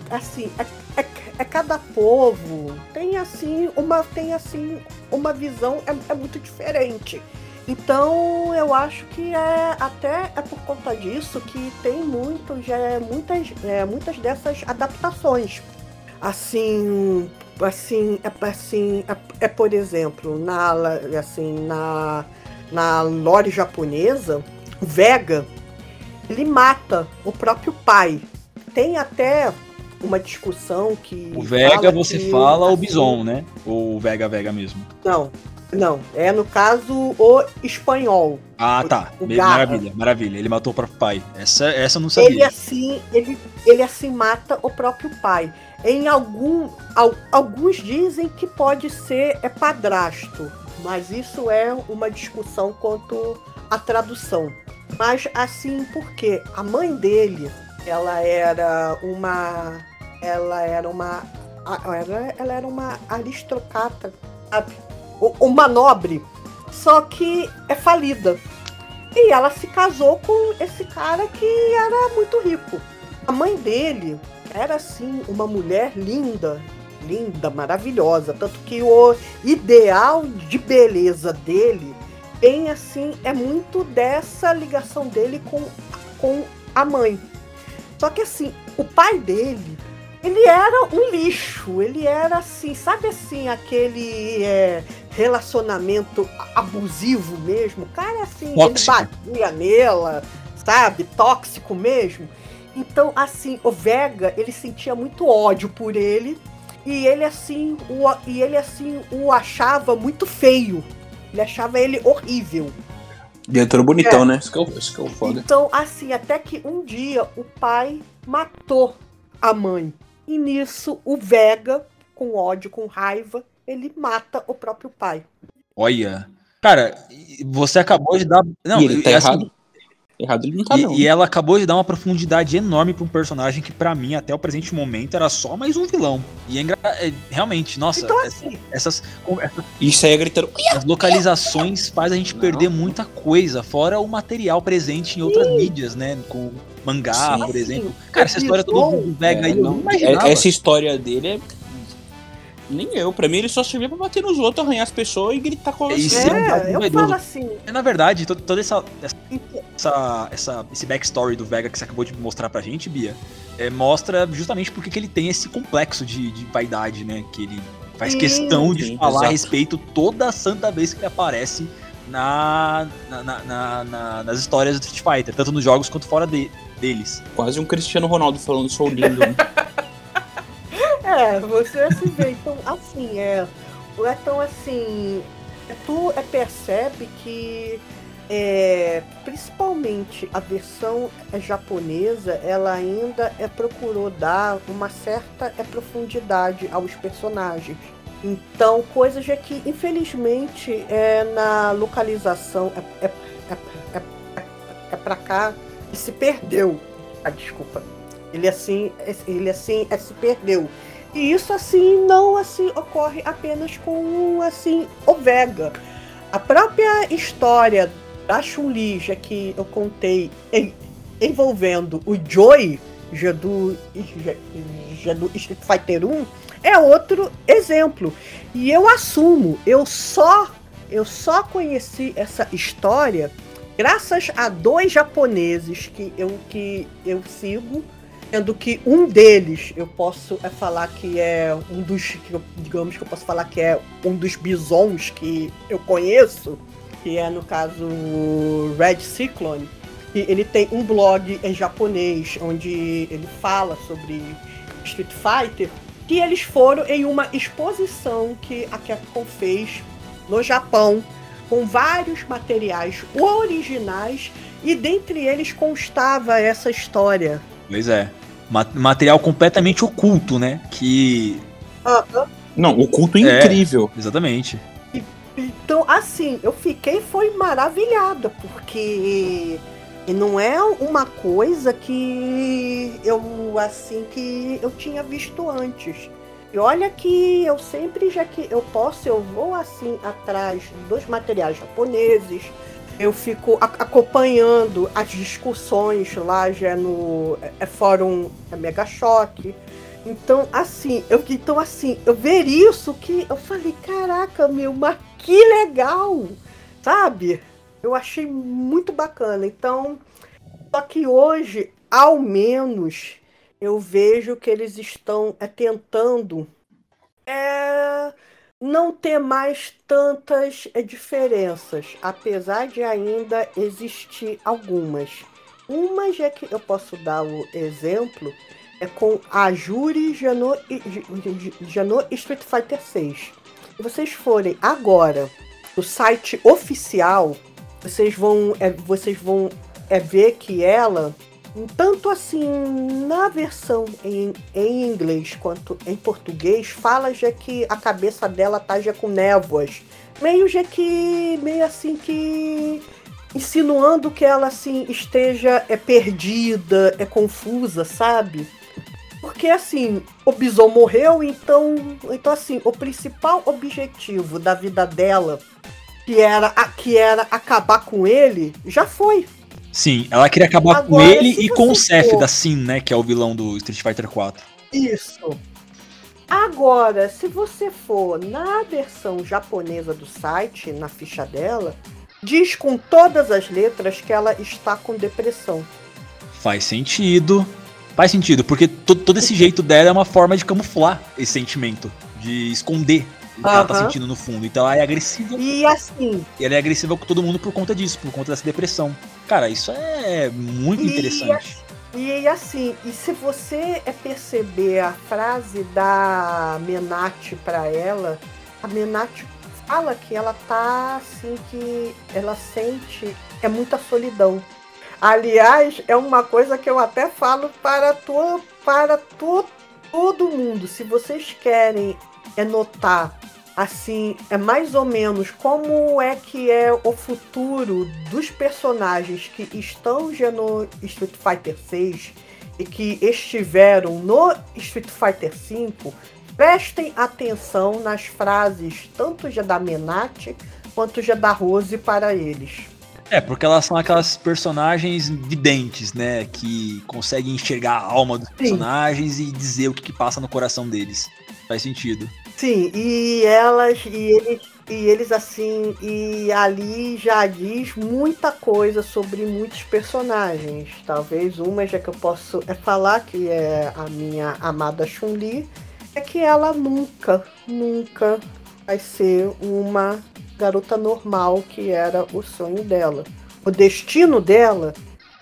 [SPEAKER 4] assim, é, é, é cada povo tem assim uma tem assim uma visão é, é muito diferente. Então eu acho que é até é por conta disso que tem muito já é muitas é, muitas dessas adaptações. Assim, assim, é, assim, é, é, por exemplo, na assim, na na lore japonesa, o Vega ele mata o próprio pai. Tem até uma discussão que
[SPEAKER 3] O Vega
[SPEAKER 4] fala
[SPEAKER 3] você
[SPEAKER 4] que,
[SPEAKER 3] fala o
[SPEAKER 4] assim,
[SPEAKER 3] Bison, né? Ou o Vega Vega mesmo.
[SPEAKER 4] Não, não, é no caso o espanhol.
[SPEAKER 3] Ah,
[SPEAKER 4] O-
[SPEAKER 3] tá.
[SPEAKER 4] o.
[SPEAKER 3] Maravilha, maravilha. Ele matou o próprio pai. Essa, essa eu não sabia.
[SPEAKER 4] Ele assim, ele, ele assim mata o próprio pai. Em algum, al- alguns dizem que pode ser é padrasto, mas isso é uma discussão quanto à tradução. Mas assim, porque a mãe dele, ela era uma, ela era uma, ela, ela era uma aristocrata, sabe? Uma nobre, só que é falida. E ela se casou com esse cara que era muito rico. A mãe dele era assim uma mulher linda, linda, maravilhosa, tanto que o ideal de beleza dele bem assim é muito dessa ligação dele com, com a mãe. Só que assim, o pai dele, ele era um lixo, ele era assim, sabe assim, aquele é, relacionamento abusivo mesmo. O cara, assim, tóxico. ele batia nela, sabe? Tóxico mesmo. Então, assim, o Vega, ele sentia muito ódio por ele. E ele, assim, o, e ele, assim, o achava muito feio. Ele achava ele horrível.
[SPEAKER 2] Diretor bonitão, é. né? Isso que, é, isso que é o foda.
[SPEAKER 4] Então, assim, até que um dia o pai matou a mãe. E nisso, o Vega, com ódio, com raiva, ele mata o próprio pai.
[SPEAKER 3] Olha. Cara, você acabou de dar. Não,
[SPEAKER 2] e ele tá assim, errado. Errado ele não tá,
[SPEAKER 3] e,
[SPEAKER 2] não.
[SPEAKER 3] E ela acabou de dar uma profundidade enorme pra um personagem que, para mim, até o presente momento, era só mais um vilão. E é, engra... é realmente, nossa, então, assim, essas, essas.
[SPEAKER 2] Isso aí é gritando.
[SPEAKER 3] As localizações faz a gente não. perder muita coisa, fora o material presente em outras Sim. mídias, né? Com mangá, Sim. por exemplo. Cara, essa história toda do Vega é, aí, não imaginava.
[SPEAKER 2] Essa história dele é nem eu. Pra mim, ele só servia pra bater nos outros, arranhar as pessoas e gritar com.
[SPEAKER 4] É, é, eu falo assim.
[SPEAKER 3] É, na verdade, toda essa, essa, essa, esse backstory do Vega que você acabou de mostrar pra gente, Bia, é, mostra justamente porque que ele tem esse complexo de, de vaidade, né? Que ele faz sim, questão de sim, falar exato. a respeito toda a santa vez que ele aparece na, na, na, na, nas histórias do Street Fighter, tanto nos jogos quanto fora de, deles.
[SPEAKER 2] Quase um Cristiano Ronaldo falando sou lindo. Né? [LAUGHS]
[SPEAKER 4] É, você se vê. Então, assim, é. Então, assim. É, tu é, percebe que. É, principalmente a versão japonesa, ela ainda é, procurou dar uma certa é, profundidade aos personagens. Então, coisas que, infelizmente, é, na localização é, é, é, é, pra cá e se perdeu. Ah, desculpa. Ele assim, ele assim se perdeu. E isso assim não assim ocorre apenas com assim o Vega. A própria história da Chun-Li, que eu contei em, envolvendo o Joy, já do Street Fighter 1, é outro exemplo. E eu assumo, eu só eu só conheci essa história graças a dois japoneses que eu que eu sigo Sendo que um deles eu posso é, falar que é um dos. Digamos que eu posso falar que é um dos bisons que eu conheço, que é no caso Red Cyclone. E ele tem um blog em japonês onde ele fala sobre Street Fighter. Que eles foram em uma exposição que a Capcom fez no Japão, com vários materiais originais, e dentre eles constava essa história
[SPEAKER 3] Pois é. Material completamente oculto, né? Que.
[SPEAKER 2] Não, oculto é, incrível.
[SPEAKER 3] Exatamente.
[SPEAKER 4] Então, assim, eu fiquei foi maravilhada, porque não é uma coisa que eu assim que eu tinha visto antes. E olha que eu sempre já que eu posso, eu vou assim atrás dos materiais japoneses, eu fico acompanhando as discussões lá já no é, é fórum é Mega Choque. Então, assim, eu então assim, eu ver isso que eu falei, caraca, meu, mas que legal, sabe? Eu achei muito bacana. Então, só que hoje, ao menos, eu vejo que eles estão é, tentando é, não ter mais tantas eh, diferenças, apesar de ainda existir algumas. Uma já que eu posso dar o exemplo é com a Juri Jano, Jano Street Fighter 6. Se vocês forem agora no site oficial, vocês vão, é, vocês vão é, ver que ela tanto assim na versão em, em inglês quanto em português, fala já que a cabeça dela tá já com névoas. Meio já que. meio assim que. insinuando que ela assim esteja é perdida, é confusa, sabe? porque assim, o Bison morreu, então, então assim, o principal objetivo da vida dela, que era, que era acabar com ele, já foi.
[SPEAKER 3] Sim, ela queria acabar Agora, com ele e com o Seth for... da Sin, né, que é o vilão do Street Fighter 4.
[SPEAKER 4] Isso. Agora, se você for na versão japonesa do site, na ficha dela, diz com todas as letras que ela está com depressão.
[SPEAKER 3] Faz sentido. Faz sentido, porque todo, esse jeito dela é uma forma de camuflar esse sentimento, de esconder que ela tá sentindo no fundo. Então ela é agressiva.
[SPEAKER 4] E assim.
[SPEAKER 3] E ela é agressiva com todo mundo por conta disso, por conta dessa depressão. Cara, isso é muito e interessante.
[SPEAKER 4] E assim, e se você é perceber a frase da Menati para ela, a Menati fala que ela tá assim que ela sente é muita solidão. Aliás, é uma coisa que eu até falo para to, para to, todo mundo. Se vocês querem é notar assim, é mais ou menos como é que é o futuro dos personagens que estão já no Street Fighter 6 e que estiveram no Street Fighter 5, prestem atenção nas frases tanto já da Menate quanto já da Rose para eles.
[SPEAKER 3] É, porque elas são aquelas personagens videntes, né? Que conseguem enxergar a alma dos Sim. personagens e dizer o que, que passa no coração deles. Faz sentido.
[SPEAKER 4] Sim, e elas e eles e eles assim e ali já diz muita coisa sobre muitos personagens. Talvez uma já que eu posso é falar que é a minha amada Chun-Li é que ela nunca, nunca vai ser uma garota normal que era o sonho dela. O destino dela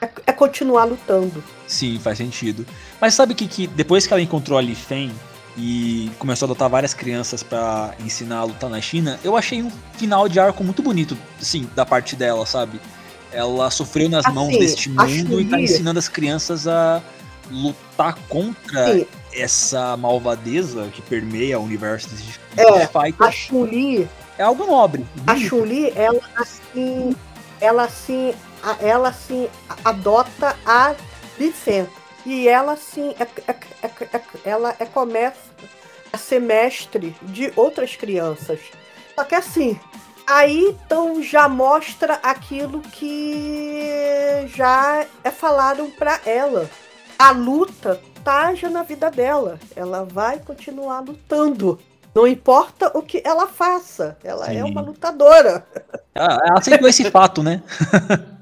[SPEAKER 4] é, é continuar lutando.
[SPEAKER 3] Sim, faz sentido. Mas sabe que, que depois que ela encontrou a Li Feng, e começou a adotar várias crianças para ensinar a lutar na China, eu achei um final de arco muito bonito, assim, da parte dela, sabe? Ela sofreu nas assim, mãos deste mundo e tá ensinando as crianças a lutar contra Sim. essa malvadeza que permeia o universo de
[SPEAKER 4] é, Fighter. A Chun-Li
[SPEAKER 3] é algo nobre.
[SPEAKER 4] A Chun-Li, ela assim, ela assim, ela assim adota a licença e ela, sim, é, é, é, ela é começa a ser mestre de outras crianças. Só que assim, aí então já mostra aquilo que já é falado para ela. A luta tá já na vida dela. Ela vai continuar lutando. Não importa o que ela faça, ela Sim. é uma lutadora.
[SPEAKER 3] Ela, ela aceitou esse fato, né? [LAUGHS]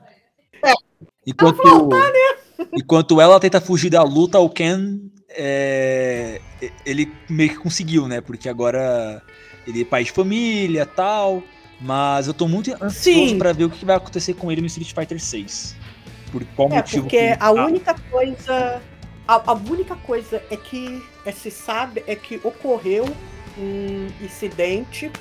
[SPEAKER 4] É.
[SPEAKER 3] Enquanto, voltar, né? Enquanto ela tenta fugir da luta, o Ken é, ele meio que conseguiu, né? Porque agora ele é pai de família tal. Mas eu tô muito ansioso para ver o que vai acontecer com ele no Street Fighter 6. Por qual
[SPEAKER 4] é,
[SPEAKER 3] motivo?
[SPEAKER 4] Porque que... a única coisa. A, a, única coisa é que é, se sabe é que ocorreu um incidente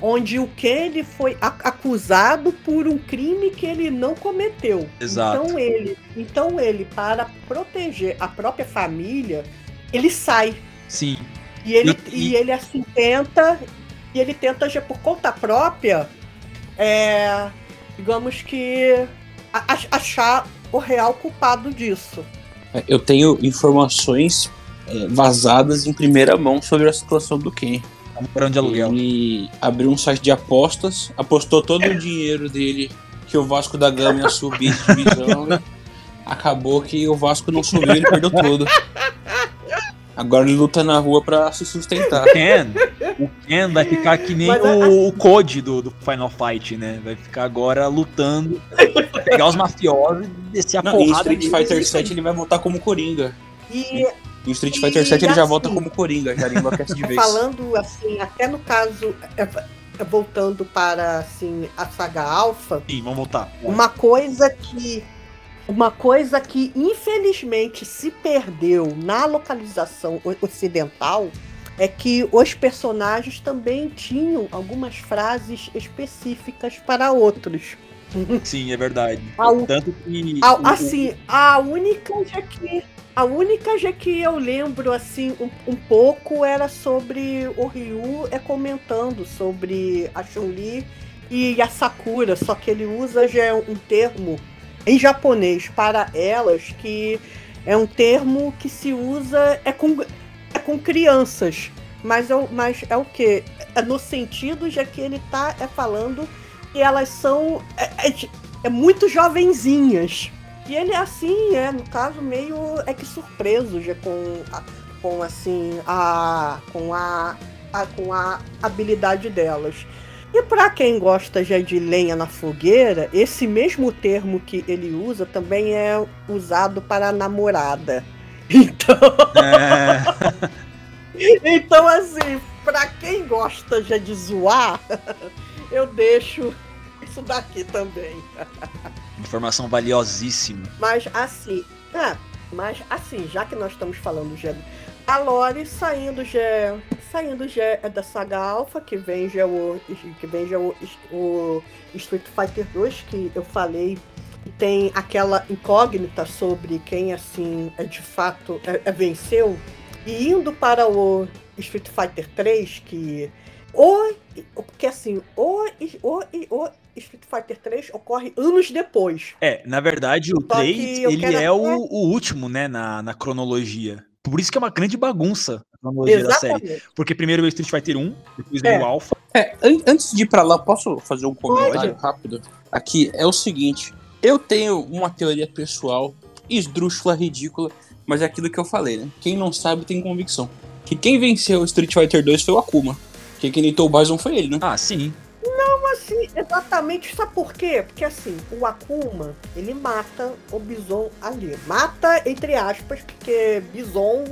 [SPEAKER 4] onde o Kenny foi acusado por um crime que ele não cometeu.
[SPEAKER 3] Exato.
[SPEAKER 4] Então ele, então ele para proteger a própria família, ele sai.
[SPEAKER 3] Sim.
[SPEAKER 4] E ele, e... e ele assim tenta, e ele tenta já por conta própria, é, digamos que achar o real culpado disso.
[SPEAKER 2] É, eu tenho informações é, vazadas em primeira mão sobre a situação do Ken.
[SPEAKER 3] Morando de aluguel.
[SPEAKER 2] Ele abriu um site de apostas, apostou todo o dinheiro dele que o Vasco da Gama ia subir de divisão. Acabou que o Vasco não subiu, ele perdeu tudo. Agora ele luta na rua pra se sustentar.
[SPEAKER 3] O Ken, o Ken vai ficar que nem o, o Code do, do Final Fight, né? Vai ficar agora lutando, pegar os mafiosos e descer a não, porrada.
[SPEAKER 2] Em Street Fighter 7 ele vai voltar como Coringa. E em Street Fighter 7 ele já assim, volta como Coringa, já enlouquece de [LAUGHS] vez.
[SPEAKER 4] Falando assim, até no caso, é, é, voltando para assim, a saga Alpha.
[SPEAKER 3] Sim, vamos voltar.
[SPEAKER 4] Uma coisa que. Uma coisa que infelizmente se perdeu na localização ocidental é que os personagens também tinham algumas frases específicas para outros.
[SPEAKER 3] Sim, é verdade. [LAUGHS]
[SPEAKER 4] A, Tanto que. A, assim, a única é que a única já que eu lembro assim um, um, pouco era sobre o Ryu é comentando sobre a Chun-Li e a Sakura, só que ele usa já um termo em japonês para elas que é um termo que se usa é com, é com crianças. Mas é, o- mas é o quê? É no sentido de que ele tá é falando elas são é, é é muito jovenzinhas. E ele é assim, é, no caso, meio é que surpreso já com, a- com assim, a. com a, a- com a habilidade delas. E para quem gosta já de lenha na fogueira, esse mesmo termo que ele usa também é usado para namorada. [LAUGHS] Então,
[SPEAKER 3] É, [LAUGHS]
[SPEAKER 4] então assim, para quem gosta já de zoar, [LAUGHS] eu deixo isso daqui também. [LAUGHS]
[SPEAKER 3] informação valiosíssima.
[SPEAKER 4] Mas assim, é, mas assim, já que nós estamos falando já a Lore saindo já saindo já é da saga Alpha, que vem já o que vem já o, o Street Fighter 2 que eu falei tem aquela incógnita sobre quem assim é de fato é, é venceu e indo para o Street Fighter 3 que o porque assim o, o, o Street Fighter 3 ocorre anos depois
[SPEAKER 3] É, na verdade, o
[SPEAKER 4] Só
[SPEAKER 3] 3,
[SPEAKER 4] que eu
[SPEAKER 3] ele
[SPEAKER 4] quero
[SPEAKER 3] é o,
[SPEAKER 4] até-
[SPEAKER 3] o último, né, na, na cronologia. Por isso que é uma grande bagunça a cronologia da série.
[SPEAKER 4] Exatamente.
[SPEAKER 3] Porque primeiro veio o Street Fighter 1, depois
[SPEAKER 4] É.
[SPEAKER 3] veio o Alpha.
[SPEAKER 2] É, an- antes de ir pra lá, posso fazer um comentário
[SPEAKER 4] Pode.
[SPEAKER 2] rápido? Aqui é o seguinte: eu tenho uma teoria pessoal, esdrúxula, ridícula, mas é aquilo que eu falei, né? Quem não sabe tem convicção. Que quem venceu o Street Fighter 2 foi o Akuma. Que quem deitou o Bison foi ele, né?
[SPEAKER 3] Ah, sim.
[SPEAKER 4] Assim, exatamente, sabe por quê? Porque assim, o Akuma, ele mata o Bison ali. Mata, entre aspas, porque Bison,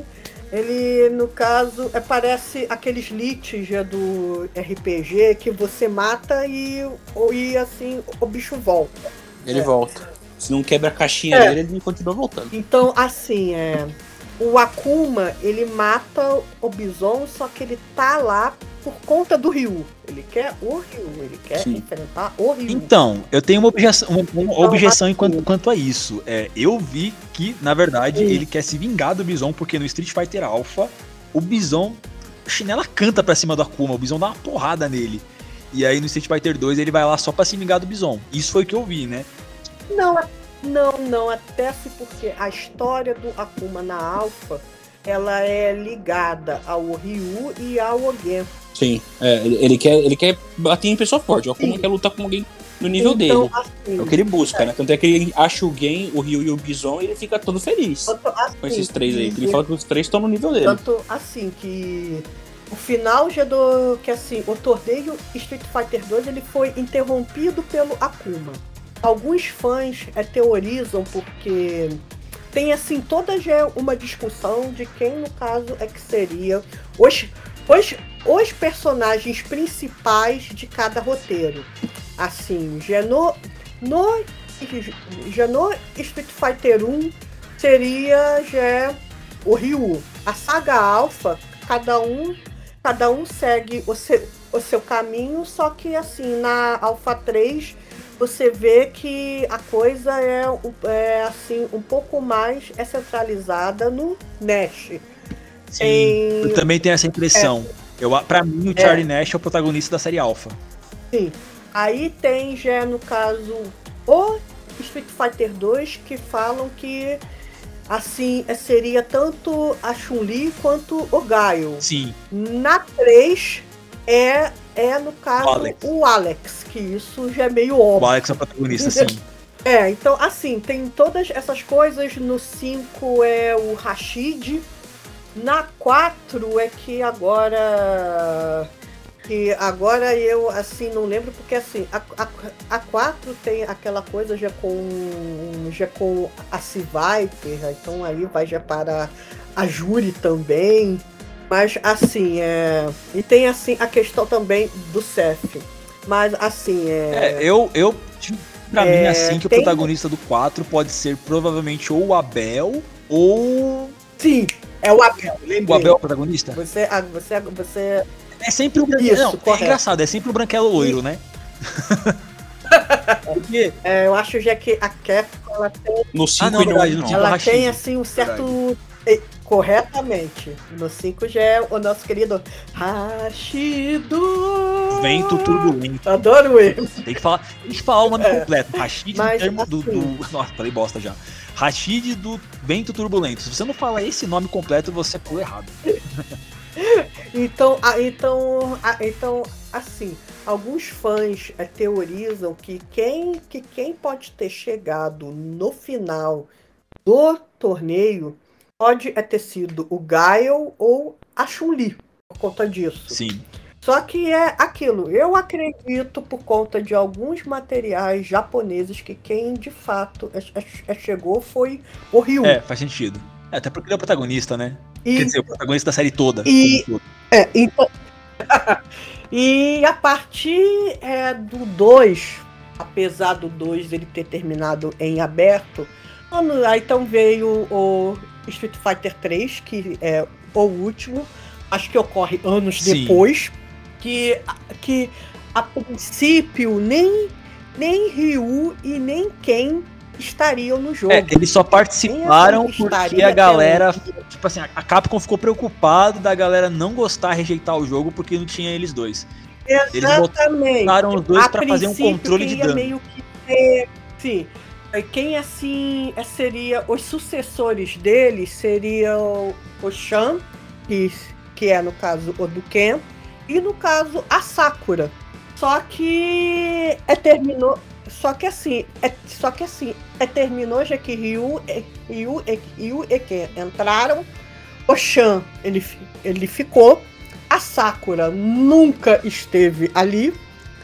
[SPEAKER 4] ele, no caso, é, parece aqueles liches já do RPG que você mata e, ou- e assim, o bicho volta.
[SPEAKER 2] Ele
[SPEAKER 4] É.
[SPEAKER 2] volta. Se não quebra a caixinha
[SPEAKER 4] É.
[SPEAKER 2] dele, ele continua voltando.
[SPEAKER 4] Então, assim, é. O Akuma, ele mata o Bison, só que ele tá lá por conta do Ryu. Ele quer o Ryu, ele quer
[SPEAKER 2] Sim.
[SPEAKER 4] enfrentar o Ryu.
[SPEAKER 3] Então, eu tenho uma objeção, uma, uma
[SPEAKER 4] Então,
[SPEAKER 3] objeção enquanto, quanto a isso. É, eu vi que, na verdade,
[SPEAKER 4] Sim.
[SPEAKER 3] ele quer se vingar do Bison, porque no Street Fighter Alpha, o Bison, a chinela canta pra cima do Akuma, o Bison dá uma porrada nele. E aí no Street Fighter 2 ele vai lá só pra se vingar do Bison. Isso foi o que eu vi, né?
[SPEAKER 4] Não, não, não, até se porque a história do Akuma na Alpha, ela é ligada ao Ryu e ao Ogen.
[SPEAKER 2] Sim. É, ele, quer, ele quer bater em pessoa forte. O Akuma
[SPEAKER 4] Sim.
[SPEAKER 2] quer lutar com alguém no nível
[SPEAKER 4] então,
[SPEAKER 2] dele.
[SPEAKER 4] assim,
[SPEAKER 2] É o que ele busca, né? Tanto é que ele acha o Gen, o Ryu e o Bison e ele fica todo feliz
[SPEAKER 4] tanto assim,
[SPEAKER 2] com esses três aí.
[SPEAKER 4] que-
[SPEAKER 2] Ele fala que os três estão no nível dele.
[SPEAKER 4] Tanto assim que o final já do que assim, o torneio Street Fighter 2 ele foi interrompido pelo Akuma. Alguns fãs é, teorizam porque tem assim toda já uma discussão de quem no caso é que seria os os, os personagens principais de cada roteiro. Assim, já no, no, já no Street Fighter 1 seria já o Ryu. A saga Alpha, cada um, cada um segue o seu, o seu caminho, só que assim, na Alpha 3 você vê que a coisa é, é assim um pouco mais é centralizada no Nash.
[SPEAKER 3] Sim.
[SPEAKER 4] Tem-
[SPEAKER 3] Eu também tenho essa impressão. Eu, pra mim, o Charlie Nash é o protagonista da série Alpha.
[SPEAKER 4] Sim. Aí tem já no caso o Street Fighter 2 que falam que assim é- seria tanto a Chun-Li quanto o Gaio.
[SPEAKER 3] Sim.
[SPEAKER 4] Na 3 é é no caso
[SPEAKER 3] O Alex.
[SPEAKER 4] o Alex, que isso já é meio
[SPEAKER 3] O
[SPEAKER 4] óbvio.
[SPEAKER 3] Alex é o protagonista, sim. [LAUGHS]
[SPEAKER 4] É, então assim, tem todas essas coisas. No 5 é o Rashid. Na 4 é que agora. Que agora eu assim não lembro, porque assim, a, a, a 4 tem aquela coisa já com. já com a C-Viper, então aí vai já para a Júri também. Mas assim, é. E tem assim a questão também do Seth. Mas assim, é.
[SPEAKER 3] É, eu, eu pra
[SPEAKER 4] É,
[SPEAKER 3] mim, assim, que o
[SPEAKER 4] tem-
[SPEAKER 3] protagonista do 4 pode ser provavelmente ou o Abel ou.
[SPEAKER 4] Sim, é o Abel.
[SPEAKER 3] O
[SPEAKER 4] lembrei.
[SPEAKER 3] Abel é o protagonista?
[SPEAKER 4] Você, ah, você, você.
[SPEAKER 3] É sempre o branquelo.
[SPEAKER 4] Isso,
[SPEAKER 3] Não, é
[SPEAKER 4] correto.
[SPEAKER 3] engraçado, é sempre o branquelo loiro, né? [LAUGHS] Porque.
[SPEAKER 4] é, eu acho já que a Capcom ela tem,
[SPEAKER 2] No 5
[SPEAKER 3] Ah, não,
[SPEAKER 2] e no
[SPEAKER 3] verdade,
[SPEAKER 2] 1,
[SPEAKER 3] no
[SPEAKER 2] não.
[SPEAKER 3] cinco.
[SPEAKER 4] ela tem assim um certo. eh, Corretamente. No 5 já é o nosso querido Rashido.
[SPEAKER 3] Vento turbulento.
[SPEAKER 4] Adoro ele.
[SPEAKER 3] Tem que falar, tem que falar o nome
[SPEAKER 4] É.
[SPEAKER 3] completo. Rashid
[SPEAKER 4] Mas,
[SPEAKER 3] do,
[SPEAKER 4] assim-
[SPEAKER 3] do. Nossa, falei bosta já. Rashid do Vento Turbulento. Se você não falar esse nome completo, você pula errado. [LAUGHS]
[SPEAKER 4] Então, ah, então, ah, então, assim, alguns fãs eh, teorizam que quem, que quem pode ter chegado no final do torneio pode é ter sido o Gael ou a Chun-Li, por conta disso.
[SPEAKER 3] Sim.
[SPEAKER 4] Só que é aquilo, eu acredito por conta de alguns materiais japoneses que quem de fato é- é- é- chegou foi o Ryu.
[SPEAKER 3] É, faz sentido. É, até porque ele é o protagonista, né?
[SPEAKER 4] E-
[SPEAKER 3] Quer dizer, o protagonista da série toda.
[SPEAKER 4] E-. É, então. [LAUGHS] e a partir é, do 2, apesar do 2 ele ter terminado em aberto, aí então veio o Street Fighter 3, que é o último, acho que ocorre anos
[SPEAKER 3] Sim.
[SPEAKER 4] depois, que, que a princípio nem, nem Ryu e nem Ken estariam no jogo.
[SPEAKER 3] É, eles só participaram porque a galera. Tipo assim, a Capcom ficou preocupada da galera não gostar, rejeitar o jogo porque não tinha eles dois. Eles
[SPEAKER 4] Exatamente.
[SPEAKER 3] botaram os dois
[SPEAKER 4] A
[SPEAKER 3] pra fazer um controle de dano.
[SPEAKER 4] meio que sim. É, Quem assim é, seria os sucessores dele seriam o Shan, que, que é no caso o do Ken, e no caso a Sakura. Só que é, terminou. Só que assim, é, só que assim, é, terminou já que Ryu, e- Ryu, e- Ryu e Ken entraram. O Shan, ele, ele ficou. A Sakura nunca esteve ali.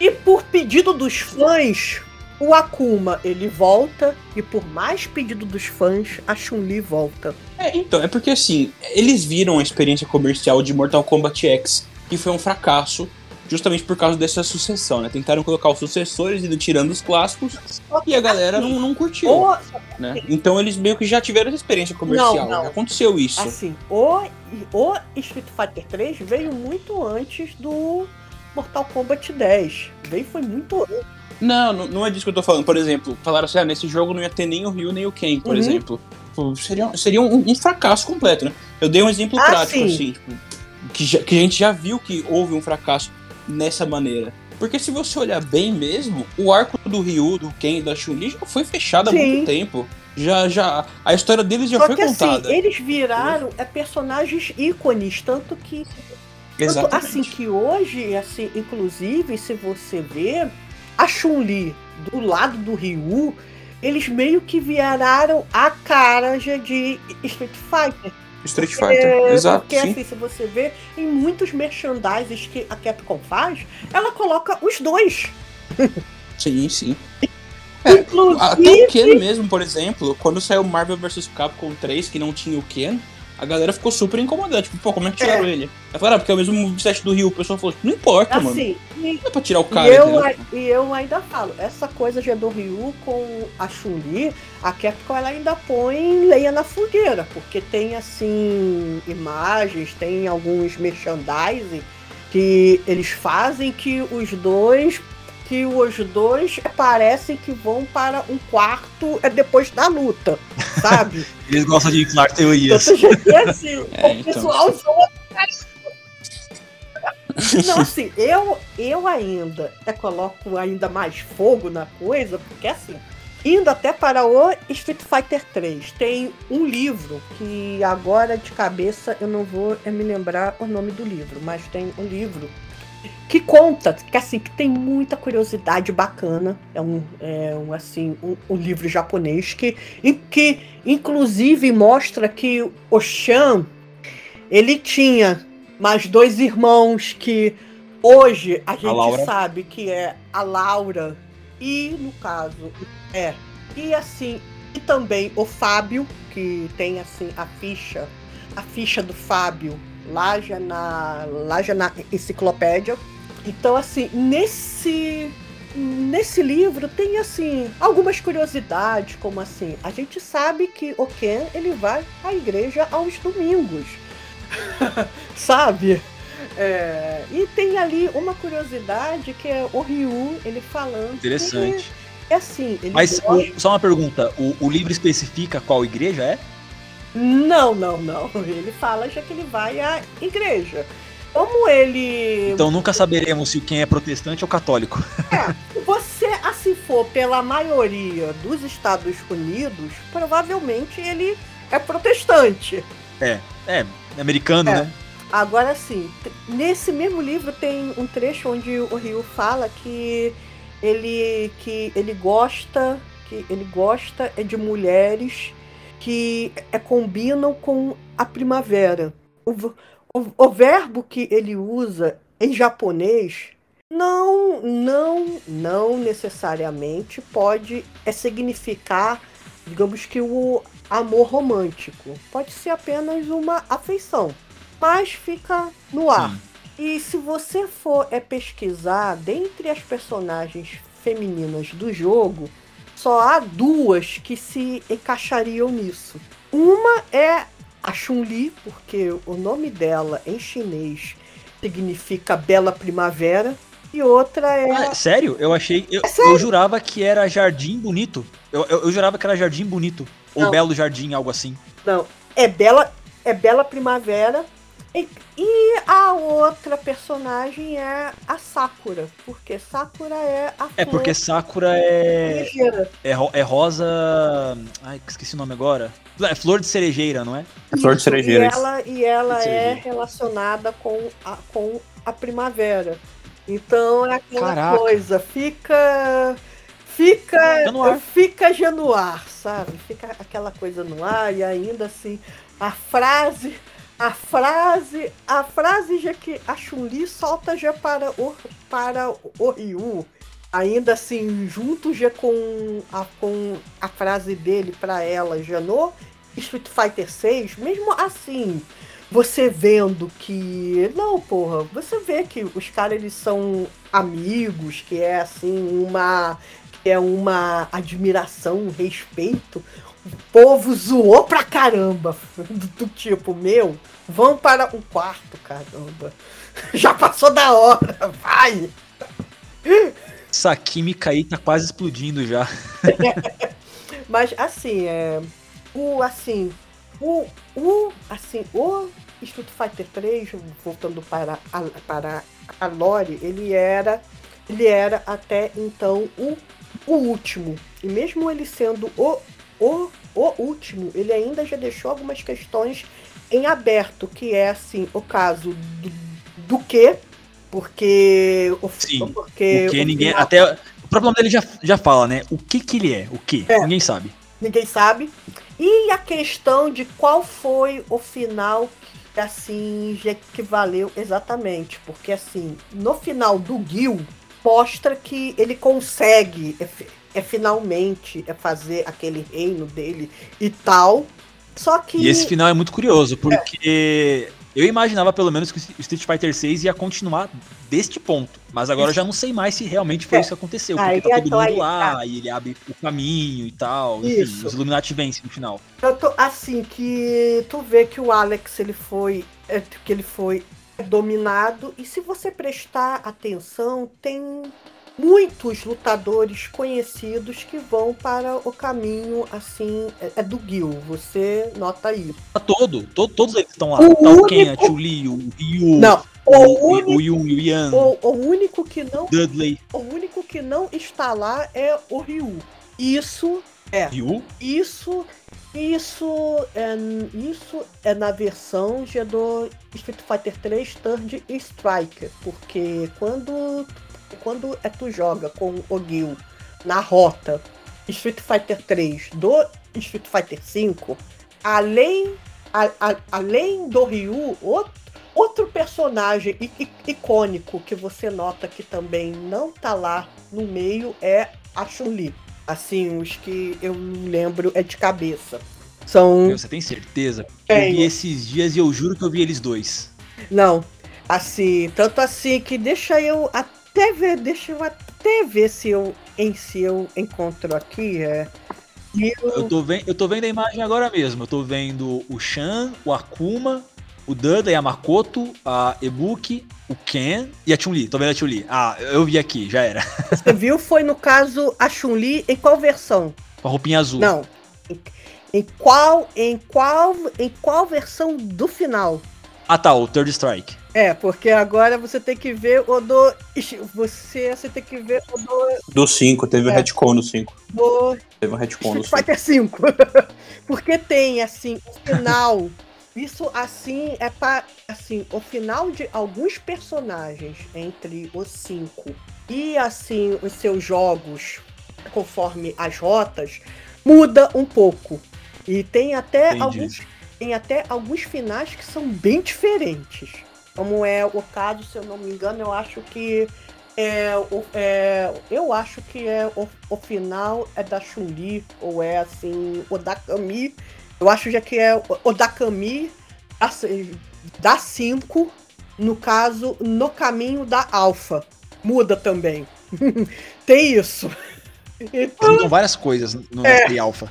[SPEAKER 4] E por pedido dos fãs, o Akuma ele volta. E por mais pedido dos fãs, a Chun-Li volta.
[SPEAKER 2] É, então, é porque assim, eles viram a experiência comercial de Mortal Kombat X, que foi um fracasso, justamente por causa dessa sucessão, né? Tentaram colocar os sucessores indo tirando os clássicos e a galera não, não curtiu,
[SPEAKER 4] O,
[SPEAKER 2] né? Então eles meio que já tiveram essa experiência comercial.
[SPEAKER 4] Não, não.
[SPEAKER 2] Aconteceu isso.
[SPEAKER 4] assim, o, o Street Fighter 3 veio muito antes do Mortal Kombat 10. Veio foi muito antes.
[SPEAKER 2] Não, não, não é disso que eu tô falando. Por exemplo, falaram assim, ah, nesse jogo não ia ter nem o Ryu nem o Ken, por
[SPEAKER 4] Uhum.
[SPEAKER 2] exemplo. Pô, Seria, seria um, um fracasso completo, né? Eu dei um exemplo
[SPEAKER 4] Ah,
[SPEAKER 2] prático,
[SPEAKER 4] sim.
[SPEAKER 2] assim, tipo, que, já- que a gente já viu que houve um fracasso nessa maneira. Porque se você olhar bem mesmo, o arco do Ryu, do Ken e da Chun-Li já foi fechado há
[SPEAKER 4] Sim.
[SPEAKER 2] muito tempo. Já, já, a história deles já
[SPEAKER 4] Só
[SPEAKER 2] foi
[SPEAKER 4] que
[SPEAKER 2] contada.
[SPEAKER 4] assim, eles viraram é, personagens ícones, tanto que Tanto,
[SPEAKER 2] Exatamente.
[SPEAKER 4] assim que hoje, assim, inclusive, se você ver a Chun-Li do lado do Ryu, eles meio que viraram a cara de Street Fighter.
[SPEAKER 2] Street Fighter,
[SPEAKER 4] É,
[SPEAKER 2] exato,
[SPEAKER 4] Porque
[SPEAKER 2] sim.
[SPEAKER 4] assim, se você ver em muitos merchandises que a Capcom faz, ela coloca os dois.
[SPEAKER 2] Sim, sim. É, Até
[SPEAKER 4] Inclusive,
[SPEAKER 2] o Ken mesmo, por exemplo, quando saiu Marvel vs Capcom 3, que não tinha o Ken, a galera ficou super incomodada. Tipo, pô, como é que tiraram ele? Aí falaram, ah, porque é o mesmo moveset do Rio. O pessoal falou, não importa, mano.
[SPEAKER 4] assim, e-
[SPEAKER 2] Não é pra tirar o
[SPEAKER 4] E
[SPEAKER 2] cara,
[SPEAKER 4] eu,
[SPEAKER 2] entendeu?
[SPEAKER 4] ai- e eu ainda falo, essa coisa já do Ryu com a Chun-Li, a Capcom ela ainda põe lenha na fogueira, porque tem assim imagens, tem alguns merchandising que eles fazem que os dois que os dois parecem que vão para um quarto é depois da luta, sabe? [LAUGHS]
[SPEAKER 3] Eles gostam de inflar teorias.
[SPEAKER 4] Então, já vê assim, [LAUGHS]
[SPEAKER 2] É,
[SPEAKER 4] o
[SPEAKER 2] então.
[SPEAKER 4] pessoal zoa. Não, assim, eu, eu ainda é, coloco ainda mais fogo na coisa, porque assim, indo até para o Street Fighter 3, tem um livro que agora de cabeça eu não vou é, me lembrar o nome do livro, mas tem um livro que conta, que assim, que tem muita curiosidade bacana. É um, é um assim, um, um livro japonês que, em que inclusive mostra que o Shan ele tinha mais dois irmãos que hoje a gente
[SPEAKER 3] Laura.
[SPEAKER 4] sabe que é a Laura e no caso é e assim e também o Fábio que tem assim a ficha a ficha do Fábio lá já na lá já na enciclopédia então assim nesse nesse livro tem assim algumas curiosidades como assim a gente sabe que o Ken ele vai à igreja aos domingos [LAUGHS] sabe É, e tem ali uma curiosidade que é o Ryu ele falando
[SPEAKER 3] Interessante.
[SPEAKER 4] é assim
[SPEAKER 3] Mas
[SPEAKER 4] gosta-
[SPEAKER 3] só uma pergunta: o, o livro especifica qual igreja é?
[SPEAKER 4] Não, não, não. Ele fala já que ele vai à igreja. como ele.
[SPEAKER 3] Então nunca saberemos se quem é protestante ou católico.
[SPEAKER 4] É, se você assim for pela maioria dos Estados Unidos, provavelmente ele é protestante.
[SPEAKER 3] É, é, americano,
[SPEAKER 4] É.
[SPEAKER 3] né?
[SPEAKER 4] Agora sim, nesse mesmo livro tem um trecho onde o Ryu fala que ele que ele gosta que ele gosta é de mulheres que é, combinam com a primavera. O, o, o verbo que ele usa em japonês não não não necessariamente pode é significar digamos que o amor romântico pode ser apenas uma afeição mas fica no ar.
[SPEAKER 3] Sim.
[SPEAKER 4] E se você for é pesquisar dentre as personagens femininas do jogo, só há duas que se encaixariam nisso. Uma é a Chun-Li, porque o nome dela em chinês significa Bela Primavera, e outra é
[SPEAKER 3] Ah, sério? Eu achei. Eu,
[SPEAKER 4] É
[SPEAKER 3] eu jurava que era Jardim Bonito. Eu, eu, eu jurava que era Jardim Bonito. Ou
[SPEAKER 4] Não.
[SPEAKER 3] Belo Jardim, algo assim.
[SPEAKER 4] Não, é Bela, é Bela Primavera. E, e a outra personagem é a Sakura, porque Sakura é a
[SPEAKER 3] É porque Sakura é. É, ro- é rosa. Ai, esqueci o nome agora. É flor de cerejeira, não é?
[SPEAKER 2] É flor de cerejeira,
[SPEAKER 4] E ela, e ela é relacionada com a, com a primavera. Então é aquela
[SPEAKER 3] Caraca.
[SPEAKER 4] coisa, fica. Fica.
[SPEAKER 3] Fica no ar.
[SPEAKER 4] Fica já no ar, sabe? Fica aquela coisa no ar e ainda assim, a frase. A frase. A frase já que a Chun-Li solta já para o, para o Ryu. Ainda assim, junto já com a, com a frase dele para ela já no Street Fighter 6, mesmo assim, você vendo que. Não, porra, você vê que os caras eles são amigos, que é assim, uma. que é uma admiração, um respeito. O povo zoou pra caramba. Do, tipo, meu, vão para um quarto, caramba. [LAUGHS] Já passou da hora, vai!
[SPEAKER 3] Essa química aí tá quase explodindo já. [LAUGHS]
[SPEAKER 4] Mas assim, é. O assim. O. O. Assim, o Street Fighter 3, voltando para a, para a Lore, ele era. Ele era até então o, o último. E mesmo ele sendo o, o, o último, ele ainda já deixou algumas questões em aberto, que é assim, o caso do, do que, porque o
[SPEAKER 3] Sim,
[SPEAKER 4] porque o
[SPEAKER 3] ninguém.
[SPEAKER 4] final-
[SPEAKER 3] Até. O nome dele já, já fala, né? O que que ele é? O que?
[SPEAKER 4] É.
[SPEAKER 3] Ninguém sabe.
[SPEAKER 4] ninguém sabe. E a questão de qual foi o final que assim já que valeu exatamente, porque assim, no final do Gil mostra que ele consegue é, fi- é finalmente é fazer aquele reino dele e tal. Só que
[SPEAKER 3] E esse final é muito curioso, porque eu imaginava pelo menos que o Street Fighter 6 ia continuar deste ponto. Mas agora eu já não sei mais se realmente foi
[SPEAKER 4] É.
[SPEAKER 3] isso que aconteceu.
[SPEAKER 4] Aí,
[SPEAKER 3] Porque tá todo mundo
[SPEAKER 4] aí,
[SPEAKER 3] lá, e ele abre o caminho e tal. Enfim, os Illuminati vencem no final.
[SPEAKER 4] Eu tô, assim, que tu vê que o Alex ele foi. é, que ele foi dominado. E se você prestar atenção, tem muitos lutadores conhecidos que vão para o caminho assim é, é do Gil. Você nota aí.
[SPEAKER 3] Tá todo, to- todos eles estão lá.
[SPEAKER 4] O
[SPEAKER 3] Tá o Ken, a
[SPEAKER 4] único-
[SPEAKER 3] Chun-Li, o Ryu,
[SPEAKER 4] Não,
[SPEAKER 3] o,
[SPEAKER 4] o único,
[SPEAKER 3] o Yan,
[SPEAKER 4] o, o único que não,
[SPEAKER 3] Dudley,
[SPEAKER 4] o único que não está lá é o Ryu. Isso
[SPEAKER 3] Ryu.
[SPEAKER 4] Isso, isso é, isso é na versão do Street Fighter 3 Third Strike, porque quando quando é tu joga com o Gil na rota Street Fighter 3 do Street Fighter 5, além a- a- além do Ryu, outro, outro personagem icônico que você nota que também não tá lá no meio é a Chun-Li. Assim, os que eu lembro é de cabeça. São.
[SPEAKER 3] Meu, Você tem certeza? Eu
[SPEAKER 4] Tenho.
[SPEAKER 3] vi esses dias e eu juro que eu vi eles dois.
[SPEAKER 4] Não. Assim, tanto assim que deixa eu até ver, deixa eu até ver se eu em se eu encontro aqui. É,
[SPEAKER 3] Eu tô, vendo, eu tô vendo a imagem agora mesmo. Eu tô vendo o Shan, o Akuma, o Dudley, a Makoto, a Ebuki, o Ken e a Chun-Li. Tô vendo a Chun-Li. Ah, eu vi aqui, já era. [LAUGHS]
[SPEAKER 4] você viu? Foi no caso a Chun-Li em qual versão?
[SPEAKER 3] Com a roupinha azul.
[SPEAKER 4] Não. Em, em qual em qual em qual versão do final?
[SPEAKER 3] Ah tá, o Third Strike.
[SPEAKER 4] É, porque agora você tem que ver o do. Você, você tem que ver o do.
[SPEAKER 2] Do 5, teve o
[SPEAKER 4] É.
[SPEAKER 2] retcon no 5.
[SPEAKER 4] do
[SPEAKER 2] Teve um retcon no
[SPEAKER 4] Street
[SPEAKER 2] 5.
[SPEAKER 4] Fighter 5. [LAUGHS] porque tem, assim, o final. Isso, assim, é para Assim, o final de alguns personagens entre os cinco e, assim, os seus jogos, conforme as rotas, muda um pouco. E tem até
[SPEAKER 3] Entendi.
[SPEAKER 4] alguns tem até alguns finais que são bem diferentes. Como é o caso, se eu não me engano, eu acho que é, o, é eu acho que é o, o final é da Chun-Li ou é assim o da Kami. Eu acho já que é o, o da Kami assim, da 5, no caso, no caminho da Alpha. Muda também. [LAUGHS] tem isso.
[SPEAKER 3] Mudam várias coisas no
[SPEAKER 4] É.
[SPEAKER 3] Alpha.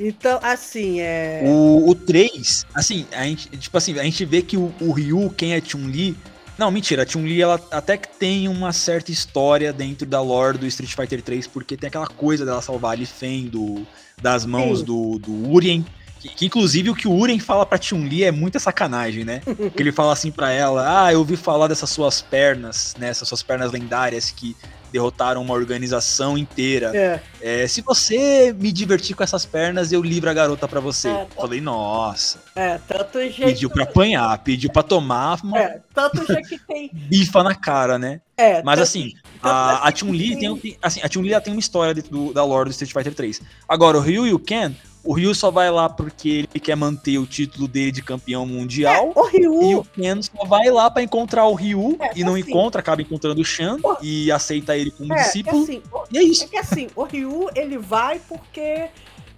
[SPEAKER 4] Então, assim, é.
[SPEAKER 3] O, o 3, assim, a gente, tipo assim, a gente vê que o, o Ryu, quem é Chun-Li. Não, mentira, a Chun-Li ela até que tem uma certa história dentro da lore do Street Fighter 3, porque tem aquela coisa dela salvar a Li Fen do, das mãos
[SPEAKER 4] Sim.
[SPEAKER 3] do, do Urien. Que, que, inclusive o que o Urien fala pra Chun-Li é muita sacanagem, né? [LAUGHS] que ele fala assim pra ela: Ah, eu ouvi falar dessas suas pernas, né? Essas suas pernas lendárias que derrotaram uma organização inteira.
[SPEAKER 4] É,
[SPEAKER 3] É, se você me divertir com essas pernas, eu livro a garota pra você.
[SPEAKER 4] É,
[SPEAKER 3] Falei, nossa.
[SPEAKER 4] é, tanto jeito.
[SPEAKER 3] Pediu pra apanhar, pediu pra tomar uma
[SPEAKER 4] É, tanto já que tem.
[SPEAKER 3] bifa na cara, né?
[SPEAKER 4] É,
[SPEAKER 3] Mas
[SPEAKER 4] tanto-
[SPEAKER 3] assim, a, a Chun-Li tem, tem- assim, a Chun-Li ela tem uma história dentro do- da lore do Street Fighter 3. Agora, o Ryu e o Ken, o Ryu só vai lá porque ele quer manter o título dele de campeão mundial.
[SPEAKER 4] o Ryu.
[SPEAKER 3] E o Ken só vai lá pra encontrar o Ryu
[SPEAKER 4] É,
[SPEAKER 3] e não
[SPEAKER 4] assim.
[SPEAKER 3] encontra, acaba encontrando o Shan e aceita ele como
[SPEAKER 4] é, é
[SPEAKER 3] discípulo.
[SPEAKER 4] assim, o-
[SPEAKER 3] E é isso.
[SPEAKER 4] É que assim, o Ryu, ele vai porque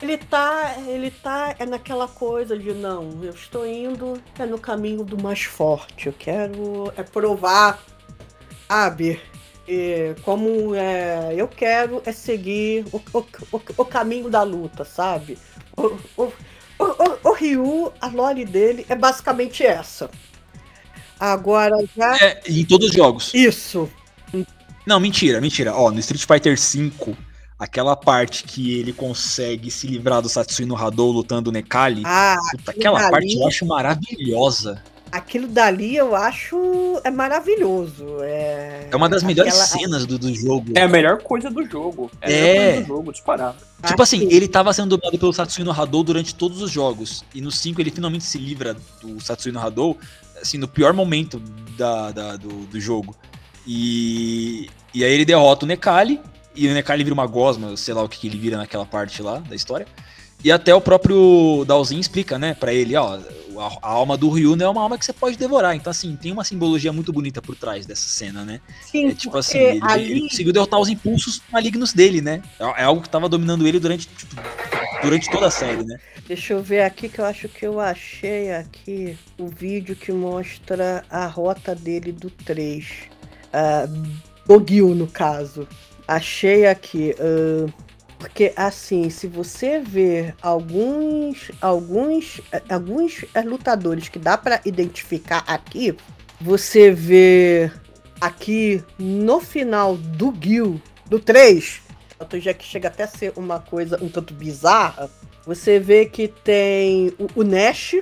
[SPEAKER 4] ele tá, ele tá é naquela coisa de não, eu estou indo é no caminho do mais forte. Eu quero é provar, sabe? E como é, eu quero é seguir o, o, o, o caminho da luta, sabe? O, Ryu, a lore dele é basicamente essa. Agora já.
[SPEAKER 3] É, em todos os jogos.
[SPEAKER 4] Isso.
[SPEAKER 3] Não, mentira, mentira. Ó, no Street Fighter V, aquela parte que ele consegue se livrar do Satsui Hadou lutando o Nekali,
[SPEAKER 4] Ah,
[SPEAKER 3] puta, aquela parte eu acho maravilhosa.
[SPEAKER 4] Aquilo dali eu acho é maravilhoso. É,
[SPEAKER 3] É uma das melhores
[SPEAKER 4] aquela-
[SPEAKER 3] cenas do, do jogo.
[SPEAKER 2] É a melhor coisa do jogo. É a
[SPEAKER 3] É.
[SPEAKER 2] melhor coisa do jogo, disparado.
[SPEAKER 3] Tipo assim,
[SPEAKER 4] Aqui.
[SPEAKER 3] ele tava sendo dominado pelo Satsui Hadou durante todos os jogos. E no 5 ele finalmente se livra do Satsui Hadou, assim, no pior momento da, da- do, do jogo. E, e aí ele derrota o Nekali, e o Nekali vira uma gosma, sei lá o que, que ele vira naquela parte lá da história. E até o próprio Dalzin explica, né, pra ele, ó, a, alma do Ryu não é uma alma que você pode devorar. Então, assim, tem uma simbologia muito bonita por trás dessa cena, né?
[SPEAKER 4] Sim,
[SPEAKER 3] É tipo assim, ele,
[SPEAKER 4] ali,
[SPEAKER 3] ele conseguiu derrotar os impulsos malignos dele, né? É é algo que tava dominando ele durante, tipo, durante toda a série, né?
[SPEAKER 4] Deixa eu ver aqui que eu acho que eu achei aqui o vídeo que mostra a rota dele do 3. ah, do Gil, no caso. Achei aqui. ah, porque assim, se você ver alguns alguns alguns eh, lutadores que dá pra identificar aqui, você vê aqui no final do Gil, do 3, tanto já que chega até a ser uma coisa um tanto bizarra, você vê que tem o, o Nash.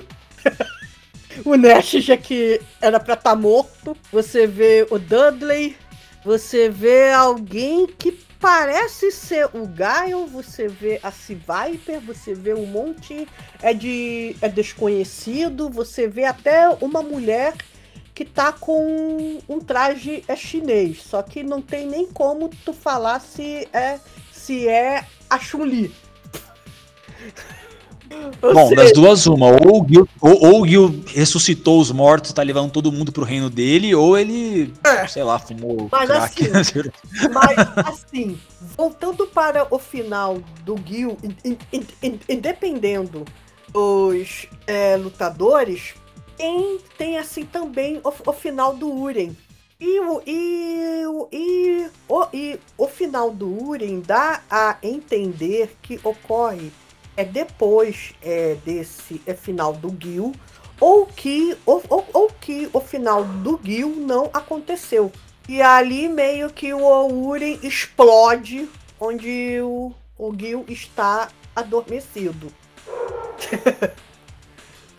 [SPEAKER 4] [LAUGHS] o Nash já que era pra estar morto. Você vê o Dudley. Você vê alguém que parece ser o Gaio. Você vê a Sea Viper. Você vê um monte é de é desconhecido. Você vê até uma mulher que tá com um traje é chinês. Só que não tem nem como tu falar se é se é a Chun-Li. Ou
[SPEAKER 3] Bom,
[SPEAKER 4] seja,
[SPEAKER 3] das duas, uma. Ou o, Gil, ou, ou o Gil ressuscitou os mortos, tá levando todo mundo pro reino dele, ou ele,
[SPEAKER 4] É.
[SPEAKER 3] sei lá, fumou
[SPEAKER 4] Mas
[SPEAKER 3] crack. [LAUGHS]
[SPEAKER 4] Mas, assim, voltando para o final do Gil, in- in- in- independendo dos é, lutadores, tem, tem assim também o, o final do Uren. E o, e, o, e, o, e o final do Uren dá a entender que ocorre é depois é, desse é, final do Gil, ou que, ou, ou, ou que o final do Gil não aconteceu. E ali meio que o Ouren explode onde o, o Gil está adormecido. [LAUGHS]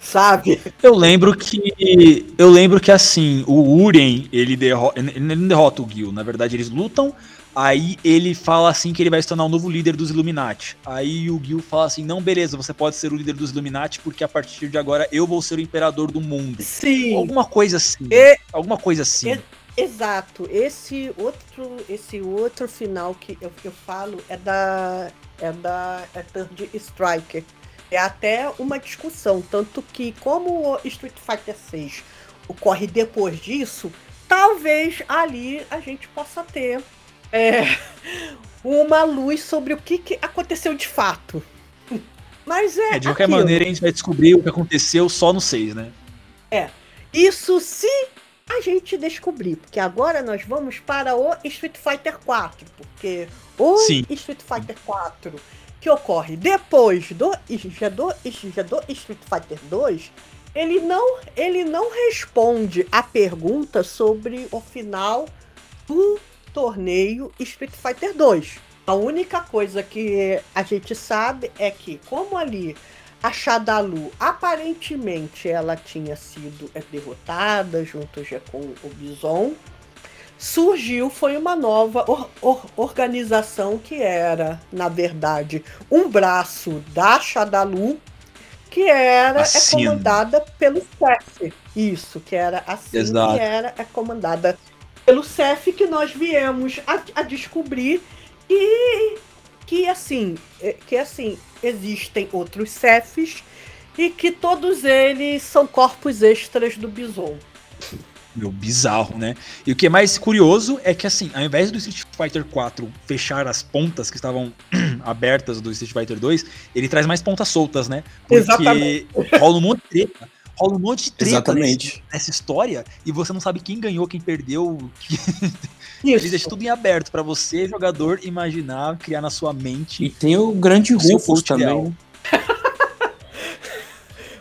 [SPEAKER 4] sabe?
[SPEAKER 3] Eu lembro que. Eu lembro que assim, o Uren, ele, derro ele não derrota o Gil. Na verdade, eles lutam. Aí ele fala assim que ele vai se tornar o novo líder dos Illuminati. Aí o Gil fala assim: não, beleza, você pode ser o líder dos Illuminati, porque a partir de agora eu vou ser o imperador do mundo.
[SPEAKER 4] Sim.
[SPEAKER 3] Alguma coisa assim.
[SPEAKER 4] E-
[SPEAKER 3] Alguma coisa assim.
[SPEAKER 4] E- Exato. Esse outro, esse outro final que eu, eu falo é da é da é Third Striker. É até uma discussão, tanto que como o Street Fighter 6 ocorre depois disso, talvez ali a gente possa ter é, uma luz sobre o que, que aconteceu de fato. Mas é,
[SPEAKER 3] É, de qualquer
[SPEAKER 4] aquilo.
[SPEAKER 3] maneira, a gente vai descobrir o que aconteceu só no 6, né?
[SPEAKER 4] Isso se a gente descobrir, porque agora nós vamos para o Street Fighter 4, porque o
[SPEAKER 3] Sim.
[SPEAKER 4] Street Fighter 4 que ocorre depois do, do, do Street Fighter 2, ele não, ele não responde a pergunta sobre o final do torneio Street Fighter 2. A única coisa que a gente sabe é que, como ali a Shadalu, aparentemente, ela tinha sido é, derrotada junto já com o Bison. Surgiu, foi uma nova or- or- organização que era, na verdade, um braço da Shadalu, que era é comandada pelo CEF. Isso, que era assim
[SPEAKER 3] Exato.
[SPEAKER 4] que era é comandada pelo CEF, que nós viemos a, a descobrir que, que assim, é, que assim, existem outros CEFs e que todos eles são corpos extras do Bison.
[SPEAKER 3] Meu, bizarro, né? E o que é mais curioso é que, assim, ao invés do Street Fighter 4 fechar as pontas que estavam [CLEARS THROAT] abertas do Street Fighter 2, ele traz mais pontas soltas, né? Porque
[SPEAKER 4] Exatamente.
[SPEAKER 3] rola um monte de treta. Rola um monte de treta
[SPEAKER 2] Exatamente.
[SPEAKER 3] nesse- nessa história e você não sabe quem ganhou, quem perdeu. que- [LAUGHS] Ele deixa
[SPEAKER 4] Isso.
[SPEAKER 3] tudo em aberto pra você, jogador, imaginar, criar na sua mente.
[SPEAKER 2] E tem o grande Rufus também. né? [LAUGHS]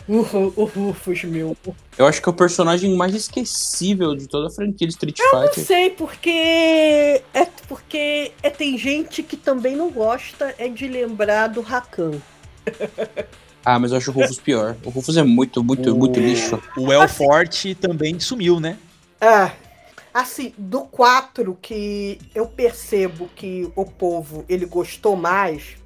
[SPEAKER 4] O, Ru- o Rufus, meu.
[SPEAKER 2] Eu acho que é o personagem mais esquecível de toda a franquia de Street
[SPEAKER 4] Não
[SPEAKER 2] Fighter.
[SPEAKER 4] sei, porque. É porque é, tem gente que também não gosta é de lembrar do Rakan. [LAUGHS]
[SPEAKER 2] Ah, mas eu acho o Rufus pior. O Rufus é muito, muito,
[SPEAKER 3] O-
[SPEAKER 2] muito lixo.
[SPEAKER 3] O El Forte também sumiu, né?
[SPEAKER 4] É. Assim, do 4 que eu percebo que o povo ele gostou mais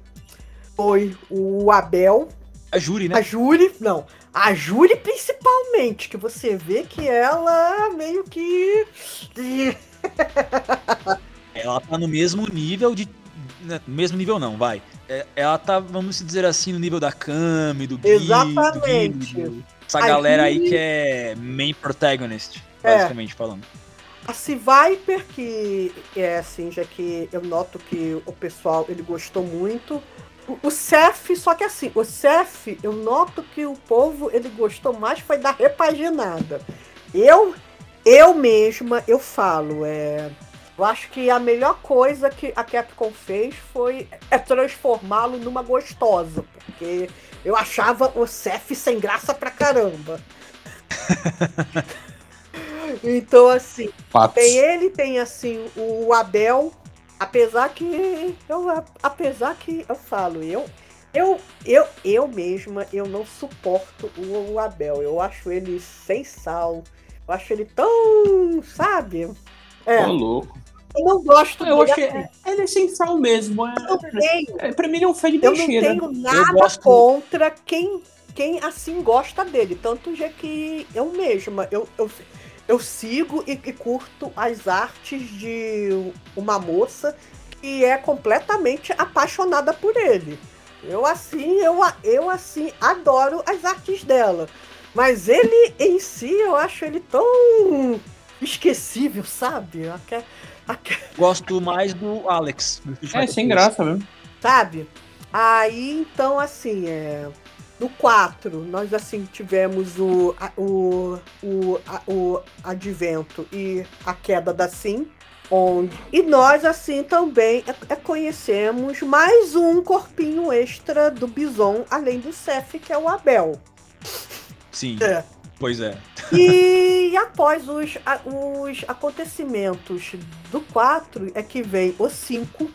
[SPEAKER 4] foi o Abel,
[SPEAKER 3] A Júri,
[SPEAKER 4] a
[SPEAKER 3] né?
[SPEAKER 4] Júri, não, a Júri principalmente, que você vê que ela meio que [LAUGHS]
[SPEAKER 3] Ela tá no mesmo nível de. né, No mesmo nível não, vai. É, Ela tá, vamos dizer assim, no nível da Kami, do Gui,
[SPEAKER 4] Exatamente.
[SPEAKER 3] do Gui, essa
[SPEAKER 4] A
[SPEAKER 3] galera aí que é main protagonist,
[SPEAKER 4] É.
[SPEAKER 3] basicamente falando.
[SPEAKER 4] A Viper, que é assim, já que eu noto que o pessoal ele gostou muito. O- O Cef, só que assim, o Cef, eu noto que o povo ele gostou mais foi da repaginada. Eu, eu mesma, eu falo, é, eu acho que a melhor coisa que a Capcom fez foi é transformá-lo numa gostosa, porque eu achava o Cef sem graça pra caramba. [LAUGHS] então assim,
[SPEAKER 2] Fatos.
[SPEAKER 4] tem ele, tem assim o Abel, apesar que eu apesar que eu falo, eu eu eu eu mesma eu não suporto o, o Abel. Eu acho ele sem sal. Eu acho ele tão, sabe? É,
[SPEAKER 2] Ô, louco.
[SPEAKER 4] Eu não gosto
[SPEAKER 2] Eu
[SPEAKER 4] dele
[SPEAKER 2] achei.
[SPEAKER 4] assim.
[SPEAKER 2] Ele é essencial mesmo. É,
[SPEAKER 4] Eu tenho,
[SPEAKER 2] é, pra mim, ele é um fé de
[SPEAKER 4] eu não tenho nada
[SPEAKER 3] gosto-
[SPEAKER 4] contra quem quem assim gosta dele, tanto já que eu mesma eu, eu, eu sigo e, e curto as artes de uma moça que é completamente apaixonada por ele. Eu assim, eu, eu assim adoro as artes dela. Mas ele em si, eu acho ele tão esquecível, sabe? Aque- aque- [LAUGHS]
[SPEAKER 3] Gosto mais do Alex. do
[SPEAKER 2] É, sem
[SPEAKER 3] 3.
[SPEAKER 2] graça mesmo.
[SPEAKER 4] sabe? Aí, então, assim, é... No 4, nós, assim, tivemos o, o, o, a- o advento e a queda da Sim. Onde... E nós, assim, também é- é conhecemos mais um corpinho extra do Bison, além do Cef, que é o Abel.
[SPEAKER 3] Sim,
[SPEAKER 4] É.
[SPEAKER 3] pois é.
[SPEAKER 4] E [LAUGHS] após os, a- os acontecimentos do 4 é que vem o 5,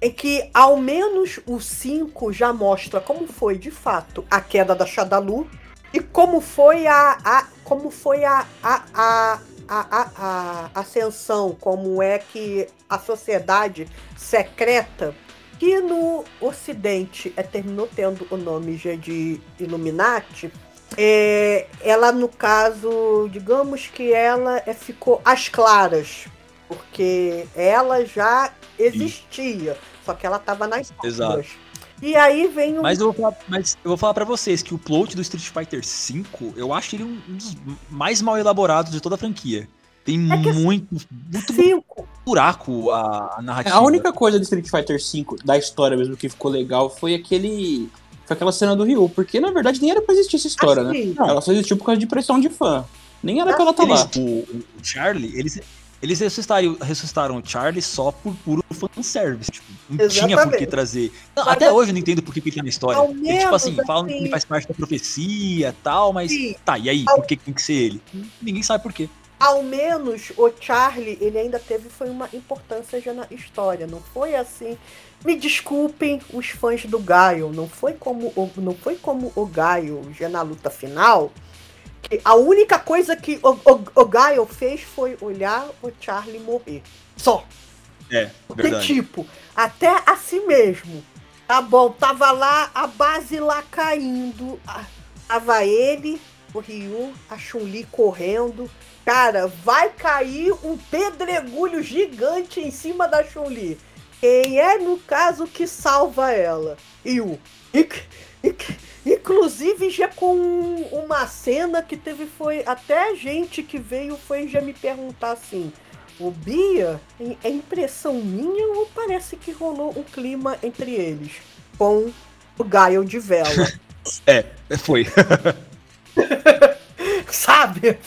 [SPEAKER 4] em que ao menos o 5 já mostra como foi de fato a queda da Shadalu. E como foi a, a como foi a, a, a, a, a, ascensão, como é que a sociedade secreta, que no Ocidente é, terminou tendo o nome já de Illuminati, é, ela, no caso, digamos que ela é, ficou às claras, porque ela já existia, só que ela estava nas
[SPEAKER 3] Exato.
[SPEAKER 4] E aí vem um.
[SPEAKER 3] Mas eu vou falar, mas eu vou falar pra vocês que o plot do Street Fighter V, eu acho ele um dos mais mal elaborados de toda a franquia. Tem
[SPEAKER 4] É que
[SPEAKER 3] muito, muito
[SPEAKER 4] Cinco.
[SPEAKER 3] buraco a, a narrativa.
[SPEAKER 2] A única coisa do Street Fighter V, da história mesmo, que ficou legal foi aquele. Foi aquela cena do Ryu, porque na verdade nem era pra existir essa história, né?
[SPEAKER 4] Assim,
[SPEAKER 2] Ela só existiu por causa de pressão de fã. Nem era pra ela estar
[SPEAKER 3] Eles-
[SPEAKER 2] lá.
[SPEAKER 3] o, o Charlie, eles, eles ressuscitaram, ressuscitaram o Charlie só por puro fanservice. Tipo, não tinha por
[SPEAKER 4] Exatamente.
[SPEAKER 3] que trazer. Não,
[SPEAKER 4] Mas
[SPEAKER 3] até
[SPEAKER 4] assim,
[SPEAKER 3] hoje eu não entendo por que ele tá na história.
[SPEAKER 4] ao
[SPEAKER 3] Ele, tipo
[SPEAKER 4] menos,
[SPEAKER 3] assim, falam que
[SPEAKER 4] assim-
[SPEAKER 3] ele faz parte da profecia e tal, mas.
[SPEAKER 4] Sim.
[SPEAKER 3] Tá, e aí? Por que que tem que ser ele? Ninguém sabe por quê.
[SPEAKER 4] Ao menos o Charlie, ele ainda teve foi uma importância já na história. Não foi assim. Me desculpem os fãs do Gaio, não foi como o, não foi como o Gaio já na luta final. Que a única coisa que o, o, o Gaio fez foi olhar o Charlie morrer. Só.
[SPEAKER 3] É,
[SPEAKER 4] Porque,
[SPEAKER 3] verdade.
[SPEAKER 4] tipo, até assim mesmo. Tá bom, tava lá, a base lá caindo. a- Tava ele, o Ryu, a Chun-Li correndo. Cara, vai cair um pedregulho gigante em cima da Chun-Li. Quem é, no caso, que salva ela? Inc- inc- Inclusive, já com uma cena que teve foi até gente que veio foi já me perguntar assim: o Bia, em- é impressão minha ou parece que rolou um clima entre eles? Com o Gaio de vela, [LAUGHS]
[SPEAKER 3] É, foi. [LAUGHS] [LAUGHS]
[SPEAKER 4] sabe?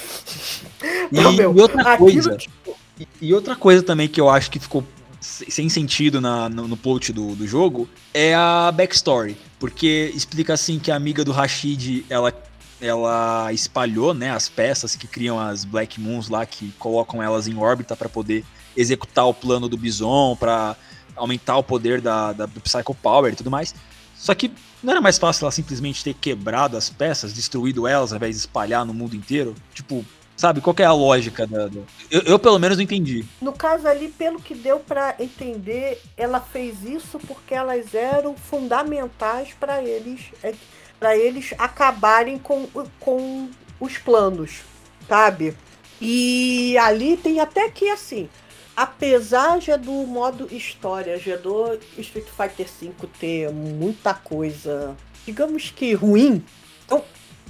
[SPEAKER 3] E,
[SPEAKER 4] Não, meu,
[SPEAKER 3] e outra coisa,
[SPEAKER 4] tipo,
[SPEAKER 3] e- e outra coisa também que eu acho que ficou se- sem sentido na, no, no plot do, do jogo é a backstory. Porque explica assim que a amiga do Rashid, ela, ela espalhou né, as peças que criam as Black Moons lá, que colocam elas em órbita para poder executar o plano do Bison, para aumentar o poder da, da, do Psycho Power e tudo mais. Só que não era mais fácil ela simplesmente ter quebrado as peças, destruído elas, ao invés de espalhar no mundo inteiro? Tipo, sabe, qual é a lógica da. da- Eu, eu, pelo menos não entendi.
[SPEAKER 4] no caso ali, pelo que deu pra entender, ela fez isso porque elas eram fundamentais para eles, para eles acabarem com, com os planos, sabe? E ali tem até que assim, apesar já do modo história, já do Street Fighter V ter muita coisa, digamos que ruim, eu,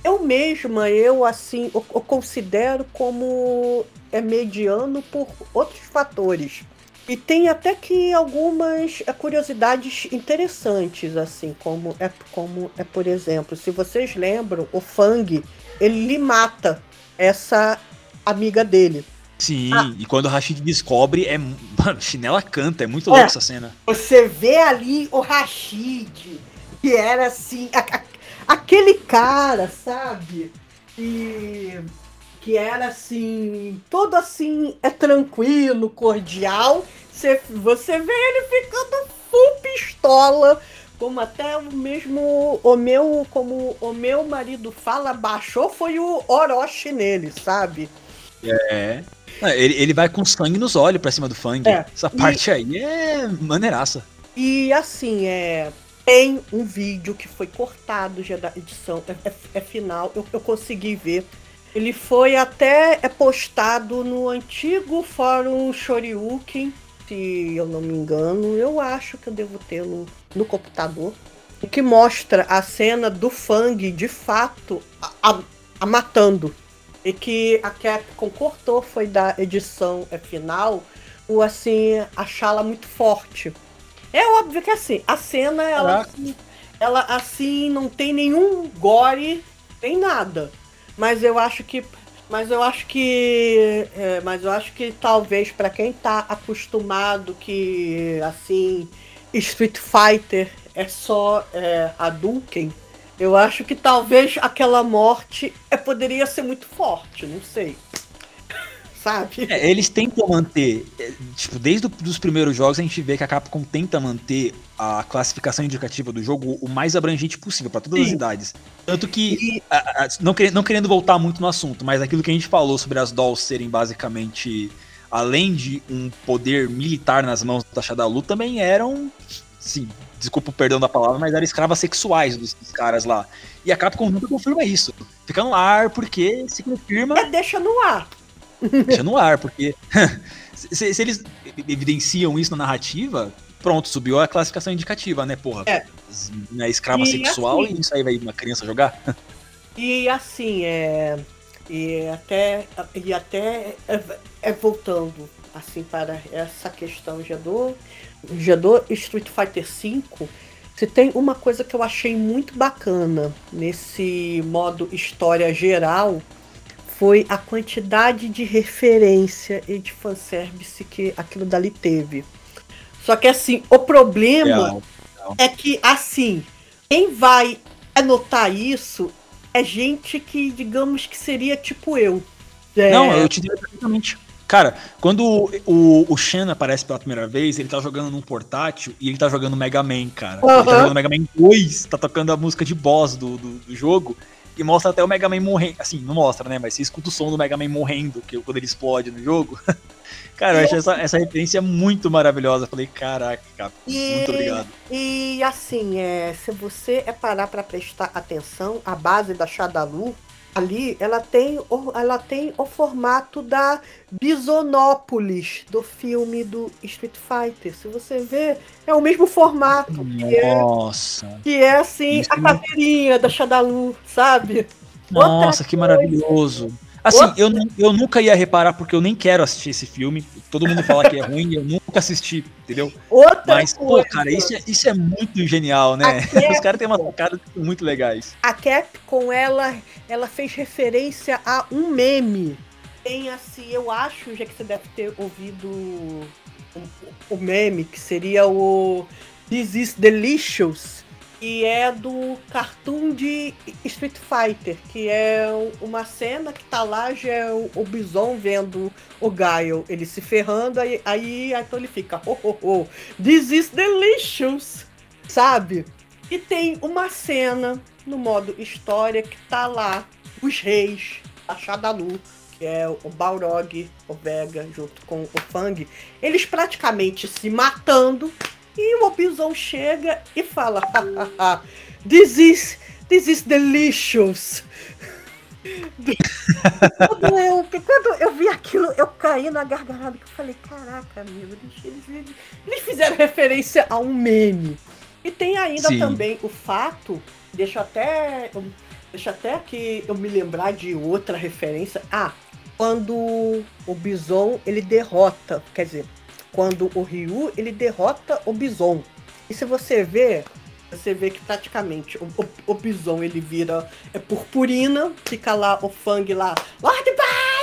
[SPEAKER 4] eu mesma, eu assim, eu, eu considero como é mediano por outros fatores. E tem até que algumas eh, curiosidades interessantes, assim, como é, como é, por exemplo, se vocês lembram, o Fang, ele mata essa amiga dele.
[SPEAKER 3] Sim,
[SPEAKER 4] Ah.
[SPEAKER 3] e quando o Rashid descobre, é. [LAUGHS] Mano, chinela canta, é muito
[SPEAKER 4] É.
[SPEAKER 3] louco essa cena.
[SPEAKER 4] Você vê ali o Rashid, que era assim, a- a- aquele cara, sabe? Que, que era assim, todo assim, é tranquilo, cordial. Você, você vê ele ficando full pistola. Como até o mesmo, o meu, como o meu marido fala, baixou foi o Orochi nele, sabe?
[SPEAKER 3] É. Ah, Ele, ele vai com sangue nos olhos pra cima do Fang.
[SPEAKER 4] É,
[SPEAKER 3] Essa
[SPEAKER 4] e-
[SPEAKER 3] parte aí é maneiraça.
[SPEAKER 4] E assim, é. Tem um vídeo que foi cortado já da edição, é, é- é final, eu, eu consegui ver. Ele foi até é postado no antigo fórum Shoryuken, se eu não me engano. Eu acho que eu devo ter no, no computador. Que mostra a cena do Fang de fato a, a- a matando. E que a Capcom cortou foi da edição é, final, o assim, achá-la muito forte. É óbvio que assim, a cena, ela, assim, ela assim, não tem nenhum gore, nem nada. Mas eu acho que. Mas eu acho que. é, mas eu acho que talvez para quem tá acostumado que assim. Street Fighter é só é, Hadouken, eu acho que talvez aquela morte é, poderia ser muito forte, não sei. sabe?
[SPEAKER 3] É, eles tentam manter, é, tipo, desde os primeiros jogos a gente vê que a Capcom tenta manter a classificação indicativa do jogo o mais abrangente possível para todas Sim. as idades. Tanto que, a, a, não, querendo, não querendo voltar muito no assunto, mas aquilo que a gente falou sobre as dolls serem basicamente, além de um poder militar nas mãos da Shadalu, também eram, sim, desculpa o perdão da palavra, mas eram escravas sexuais dos, dos caras lá. E a Capcom nunca confirma isso. Fica no ar porque se confirma.
[SPEAKER 4] É, deixa no ar.
[SPEAKER 3] Deixa no ar, porque [LAUGHS] se, se, eles evidenciam isso na narrativa, pronto, subiu a classificação indicativa, né, porra? É. Né, escrava e sexual assim, e isso aí vai uma criança jogar? [LAUGHS]
[SPEAKER 4] E assim, é. E até. E até é, é voltando assim para essa questão já do. Já do Street Fighter V. Se tem uma coisa que eu achei muito bacana nesse modo história geral foi a quantidade de referência e de fanservice que aquilo dali teve. Só que assim, o problema é que assim, quem vai anotar isso é gente que, digamos que seria tipo eu.
[SPEAKER 3] É... Não, eu te digo perfeitamente. Cara, quando o, o Shen aparece pela primeira vez, ele tá jogando num portátil e ele tá jogando Mega Man, cara. Uhum. Ele tá jogando Mega Man 2, tá tocando a música de boss do, do, do jogo. E mostra até o Mega Man morrendo. Assim, não mostra, né? Mas você escuta o som do Mega Man morrendo, que quando ele explode no jogo. [LAUGHS] Cara, eu achei essa, essa referência muito maravilhosa. Falei, caraca, cara, e, muito obrigado.
[SPEAKER 4] E assim, é, se você é parar para prestar atenção, a base da Shadalu ali, ela tem, o, ela tem o formato da Bisonópolis do filme do Street Fighter. Se você ver, é o mesmo formato.
[SPEAKER 3] Nossa.
[SPEAKER 4] Que é, que é assim, Isso a caveirinha da Shadalu, sabe?
[SPEAKER 3] Nossa, que maravilhoso. Assim, eu, eu nunca ia reparar porque eu nem quero assistir esse filme. Todo mundo fala que é ruim, eu nunca assisti, entendeu?
[SPEAKER 4] Outra
[SPEAKER 3] Mas, coisa. pô, cara, isso é, isso é muito genial, né? [LAUGHS] Os caras têm umas sacadas muito legais.
[SPEAKER 4] A Capcom, ela, ela fez referência a um meme. Tem assim, eu acho, já que você deve ter ouvido o, o meme, que seria o This is Delicious e é do cartoon de Street Fighter, que é uma cena que tá lá, já é o, o Bison vendo o Gaio, ele se ferrando, aí, aí então ele fica, oh, oh, oh, this is delicious, sabe? E tem uma cena no modo história que tá lá, os reis, a Shadalu, que é o Balrog, o Vega, junto com o Fang, eles praticamente se matando e o Bison chega e fala: This is, this is delicious. quando, eu, quando eu vi aquilo, eu caí na gargalhada que eu falei, caraca, amigo, eles, eles, eles, fizeram referência a um meme. E tem ainda Sim. também o fato, deixa até. Deixa até que eu me lembrar de outra referência. Ah, quando o Bison ele derrota, quer dizer, quando o Ryu ele derrota o Bison. E se você ver, você vê que praticamente o, o, o Bison ele vira é purpurina, fica lá o Fang lá, Lord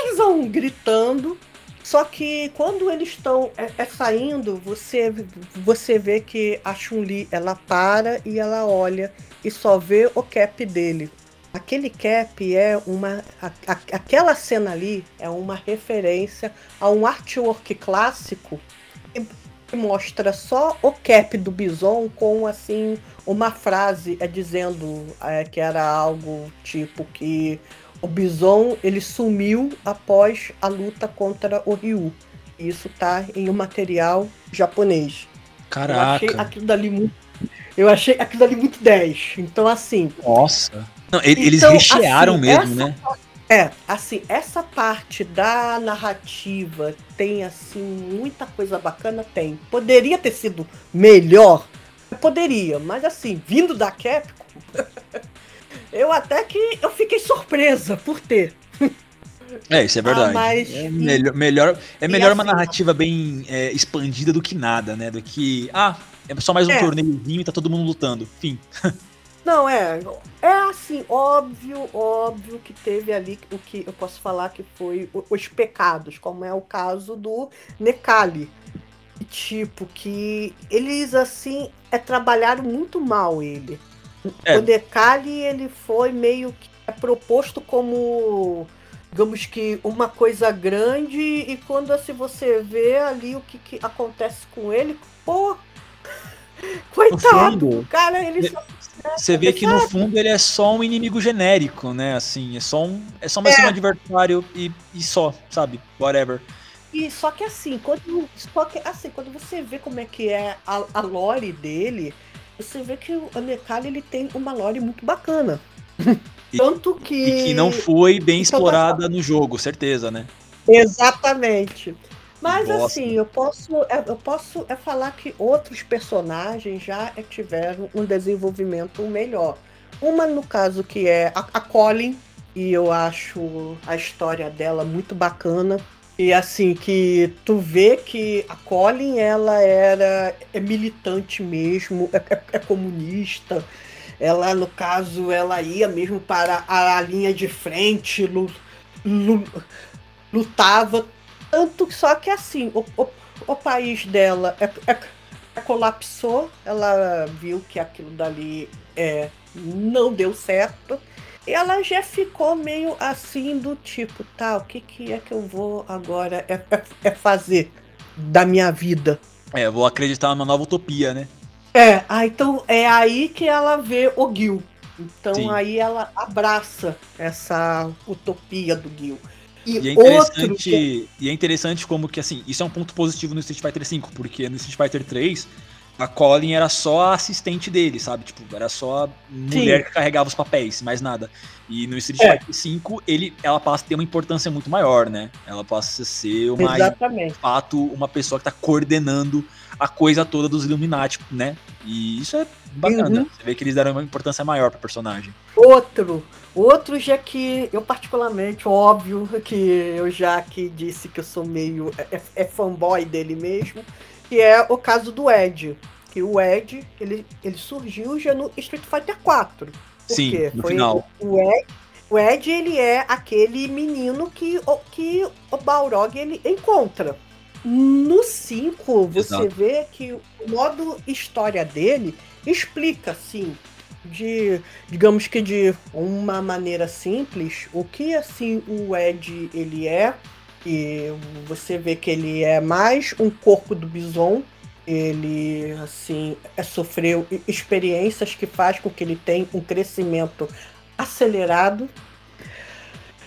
[SPEAKER 4] Bison, gritando. Só que quando eles estão é, é, saindo, você, você vê que a Chun-Li ela para e ela olha e só vê o cap dele. Aquele cap é uma. A, a, aquela cena ali é uma referência a um artwork clássico mostra só o cap do Bison com assim uma frase é dizendo é, que era algo tipo que o Bison ele sumiu após a luta contra o Ryu. Isso tá em um material japonês.
[SPEAKER 3] Caraca.
[SPEAKER 4] Eu achei aquilo dali muito eu achei aquilo ali muito 10. Então, assim.
[SPEAKER 3] Nossa. Não, eles então, rechearam assim, mesmo, né?
[SPEAKER 4] É, assim, essa parte da narrativa tem, assim, muita coisa bacana? Tem. Poderia ter sido melhor? Poderia, mas assim, vindo da Capcom, [LAUGHS] eu até que eu fiquei surpresa por ter.
[SPEAKER 3] É, isso é verdade. Ah, mas, é melhor, melhor, é melhor assim, uma narrativa bem é, expandida do que nada, né? Do que, ah, é só mais um é. torneiozinho e tá todo mundo lutando. Fim. [LAUGHS]
[SPEAKER 4] Não, é. É assim, óbvio, óbvio que teve ali o que eu posso falar que foi os pecados, como é o caso do Necali. Tipo, que eles assim é, trabalharam muito mal ele. É. O Necali, ele foi meio que é proposto como digamos que uma coisa grande e quando assim você vê ali o que, que acontece com ele, pô, [LAUGHS] coitado, cara, ele só
[SPEAKER 3] Você vê que no fundo ele é só um inimigo genérico, né? Assim, é só um, é só mais
[SPEAKER 4] É.
[SPEAKER 3] um adversário e, e só, sabe? Whatever.
[SPEAKER 4] E só que assim, quando, só que assim, quando você vê como é que é a, a lore dele, você vê que o Anekali ele tem uma lore muito bacana. [LAUGHS]
[SPEAKER 3] E-
[SPEAKER 4] Tanto que.
[SPEAKER 3] E que não foi bem
[SPEAKER 4] Então tá
[SPEAKER 3] explorada no jogo, certeza, né?
[SPEAKER 4] Exatamente. Mas
[SPEAKER 3] Bosta.
[SPEAKER 4] assim, eu posso, é, eu posso é falar que outros personagens já é, tiveram um desenvolvimento melhor. Uma, no caso, que é a, a Colin, e eu acho a história dela muito bacana. E assim, que tu vê que a Colin, ela era é militante mesmo, é, é- é comunista. Ela, no caso, ela ia mesmo para a, linha de frente, lu- lu- lutava. Tanto só que assim, o, o, o país dela é, é- é colapsou, ela viu que aquilo dali é, não deu certo. E ela já ficou meio assim do tipo, tá, o que, que é que eu vou agora é, é- é fazer da minha vida?
[SPEAKER 3] É, vou acreditar numa nova utopia, né?
[SPEAKER 4] É, ah, então é aí que ela vê o Gil. Então
[SPEAKER 3] Sim.
[SPEAKER 4] aí ela abraça essa utopia do Gil.
[SPEAKER 3] E é
[SPEAKER 4] outro
[SPEAKER 3] interessante, e é interessante como que, assim, isso é um ponto positivo no Street Fighter V, porque no Street Fighter 3, a Colin era só a assistente dele, sabe? Tipo, era só a mulher que carregava os papéis, mais nada. E no Street
[SPEAKER 4] É.
[SPEAKER 3] Fighter V, ele, ela passa a ter uma importância muito maior, né? Ela passa a ser uma, de
[SPEAKER 4] Exatamente.
[SPEAKER 3] fato, uma pessoa que tá coordenando a coisa toda dos Illuminati, né? E isso é bacana.
[SPEAKER 4] Uhum.
[SPEAKER 3] Você vê que eles deram uma importância maior pro personagem.
[SPEAKER 4] Outro, outro já que eu particularmente, óbvio que eu já que disse que eu sou meio é, é fanboy dele mesmo, que é o caso do Ed. Que o Ed, ele, ele surgiu já no Street Fighter 4. Por
[SPEAKER 3] Sim,
[SPEAKER 4] quê?
[SPEAKER 3] no
[SPEAKER 4] Foi
[SPEAKER 3] final.
[SPEAKER 4] O Ed, o Ed, ele é aquele menino que, o- que o Balrog ele encontra. No 5, você
[SPEAKER 3] Exato.
[SPEAKER 4] vê que o modo história dele explica, assim, de, digamos que de uma maneira simples, o que, assim, o Ed, ele é. E você vê que ele é mais um corpo do Bison. Ele, assim, é, sofreu experiências que faz com que ele tenha um crescimento acelerado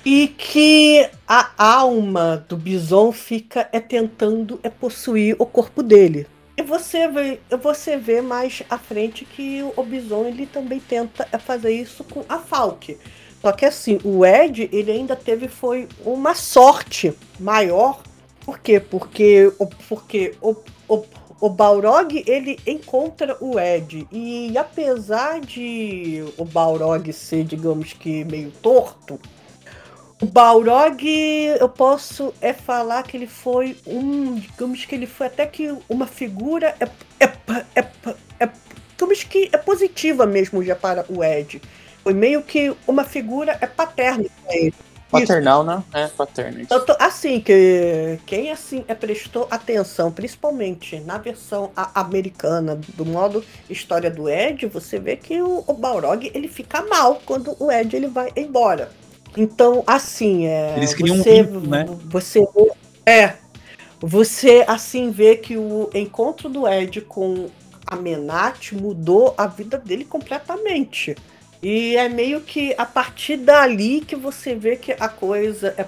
[SPEAKER 4] e que a alma do Bison fica é tentando é possuir o corpo dele. E você vê, você vê mais à frente que o Bison ele também tenta é fazer isso com a Falk. Só que assim, o Ed ele ainda teve foi uma sorte maior. Por quê? Porque porque o, o, o Balrog ele encontra o Ed e apesar de o Balrog ser, digamos que meio torto, o Balrog eu posso é falar que ele foi um, digamos que ele foi até que uma figura é, é, é, é, digamos que é positiva mesmo já para o Ed. Foi meio que uma figura é paterna para ele.
[SPEAKER 2] Paternal, né? É, paterno. isso.
[SPEAKER 4] Tanto assim que quem assim é, prestou atenção, principalmente na versão a- americana do modo história do Ed, você vê que o, o Balrog ele fica mal quando o Ed ele vai embora. Então assim é.
[SPEAKER 3] Eles criam um
[SPEAKER 4] você,
[SPEAKER 3] vínculo, né?
[SPEAKER 4] Você é você assim vê que o encontro do Ed com a Menat mudou a vida dele completamente. E é meio que a partir dali que você vê que a coisa é,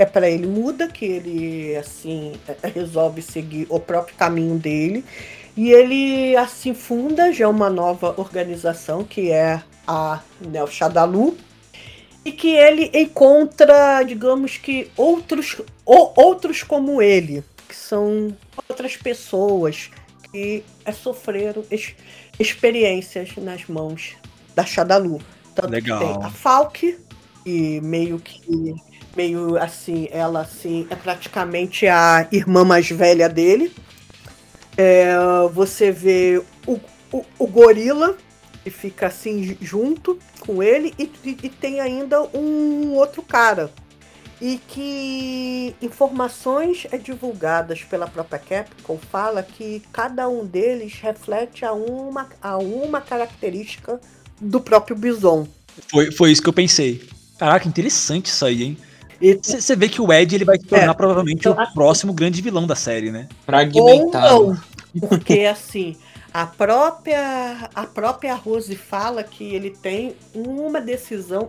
[SPEAKER 4] é para ele muda, que ele assim é- resolve seguir o próprio caminho dele. E ele assim funda já uma nova organização que é a Nel Shadalu. E que ele encontra, digamos que outros ou, outros como ele, que são outras pessoas que é, sofreram ex- experiências nas mãos da Shadalu. Tanto
[SPEAKER 3] Legal.
[SPEAKER 4] que tem a Falk, e meio que. Meio assim, ela assim, é praticamente a irmã mais velha dele. É, você vê o, o, o gorila, que fica assim junto com ele, e, e- e tem ainda um outro cara. E que informações é divulgadas pela própria Capcom fala que cada um deles reflete a uma, a uma característica do próprio Bison.
[SPEAKER 3] Foi, foi isso que eu pensei. Caraca, interessante isso aí, hein?
[SPEAKER 4] E-
[SPEAKER 3] Você vê que o Ed ele vai se tornar
[SPEAKER 4] É.
[SPEAKER 3] provavelmente
[SPEAKER 4] Então,
[SPEAKER 3] o próximo grande vilão da série, né?
[SPEAKER 4] Ou
[SPEAKER 2] Fragmentado.
[SPEAKER 4] não. [LAUGHS] Porque assim, a própria, a própria Rose fala que ele tem uma decisão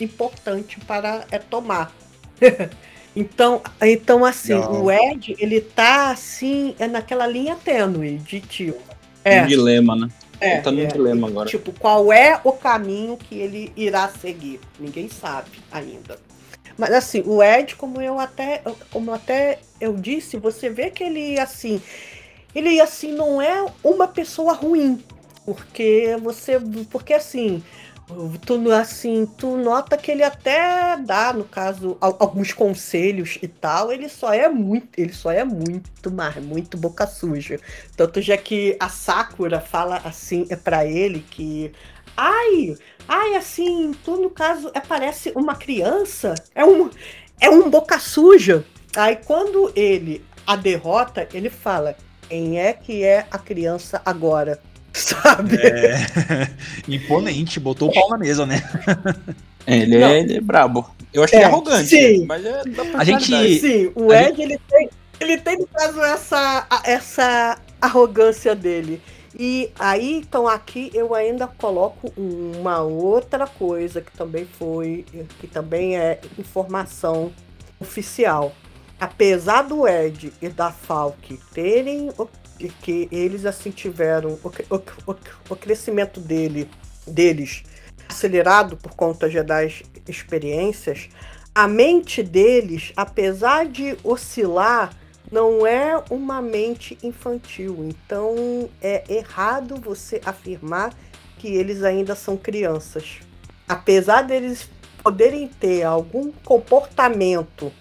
[SPEAKER 4] importante para é, tomar. [LAUGHS] então, então, assim,
[SPEAKER 3] Não.
[SPEAKER 4] o Ed, ele tá assim, é naquela linha tênue de tipo.
[SPEAKER 2] Um
[SPEAKER 4] É,
[SPEAKER 2] dilema, né?
[SPEAKER 4] É,
[SPEAKER 2] Ele tá num
[SPEAKER 4] é.
[SPEAKER 2] dilema agora.
[SPEAKER 4] Tipo, qual é o caminho que ele irá seguir? Ninguém sabe ainda. Mas assim, o Ed, como eu até, como até eu disse, você vê que ele assim, ele assim não é uma pessoa ruim, porque você, porque assim, tu assim, tu nota que ele até dá, no caso, al- alguns conselhos e tal, ele só é muito, ele só é muito, mas muito boca suja. Tanto já que a Sakura fala assim é para ele que ai, ai assim, tu no caso é parece uma criança, é um é um boca suja. Aí quando ele a derrota, ele fala: "Quem é que é a criança agora?" Sabe?
[SPEAKER 3] É. [LAUGHS] Imponente, botou o pau na mesa, né?
[SPEAKER 2] É, ele, é, ele é brabo. Eu achei
[SPEAKER 4] É,
[SPEAKER 2] arrogante,
[SPEAKER 4] sim.
[SPEAKER 2] mas é da
[SPEAKER 3] A gente-.
[SPEAKER 4] Sim, o
[SPEAKER 3] A
[SPEAKER 4] Ed ele tem, ele tem no caso essa, essa arrogância dele. E aí, então aqui eu ainda coloco uma outra coisa que também foi, que também é informação oficial. Apesar do Ed e da Falk terem o- que eles assim tiveram o, o, o, o crescimento dele, deles acelerado por conta das experiências, a mente deles, apesar de oscilar, não é uma mente infantil. Então é errado você afirmar que eles ainda são crianças. Apesar deles poderem ter algum comportamento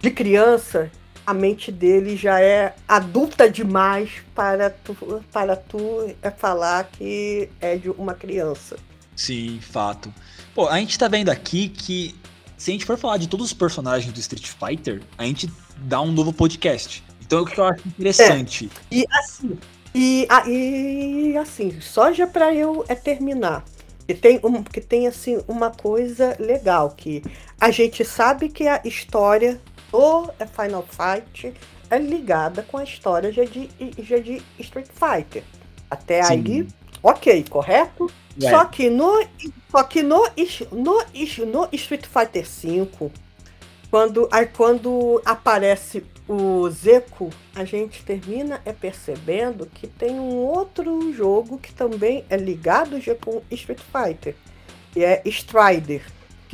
[SPEAKER 4] de criança, a mente deles já é adulta demais para tu, para tu é falar que é de uma criança.
[SPEAKER 3] Sim, fato. Pô, a gente tá vendo aqui que se a gente for falar de todos os personagens do Street Fighter, a gente dá um novo podcast. Então o que eu acho interessante.
[SPEAKER 4] E assim, e, e assim, só já para eu é terminar. Que tem, um, que tem assim uma coisa legal que a gente sabe que a história do Final Fight é ligada com a história já de, já de Street Fighter. Até
[SPEAKER 3] Sim.
[SPEAKER 4] aí, ok, correto?
[SPEAKER 3] É.
[SPEAKER 4] Só que no, só que no, no, no Street Fighter V, quando, aí quando aparece o Zeku, a gente termina é percebendo que tem um outro jogo que também é ligado já com Street Fighter, que é Strider.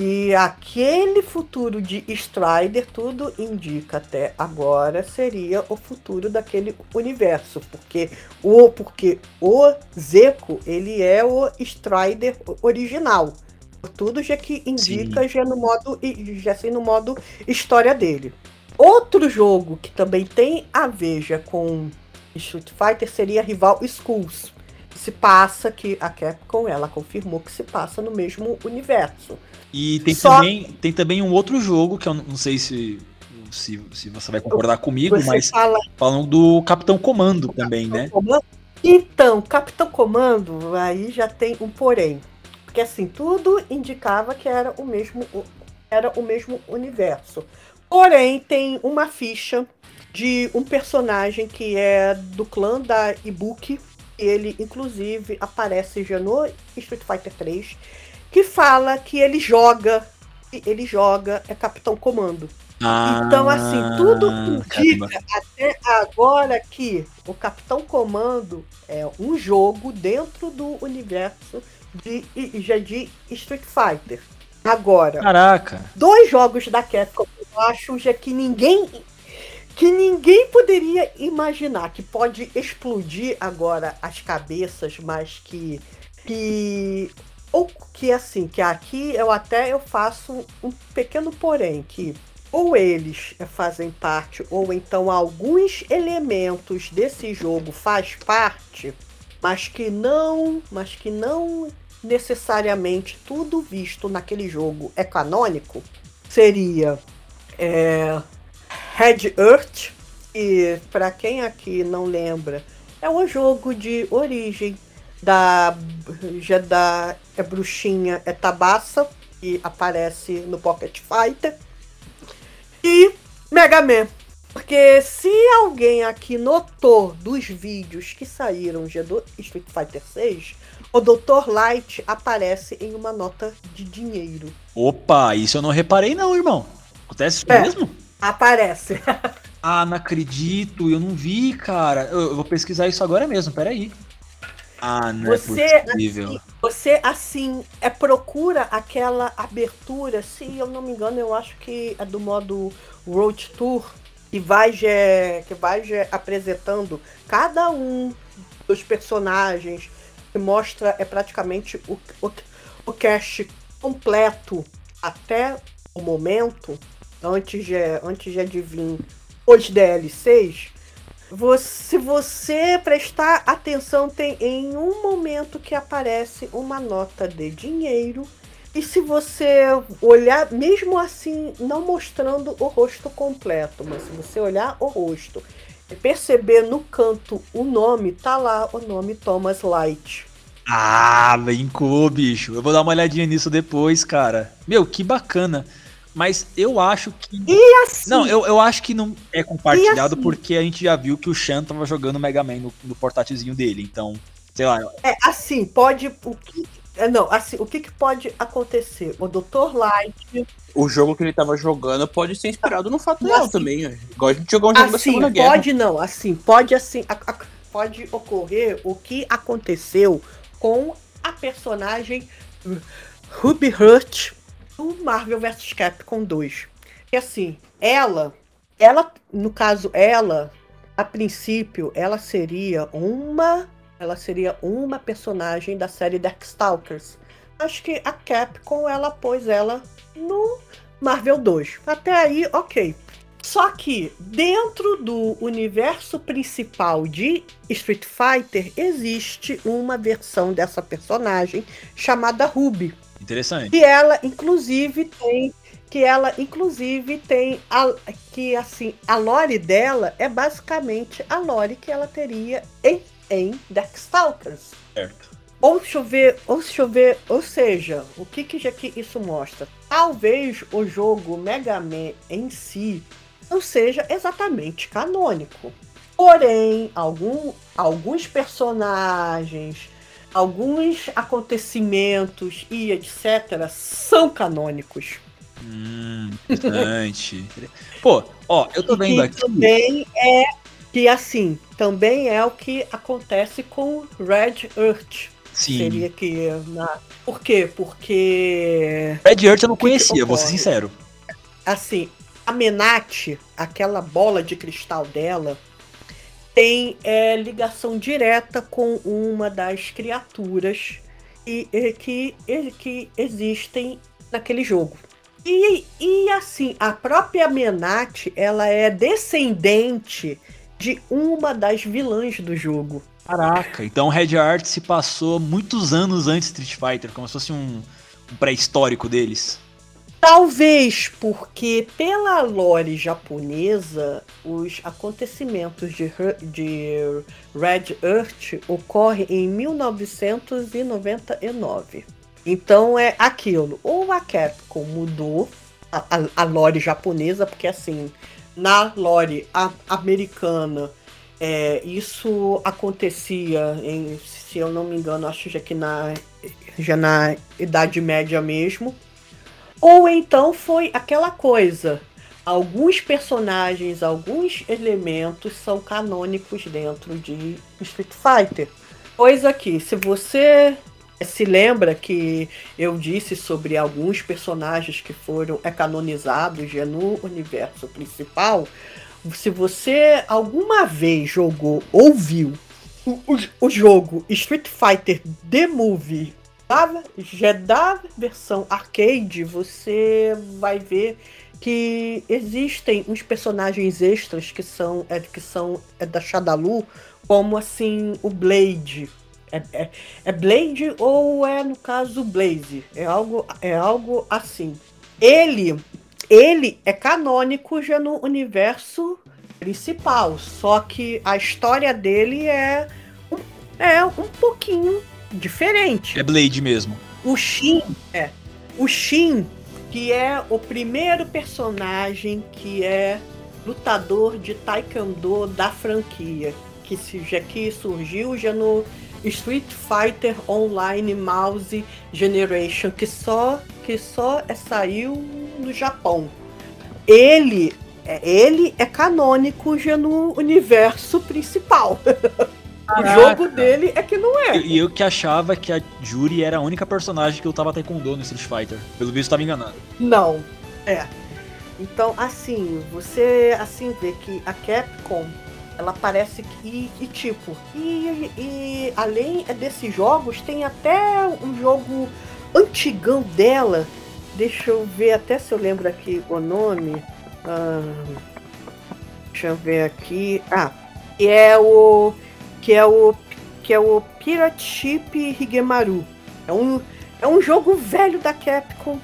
[SPEAKER 4] Que aquele futuro de Strider, tudo indica até agora, seria o futuro daquele universo. Porque o, porque o Zeku, ele é o Strider original. Tudo já que indica já no modo já assim no modo história dele. Outro jogo que também tem a ver já com Street Fighter seria rival. Que se passa que a Capcom ela confirmou que se passa no mesmo universo.
[SPEAKER 3] E tem
[SPEAKER 4] Só-
[SPEAKER 3] também, tem também um outro jogo que eu não sei se, se, se você vai concordar comigo,
[SPEAKER 4] Você
[SPEAKER 3] mas
[SPEAKER 4] fala
[SPEAKER 3] falando do Capitão Comando também, né?
[SPEAKER 4] Comando? Então, Capitão Comando, aí já tem um porém. Porque assim, tudo indicava que era o mesmo, era o mesmo universo. Porém, tem uma ficha de um personagem que é do clã da Ibuki. Ele, inclusive, aparece já no Street Fighter 3, que fala que ele joga. Ele joga é Capitão Comando. Então, assim, tudo
[SPEAKER 3] Ah, caramba.
[SPEAKER 4] indica até agora que o Capitão Comando é um jogo dentro do universo de, de Street Fighter. Agora,
[SPEAKER 3] Caraca.
[SPEAKER 4] dois jogos da Capcom eu acho já que ninguém que ninguém poderia imaginar que pode explodir agora as cabeças, mas que que ou que assim, que aqui eu até eu faço um pequeno porém que ou eles fazem parte ou então alguns elementos desse jogo faz parte, mas que não, mas que não necessariamente tudo visto naquele jogo é canônico, seria é, Red Earth, e para quem aqui não lembra, é um jogo de origem da, da é bruxinha é Tabassa, que aparece no Pocket Fighter. e Mega Man. Porque se alguém aqui notou dos vídeos que saíram de do Street Fighter 6, o Dr. Light aparece em uma nota de dinheiro.
[SPEAKER 3] Opa, isso eu não reparei não, irmão. Acontece isso
[SPEAKER 4] É.
[SPEAKER 3] mesmo?
[SPEAKER 4] Aparece. [LAUGHS]
[SPEAKER 3] Ah, não acredito, eu não vi, cara. Eu, eu vou pesquisar isso agora mesmo, peraí. Ah, não
[SPEAKER 4] Você,
[SPEAKER 3] é possível.
[SPEAKER 4] assim, você, assim, é, procura aquela abertura, se eu não me engano, eu acho que é do modo Road Tour, que vai, já, que vai apresentando cada um dos personagens, que mostra é praticamente o, o, o cast completo até o momento, antes de, antes de de vir os DLCs, você, se você prestar atenção, tem em um momento que aparece uma nota de dinheiro. E se você olhar, mesmo assim, não mostrando o rosto completo, mas se você olhar o rosto e perceber no canto o nome, tá lá o nome Thomas Light.
[SPEAKER 3] Ah, brincou, bicho. Eu vou dar uma olhadinha nisso depois, cara. Meu, que bacana. Mas eu acho que.
[SPEAKER 4] E assim,
[SPEAKER 3] Não, eu, eu acho que não é compartilhado
[SPEAKER 4] assim?
[SPEAKER 3] porque a gente já viu que o Shan tava jogando Mega Man no, no portátilzinho dele. Então, sei lá.
[SPEAKER 4] é assim, pode. O que, é, não, assim, o que, que pode acontecer? O Dr. Light
[SPEAKER 2] O jogo que ele tava jogando pode ser inspirado no fato real
[SPEAKER 4] assim-
[SPEAKER 2] também. ó. Igual a gente jogou um jogo da
[SPEAKER 4] Assim,
[SPEAKER 2] Segunda Guerra.
[SPEAKER 4] pode não, assim, pode assim, a- a- pode ocorrer o que aconteceu com a personagem Ruby Hurt do Marvel vs Capcom 2. Que assim, ela, ela, no caso ela, a princípio, ela seria uma, ela seria uma personagem da série Darkstalkers. Acho que a Capcom ela pôs ela no Marvel 2. Até aí, ok. Só que dentro do universo principal de Street Fighter existe uma versão dessa personagem chamada Ruby.
[SPEAKER 3] Interessante.
[SPEAKER 4] Que ela inclusive tem que ela inclusive tem a, que assim, a lore dela é basicamente a lore que ela teria em em Darkstalkers.
[SPEAKER 3] Certo.
[SPEAKER 4] Ou deixa eu ver, ou deixa eu ver, ou seja, o que que isso mostra? Talvez o jogo Mega Man em si não seja exatamente canônico. Porém, algum, alguns personagens, alguns acontecimentos e etc. são canônicos.
[SPEAKER 3] Hum, interessante. [LAUGHS] Pô, ó, eu tô vendo aqui.
[SPEAKER 4] também é que assim, também é o que acontece com Red Earth.
[SPEAKER 3] Sim.
[SPEAKER 4] Seria que na... Por quê? Porque
[SPEAKER 3] Red Earth eu não conhecia, vou ser sincero.
[SPEAKER 4] assim, a Menate, aquela bola de cristal dela, tem é, ligação direta com uma das criaturas que, eh, que, eh, que existem naquele jogo. E, e assim, a própria Menate, ela é descendente de uma das vilãs do jogo.
[SPEAKER 3] Caraca, então Red Art se passou muitos anos antes de Street Fighter, como se fosse um, um pré-histórico deles.
[SPEAKER 4] Talvez porque, pela lore japonesa, os acontecimentos de, de Red Earth ocorrem em 1999. Então é aquilo. Ou a Capcom mudou a, a, a lore japonesa, porque assim, na lore a- americana, é, isso acontecia em, se eu não me engano, acho já que na, já na Idade Média mesmo. Ou então foi aquela coisa. Alguns personagens, alguns elementos são canônicos dentro de Street Fighter. Coisa que, se você se lembra que eu disse sobre alguns personagens que foram é, canonizados no universo principal, se você alguma vez jogou ou viu o, o, o jogo Street Fighter The Movie já da versão arcade, você vai ver que existem uns personagens extras que são, é, que são é, da Shadalu, como assim o Blade. É, é, é Blade ou é no caso Blaze? É algo, é algo assim. Ele, ele é canônico já no universo principal, só que a história dele é é um pouquinho diferente.
[SPEAKER 3] É Blade mesmo.
[SPEAKER 4] O Shin, é. O Shin, que é o primeiro personagem que é lutador de taekwondo da franquia, que, se, já, que surgiu já no Street Fighter Online Mouse Generation, que só que só é, saiu no Japão. Ele é, ele é canônico já no universo principal. [LAUGHS] o jogo dele é que não é.
[SPEAKER 3] E eu que achava que a Juri era a única personagem que eu tava taekwondo no Street Fighter. Pelo visto, tava enganado.
[SPEAKER 4] Não, é. Então, assim, você assim vê que a Capcom ela parece que. E, tipo, e, e além desses jogos, tem até um jogo antigão dela. Deixa eu ver até se eu lembro aqui o nome. Ah, deixa eu ver aqui. Ah, que é o. Que é o. Que é o Pirate Ship Higemaru. É um, é um jogo velho da Capcom.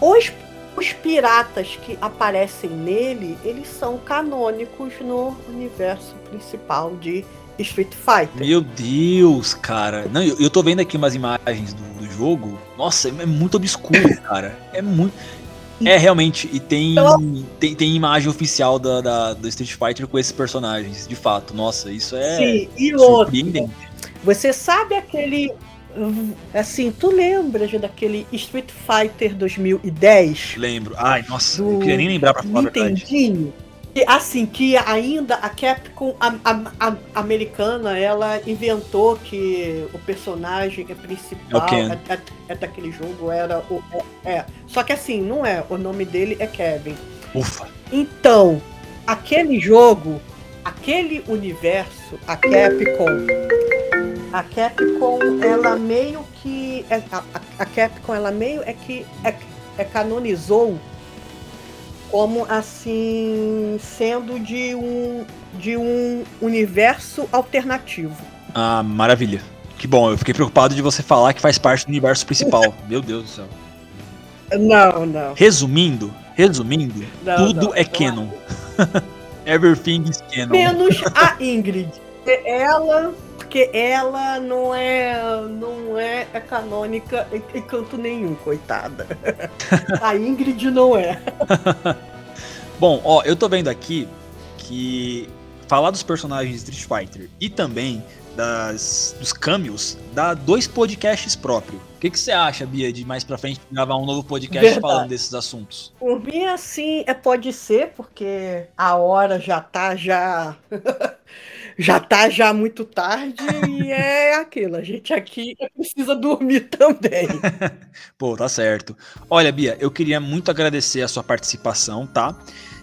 [SPEAKER 4] Os, os piratas que aparecem nele, eles são canônicos no universo principal de Street Fighter.
[SPEAKER 3] Meu Deus, cara. Não, eu, eu tô vendo aqui umas imagens do, do jogo. Nossa, é muito obscuro, [LAUGHS] cara. É muito. É, realmente, e tem, tem, tem imagem oficial da, da, do Street Fighter com esses personagens, de fato. Nossa, isso é
[SPEAKER 4] Sim, e surpreendente. Outro, você sabe aquele. Assim, tu lembras daquele Street Fighter 2010?
[SPEAKER 3] Lembro. Ai, nossa, eu queria nem lembrar pra falar Nintendinho. a verdade.
[SPEAKER 4] Que, assim, que ainda a Capcom a, a, a, americana, ela inventou que o personagem principal é, é, é, daquele jogo era o. É, é, Só que assim, não é. O nome dele é Kevin.
[SPEAKER 3] Ufa.
[SPEAKER 4] Então, aquele jogo, aquele universo, a Capcom. A Capcom, ela meio que. É, a, a Capcom, ela meio é que é, é canonizou como assim sendo de um de um universo alternativo.
[SPEAKER 3] Ah, maravilha. Que bom, eu fiquei preocupado de você falar que faz parte do universo principal. [LAUGHS] Meu Deus do céu.
[SPEAKER 4] Não, não.
[SPEAKER 3] Resumindo, resumindo, não, tudo não, é não canon. [LAUGHS] Everything is canon.
[SPEAKER 4] Menos a Ingrid. [LAUGHS] Ela, porque ela não é não é, é canônica em, em canto nenhum, coitada. [LAUGHS] a Ingrid não é. [LAUGHS]
[SPEAKER 3] Bom, ó, eu tô vendo aqui que falar dos personagens de Street Fighter e também das, dos cameos dá dois podcasts próprios. O que, que você acha, Bia, de mais pra frente gravar um novo podcast Verdade. falando desses assuntos?
[SPEAKER 4] Por mim, assim, é, pode ser, porque a hora já tá já. [LAUGHS] já tá já muito tarde e é aquilo. A gente aqui precisa dormir também. [LAUGHS]
[SPEAKER 3] Pô, tá certo. Olha, Bia, eu queria muito agradecer a sua participação, tá?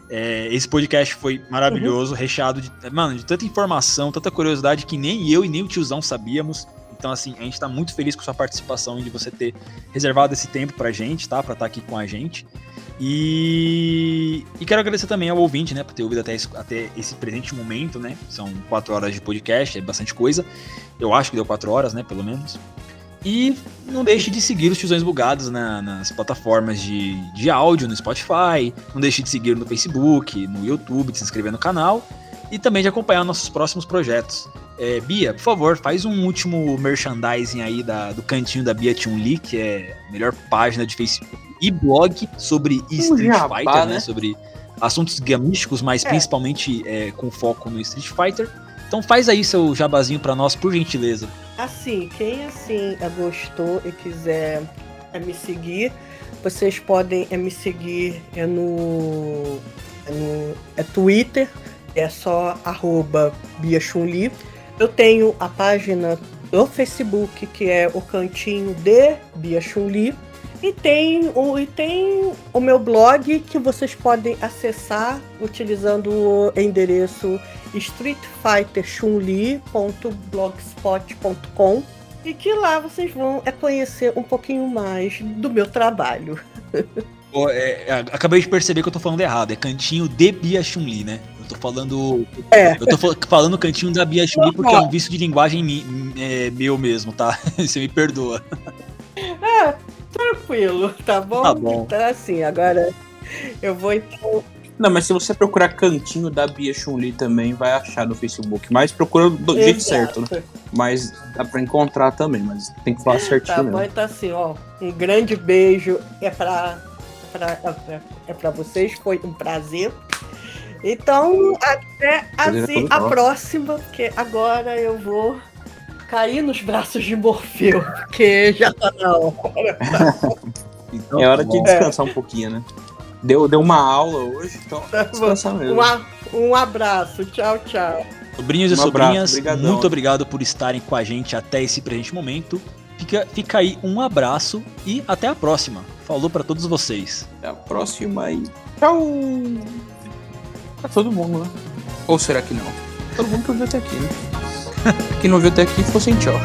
[SPEAKER 3] É, esse podcast foi maravilhoso, uhum. recheado de, mano, de tanta informação, tanta curiosidade que nem eu e nem o tiozão sabíamos. Então, assim, a gente tá muito feliz com sua participação e de você ter reservado esse tempo pra gente, tá? Pra estar tá aqui com a gente. E, e quero agradecer também ao ouvinte, né, por ter ouvido até esse, até esse presente momento, né? São quatro horas de podcast, é bastante coisa. Eu acho que deu quatro horas, né, pelo menos. E não deixe de seguir os Tiozões Bugados na, nas plataformas de, de áudio, no Spotify. Não deixe de seguir no Facebook, no YouTube, de se inscrever no canal. E também de acompanhar nossos próximos projetos. É, Bia, por favor, faz um último merchandising aí da, do cantinho da Bia Chun-Li, que é a melhor página de Facebook e blog sobre Street jabá, Fighter, né? né? Sobre assuntos gamísticos, mas é. principalmente é, com foco no Street Fighter. Então faz aí seu jabazinho para nós, por gentileza.
[SPEAKER 4] Assim, quem assim gostou e quiser é, me seguir, vocês podem é, me seguir é no, é no é Twitter, é só arroba Bia Chunli. Eu tenho a página do Facebook, que é o cantinho de Bia Chunli. E tem, o, e tem o meu blog que vocês podem acessar utilizando o endereço streetfighterchunli.blogspot.com e que lá vocês vão é conhecer um pouquinho mais do meu trabalho. [LAUGHS]
[SPEAKER 3] Oh, é, acabei de perceber que eu tô falando errado. É cantinho de Bia Chun-Li, né? Eu tô falando. É. Eu tô falando cantinho da Bia Chun-Li porque é um vício de linguagem mi, é, meu mesmo, tá? [LAUGHS] Você me perdoa.
[SPEAKER 4] É, tranquilo, tá bom?
[SPEAKER 3] Tá bom.
[SPEAKER 4] Então, assim, agora eu vou então.
[SPEAKER 2] Não, mas se você procurar cantinho da Bia Chun-Li também, vai achar no Facebook. Mas procura do Exato. jeito certo, né? Mas dá pra encontrar também, mas tem que falar certinho.
[SPEAKER 4] Tá bom, então assim, ó. Um grande beijo é pra pra, é, é pra vocês. Foi um prazer. Então, até
[SPEAKER 2] é
[SPEAKER 4] assim, a próxima, porque agora eu vou cair nos braços de Morfeu, porque já tá na hora. [LAUGHS]
[SPEAKER 3] Então,
[SPEAKER 2] É hora
[SPEAKER 3] tá
[SPEAKER 2] de descansar um pouquinho, né? Deu, deu uma aula hoje, então
[SPEAKER 4] Tá
[SPEAKER 2] descansar mesmo.
[SPEAKER 4] Um, a- um abraço, tchau, tchau.
[SPEAKER 3] Sobrinhos e
[SPEAKER 2] Um abraço,
[SPEAKER 3] sobrinhas,
[SPEAKER 2] brigadão.
[SPEAKER 3] muito obrigado por estarem com a gente até esse presente momento. Fica, fica aí um abraço e até a próxima. Falou pra todos vocês.
[SPEAKER 2] Até a próxima e tchau! Pra todo mundo, né? Ou será que não? Todo mundo que ouviu até aqui, né? [LAUGHS] Quem não ouviu até aqui, ficou sem tchau.